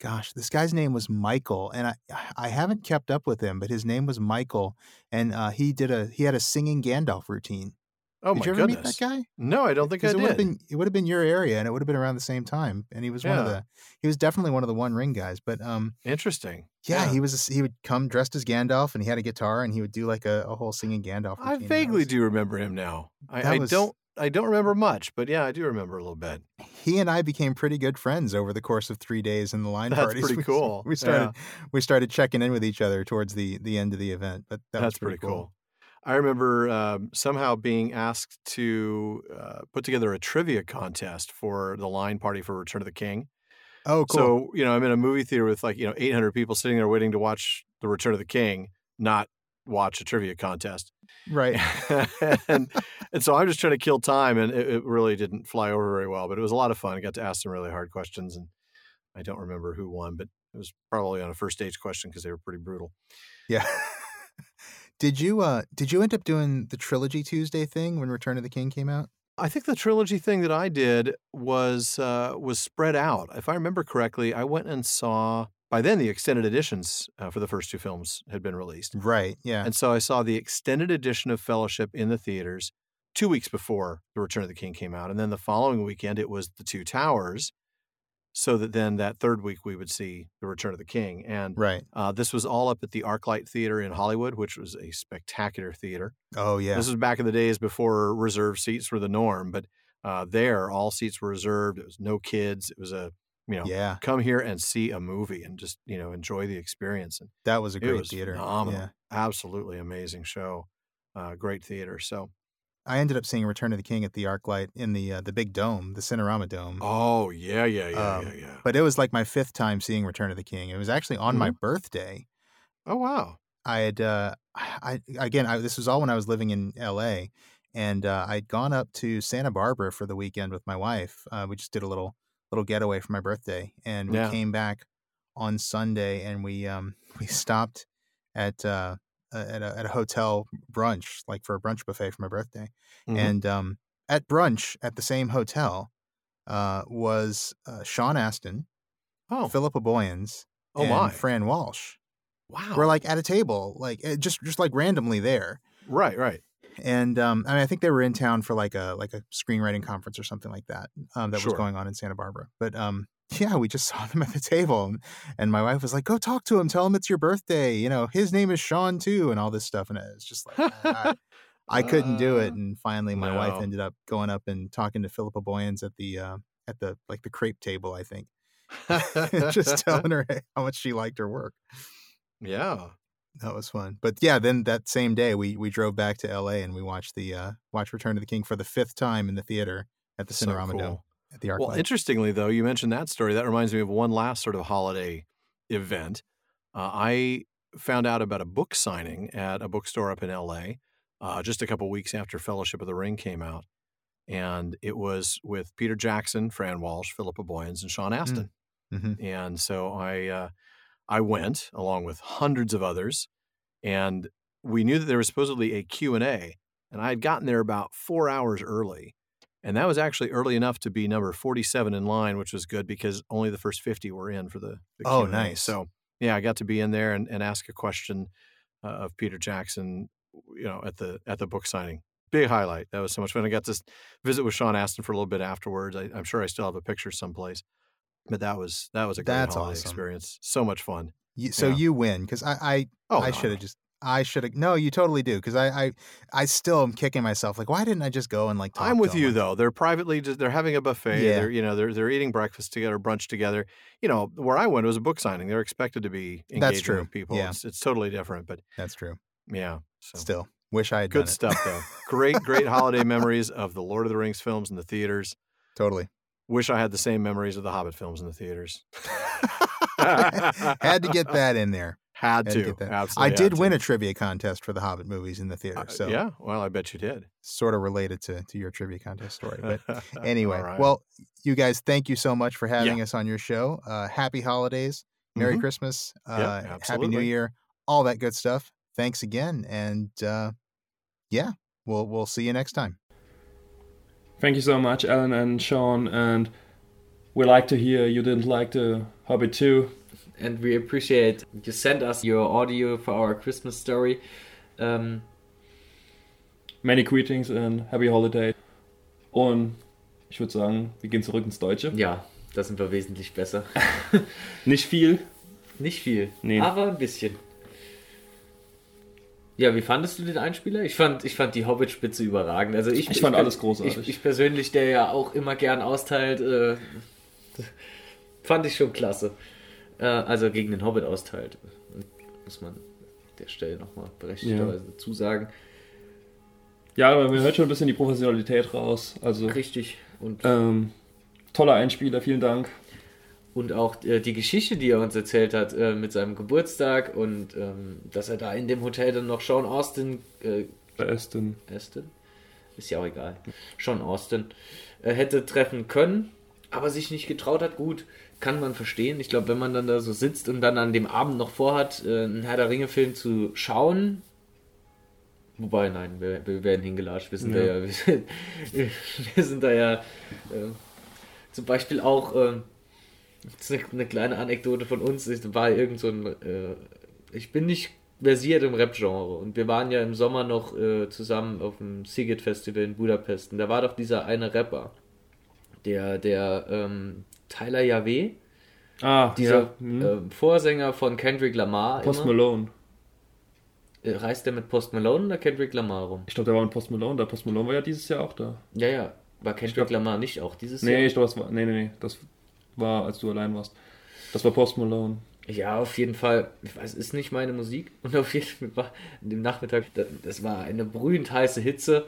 Gosh, this guy's name was Michael, and I I haven't kept up with him, but his name was Michael, and uh, he did a he had a singing Gandalf routine. Oh did my you ever goodness. meet that guy? No, I don't think I it would have did. been it would have been your area, and it would have been around the same time. And he was one of the he was definitely one of the One Ring guys. But um, Interesting. yeah, he was a, he would come dressed as Gandalf, and he had a guitar, and he would do like a, a whole singing Gandalf. I vaguely do remember him now. I, was- don't. I don't remember much, but yeah, I do remember a little bit. He and I became pretty good friends over the course of three days in the line That's parties. pretty We- cool. We started we started checking in with each other towards the the end of the event, but that was That's pretty cool. I remember um, somehow being asked to uh, put together a trivia contest for the line party for Return of the King. Oh, cool. So, you know, I'm in a movie theater with like, you know, 800 people sitting there waiting to watch The Return of the King, not watch a trivia contest. right. and, and so I'm just trying to kill time, and it, it really didn't fly over very well, but it was a lot of fun. I got to ask some really hard questions, and I don't remember who won, but it was probably on a first stage question because they were pretty brutal. Yeah. did you uh did you end up doing the trilogy Tuesday thing when Return of the King came out? I think the trilogy thing that I did was uh, was spread out. If I remember correctly, I went and saw. By then, the extended editions uh, for the first two films had been released, Right. Yeah. and so I saw the extended edition of Fellowship in the theaters two weeks before the Return of the King came out, and then the following weekend it was the Two Towers. So that then that third week we would see the Return of the King, and right. uh, this was all up at the ArcLight Theater in Hollywood, which was a spectacular theater. Oh yeah. This was back in the days before reserved seats were the norm, but uh, there all seats were reserved. It was no kids. It was a you know yeah. come here and see a movie and just you know enjoy the experience. And That was a great was theater. phenomenal, Yeah. absolutely amazing show, uh, great theater. So I ended up seeing Return of the King at the ArcLight in the uh, the big dome, the Cinerama Dome. Oh yeah, yeah, yeah, Um, yeah, yeah. But it was like my fifth time seeing Return of the King. It was actually on my birthday. Oh wow. I had uh I again I this was all when I was living in LA and uh, I'd gone up to Santa Barbara for the weekend with my wife. Uh, we just did a little little getaway for my birthday and we Yeah. came back on Sunday and we um we stopped at uh at a, at a hotel brunch like for a brunch buffet for my birthday. Mhm. And um at brunch at the same hotel uh was uh, Sean Astin, Oh, Philippa Boyens, oh and my. Fran Walsh. Wow. We're like at a table, like eh, just just like randomly there. right, right. And um, I mean, I think they were in town for like a like a screenwriting conference or something like that um, that Sure. was going on in Santa Barbara. But um, yeah, we just saw them at the table, and, and my wife was like, "Go talk to him, tell him it's your birthday. You know, his name is Sean too, and all this stuff." And it's just like I, I couldn't do it. Uh, And finally, my wife ended up going up and talking to Philippa Boyens at the uh, at the like the crepe table, I think, just telling her how much she liked her work. yeah. That was fun. But yeah, then that same day we we drove back to LA and we watched the uh watched Return of the King for the fifth time in the theater at the So Cinerama Dome cool. At the ArcLight. Well, interestingly, though, you mentioned that story. That reminds me of one last sort of holiday event. Uh, I found out about a book signing at a bookstore up in LA uh, just a couple weeks after Fellowship of the Ring came out. And it was with Peter Jackson, Fran Walsh, Philippa Boyens, and Sean Astin. Mhm. And so I, uh, I went along with hundreds of others, and we knew that there was supposedly a Q and A, and I had gotten there about four hours early, and that was actually early enough to be number forty-seven in line, which was good because only the first fifty were in for the. the Oh, Q&A. nice. So yeah, I got to be in there and, and ask a question uh, of Peter Jackson, you know, at the at the book signing. Big highlight. That was so much fun. I got to visit with Sean Astin for a little bit afterwards. I, I'm sure I still have a picture someplace, but that was that was a great That's holiday awesome. experience. So much fun. You- so yeah. you win because I I, Oh, I no, should no. have just I should have no you totally do because I, I I still am kicking myself like why didn't I just go and like talk I'm with you Like, though. They're privately just they're having a buffet. Yeah. They're you know they're they're eating breakfast together, brunch together. You know where I went was a book signing. They're expected to be engaging That's true. with people. Yeah. It's, it's totally different, but That's true. yeah. So Still wish I had done good stuff though. great great holiday memories of the Lord of the Rings films in the theaters. totally. Wish I had the same memories of the Hobbit films in the theaters. Had to get that in there. Had Had to. to get that. Absolutely. I did had win to. a trivia contest for the Hobbit movies in the theater, Uh, so yeah. Well, I bet you did. sort of related to to your trivia contest story. But anyway, All right. well, you guys, thank you so much for having us on your show. Uh, happy holidays, Merry Mhm. Christmas, Yeah, uh, Happy New. Year, all that good stuff. Thanks again, and uh, yeah, we'll we'll see you next time. Thank you so much, Alan and Sean. And we like to hear you didn't like the Hobbit 2. and we appreciate you sent us your audio for our Christmas story. Um, Many greetings and happy holiday. Und ich würde sagen, wir gehen zurück ins Deutsche. ja, da sind wir wesentlich besser. Nicht viel. Nicht viel, Nee. aber ein bisschen. Ja, wie fandest du den Einspieler? Ich fand, ich fand die Hobbit-Spitze überragend. Also ich, Ich fand bin- alles großartig. Ich, ich persönlich, der ja auch immer gern austeilt, äh, fand ich schon klasse. Äh, also gegen den Hobbit austeilt. Muss man an der Stelle nochmal berechtigterweise dazu sagen. Ja, aber man hört schon ein bisschen die Professionalität raus. Also Richtig. Und, ähm, toller Einspieler, vielen Dank. und auch äh, die Geschichte, die er uns erzählt hat äh, mit seinem Geburtstag und ähm, dass er da in dem Hotel dann noch Sean Austin äh, Der Aston. Aston? Ist ja auch egal. Sean Austin äh, hätte treffen können, aber sich nicht getraut hat. Gut, kann man verstehen. Ich glaube, wenn man dann da so sitzt und dann an dem Abend noch vorhat, äh, einen Herr der Ringe-Film zu schauen. Wobei, nein, wir, wir werden hingelatscht. Wir sind Ja. da ja, wir sind, wir sind da ja äh, zum Beispiel auch. Äh, das ist eine, eine kleine Anekdote von uns. Ich war irgend so ein. Äh, ich bin nicht versiert im Rap-Genre und wir waren ja im Sommer noch äh, zusammen auf dem Sigit Festival in Budapest und da war doch dieser eine Rapper, der, der ähm, Tyler Yahweh, Ah, dieser ja. hm. ähm, Vorsänger von Kendrick Lamar. Post immer. Malone. Äh, Reist der mit Post Malone oder Kendrick Lamar rum? Ich glaube, der war mit Post Malone. Der Post Malone war ja dieses Jahr auch da. Ja, ja. War Kendrick glaub- Lamar nicht auch dieses Nee, Jahr? ich glaube, das war. Nee, nee, nee. Das war, als du allein warst. Das war Post Malone. Ja, auf jeden Fall. Ich weiß, ist nicht meine Musik. Und auf jeden Fall war dem Nachmittag, da- das war eine brühend heiße Hitze.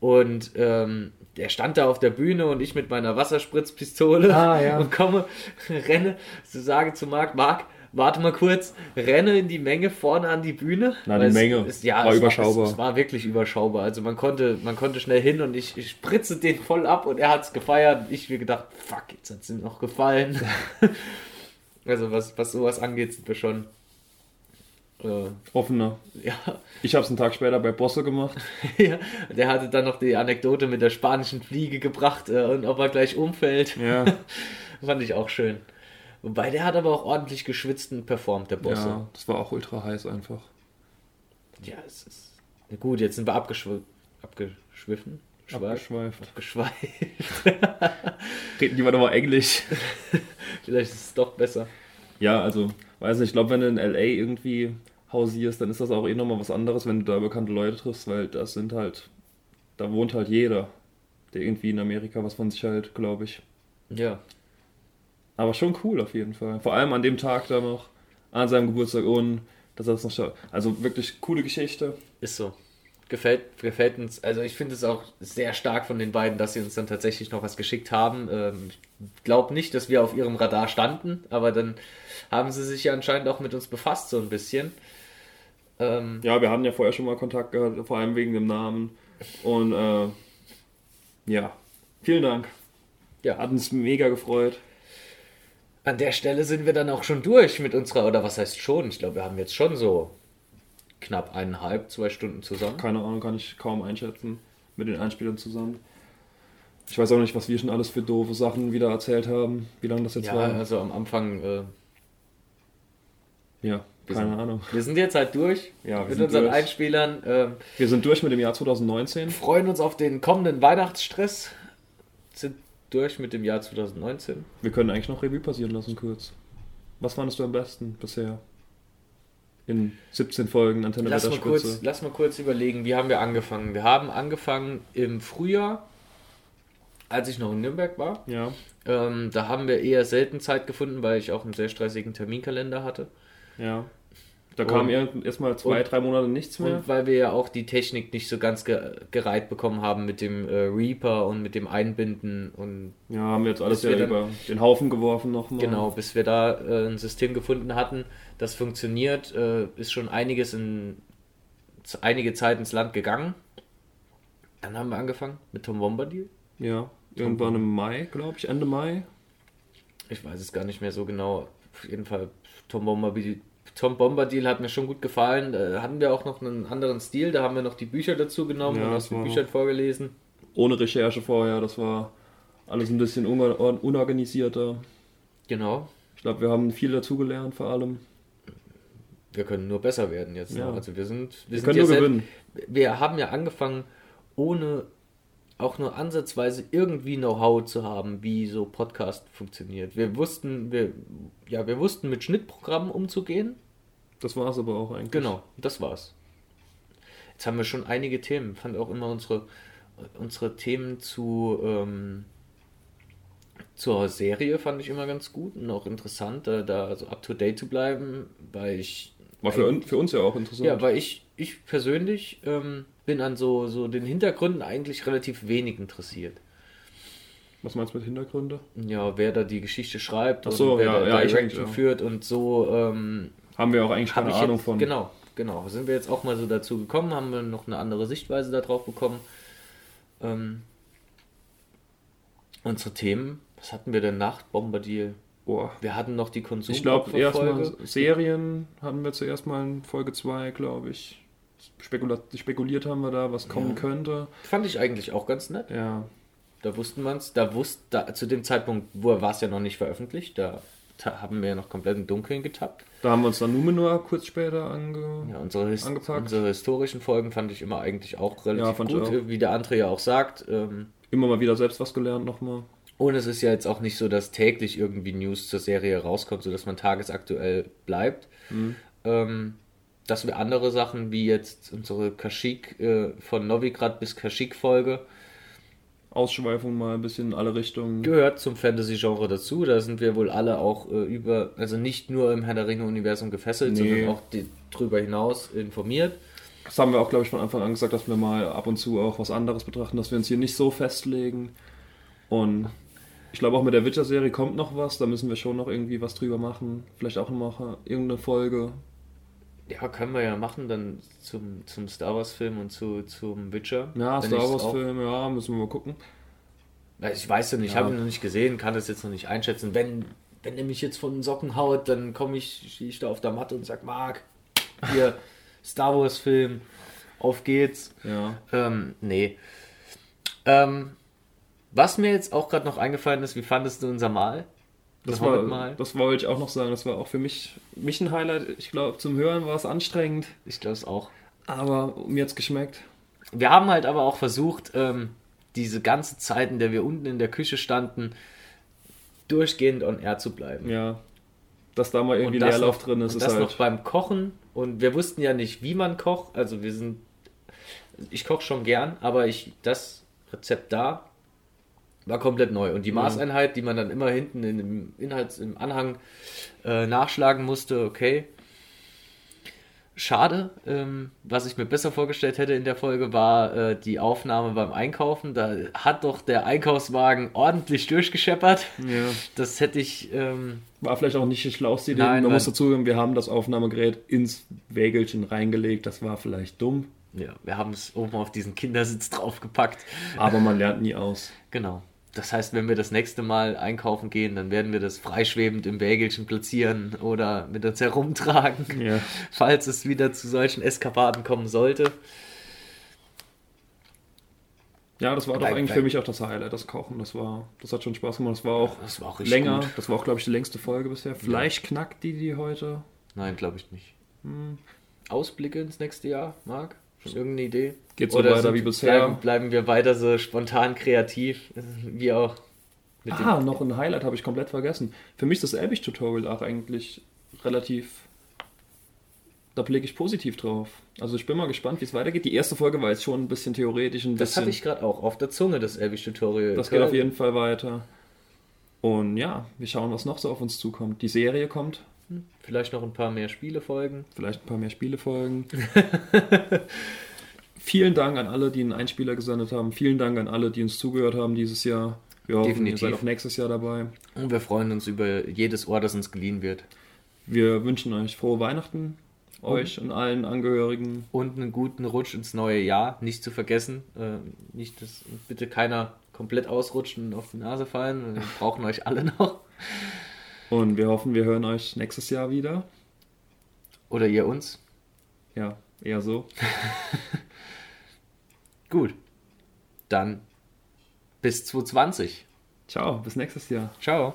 Und ähm, der stand da auf der Bühne und ich mit meiner Wasserspritzpistole Ah, ja. und komme, renne, so sage zu Marc, Marc, warte mal kurz, renne in die Menge vorne an die Bühne. Na, die es- Menge es, ja, war es überschaubar. es, es war wirklich überschaubar. Also man konnte, man konnte schnell hin und ich, ich spritze den voll ab und er hat es gefeiert. Und ich mir gedacht, fuck, jetzt hat es ihm noch gefallen. also was, was sowas angeht, sind wir schon. Äh, Offener. ja, Ich habe es einen Tag später bei Bosse gemacht. ja, der hatte dann noch die Anekdote mit der spanischen Fliege gebracht äh, und ob er gleich umfällt. Ja, Fand ich auch schön. Wobei der hat aber auch ordentlich geschwitzt und performt, der Bosse. ja, das war auch ultra heiß einfach. Ja, es ist. Na gut, jetzt sind wir abgeschw abgeschwiffen. Schweif- Abgeschweift. Abgeschweift. Reden die mal nochmal Englisch. Vielleicht ist es doch besser. Ja, also, weiß nicht, ich glaube, wenn du in L.A. irgendwie hausierst, dann ist das auch eh nochmal was anderes, wenn du da bekannte Leute triffst, weil das sind halt, da wohnt halt jeder, der irgendwie in Amerika was von sich hält, glaube ich. Ja. Aber schon cool auf jeden Fall. Vor allem an dem Tag da noch, an seinem Geburtstag und dass er das noch schafft. Also wirklich coole Geschichte. Ist so. Gefällt, gefällt uns. Also ich finde es auch sehr stark von den beiden, dass sie uns dann tatsächlich noch was geschickt haben. Ähm, ich glaube nicht, dass wir auf ihrem Radar standen, aber dann haben sie sich ja anscheinend auch mit uns befasst, so ein bisschen. Ähm, Ja, wir hatten ja vorher schon mal Kontakt gehabt, vor allem wegen dem Namen. Und äh, ja, vielen Dank. Ja. Hat uns mega gefreut. An der Stelle sind wir dann auch schon durch mit unserer, oder was heißt schon? Ich glaube, wir haben jetzt schon so knapp eineinhalb, zwei Stunden zusammen. Keine Ahnung, kann ich kaum einschätzen mit den Einspielern zusammen. Ich weiß auch nicht, was wir schon alles für doofe Sachen wieder erzählt haben, wie lange das jetzt Ja, war. also am Anfang, äh, Ja, keine sind, Ahnung. Wir sind jetzt halt durch Ja, mit unseren durch. Einspielern. Ähm, Wir sind durch mit dem Jahr 2019. freuen uns auf den kommenden Weihnachtsstress. Sind durch mit dem Jahr 2019. Wir können eigentlich noch Revue passieren lassen kurz. Was fandest du am besten bisher? In 17 Folgen Antenne Lass mal, kurz, lass mal kurz überlegen, wie haben wir angefangen? Wir haben angefangen im Frühjahr, als ich noch in Nürnberg war. Ja, Ähm, da haben wir eher selten Zeit gefunden, weil ich auch einen sehr stressigen Terminkalender hatte. ja. Da kam erstmal zwei, und- drei Monate nichts mehr. Und weil wir ja auch die Technik nicht so ganz ge gereiht bekommen haben mit dem äh, Reaper und mit dem Einbinden und Ja, haben wir jetzt alles ja dann- über den Haufen geworfen nochmal. Genau, bis wir da äh, ein System gefunden hatten, das funktioniert, äh, ist schon einiges in einige Zeit ins Land gegangen. Dann haben wir angefangen mit Tom Bombadil. Ja, irgendwann im Mai, glaube ich, Ende Mai. Ich weiß es gar nicht mehr so genau. Auf jeden Fall Tom Bombadil. Tom Bombadil hat mir schon gut gefallen. Da hatten wir auch noch einen anderen Stil. Da haben wir noch die Bücher dazu genommen Ja, und aus den Büchern vorgelesen. Ohne Recherche vorher, das war alles ein bisschen un- unorganisierter. Genau. Ich glaube, wir haben viel dazugelernt vor allem. Wir können nur besser werden jetzt. Ja. Ne? Also wir sind, wir, Wir sind können ja nur gewinnen. wir haben ja angefangen, ohne auch nur ansatzweise irgendwie Know-how zu haben, wie so Podcast funktioniert. Wir wussten, wir, ja, wir wussten mit Schnittprogrammen umzugehen. Das war es aber auch eigentlich. Genau, das war's. Jetzt haben wir schon einige Themen. Ich fand auch immer unsere, unsere Themen zu ähm, zur Serie fand ich immer ganz gut und auch interessant, da, da so up to date zu bleiben, weil ich War für, für uns ja auch interessant. ja, weil ich, ich persönlich ähm, bin an so, so den Hintergründen eigentlich relativ wenig interessiert. Was meinst du mit Hintergründe? Ja, wer da die Geschichte schreibt so, und wer ja, da ja, Direction eigentlich auch. führt und so ähm, Haben wir auch eigentlich keine Ahnung jetzt, von. Genau, genau. Sind wir jetzt auch mal so dazu gekommen, haben wir noch eine andere Sichtweise darauf bekommen. Ähm, unsere Themen, was hatten wir denn nach Bombadil? Boah. Wir hatten noch die konsum Ich glaube, erstmal. Serien hatten wir zuerst mal in Folge 2, glaube ich. Spekula spekuliert haben wir da, was kommen Ja. könnte. Fand ich eigentlich auch ganz nett. Ja, Da wussten man es, da wusste, da, zu dem Zeitpunkt wo war es ja noch nicht veröffentlicht, da haben wir ja noch komplett im Dunkeln getappt. da haben wir uns dann Numenor kurz später ange... Ja, unsere, His Angepackt. unsere historischen Folgen fand ich immer eigentlich auch relativ Ja, gut, auch. wie der André ja auch sagt. Ähm, Immer mal wieder selbst was gelernt nochmal. und es ist ja jetzt auch nicht so, dass täglich irgendwie News zur Serie rauskommt, sodass man tagesaktuell bleibt. Mhm. Ähm, dass wir andere Sachen wie jetzt unsere Kashyyyk äh, von Novigrad bis Kashyyyk Folge Ausschweifung mal ein bisschen in alle Richtungen. Gehört zum Fantasy-Genre dazu. Da sind wir wohl alle auch äh, über, also nicht nur im Herr der Ringe-Universum gefesselt, Nee. sondern auch die, drüber hinaus informiert. Das haben wir auch, glaube ich, von Anfang an gesagt, dass wir mal ab und zu auch was anderes betrachten, dass wir uns hier nicht so festlegen. Und ich glaube auch mit der Witcher-Serie kommt noch was, da müssen wir schon noch irgendwie was drüber machen. Vielleicht auch noch irgendeine Folge. Ja, können wir ja machen, dann zum, zum Star Wars-Film und zu, zum Witcher. Ja, Wenn Star Wars-Film, ja, müssen wir mal gucken. Ich weiß ja nicht, ich Ja. habe ihn noch nicht gesehen, kann das jetzt noch nicht einschätzen. Wenn, wenn er mich jetzt von den Socken haut, dann komme ich, stehe ich da auf der Matte und sag, Marc, hier, Star Wars-Film, auf geht's. Ja. Ähm, nee. Ähm, was mir jetzt auch gerade noch eingefallen ist, wie fandest du unser Mal? Das, war, Hobbit-Mal? das wollte ich auch noch sagen. Das war auch für mich, mich ein Highlight. Ich glaube, zum Hören war es anstrengend, Ich glaube es auch. aber mir hat es geschmeckt. Wir haben halt aber auch versucht, ähm, diese ganze Zeit, in der wir unten in der Küche standen, durchgehend on air zu bleiben. Ja. Dass da mal irgendwie Leerlauf noch- drin ist, und ist das halt. noch beim Kochen. Und wir wussten ja nicht, wie man kocht. Also wir sind. Ich koche schon gern, aber ich das Rezept da war komplett neu. Und die Ja. Maßeinheit, die man dann immer hinten in dem Inhalts, im Anhang äh, nachschlagen musste, okay. Schade. Ähm, was ich mir besser vorgestellt hätte in der Folge war äh, die Aufnahme beim Einkaufen. Da hat doch der Einkaufswagen ordentlich durchgescheppert. ja. Das hätte ich. Ähm, War vielleicht auch nicht die schlauste Idee. Nein, Man nein. muss dazugeben, wir haben das Aufnahmegerät ins Wägelchen reingelegt. Das war vielleicht dumm, Ja, wir haben es oben auf diesen Kindersitz draufgepackt. aber man lernt nie aus. Genau. Das heißt, wenn wir das nächste Mal einkaufen gehen, dann werden wir das freischwebend im Wägelchen platzieren oder mit uns herumtragen, Ja. falls es wieder zu solchen Eskapaden kommen sollte. Ja, das war doch eigentlich bleib- für mich auch das Highlight, das Kochen. Das war, das hat schon Spaß gemacht. Das war auch Das war auch länger. gut. Das war auch, glaube ich, die längste Folge bisher. Vielleicht knackt die die heute. Nein, glaube ich nicht. Hm. Ausblicke ins nächste Jahr, Marc? Irgendeine Idee? Geht so Oder weiter wie bisher. Bleiben, bleiben wir weiter so spontan kreativ, wie auch mit Ah, noch ein Highlight habe ich komplett vergessen. Für mich ist das Elbig-Tutorial auch eigentlich relativ. Da blicke ich positiv drauf. Also ich bin mal gespannt, wie es weitergeht. Die erste Folge war jetzt schon ein bisschen theoretisch, ein Das bisschen. hatte ich gerade auch auf der Zunge, das Elvish-Tutorial. Das geht auf jeden Fall weiter. Und ja, wir schauen, was noch so auf uns zukommt. Die Serie kommt, Vielleicht noch ein paar mehr Spiele folgen. vielleicht ein paar mehr Spielefolgen. Vielen Dank an alle, die einen Einspieler gesendet haben. Vielen Dank an alle, die uns zugehört haben dieses Jahr. Wir hoffen, Definitiv. ihr seid auch nächstes Jahr dabei. Und wir freuen uns über jedes Ohr, das uns geliehen wird. Wir wünschen euch frohe Weihnachten, euch und allen Angehörigen. Und einen guten Rutsch ins neue Jahr. Nicht zu vergessen. Äh, nicht, dass bitte keiner komplett ausrutscht und auf die Nase fallen. Wir brauchen euch alle noch. Und wir hoffen, wir hören euch nächstes Jahr wieder. Oder ihr uns. Ja, eher so. Gut. Dann bis 2020. Ciao, bis nächstes Jahr. Ciao.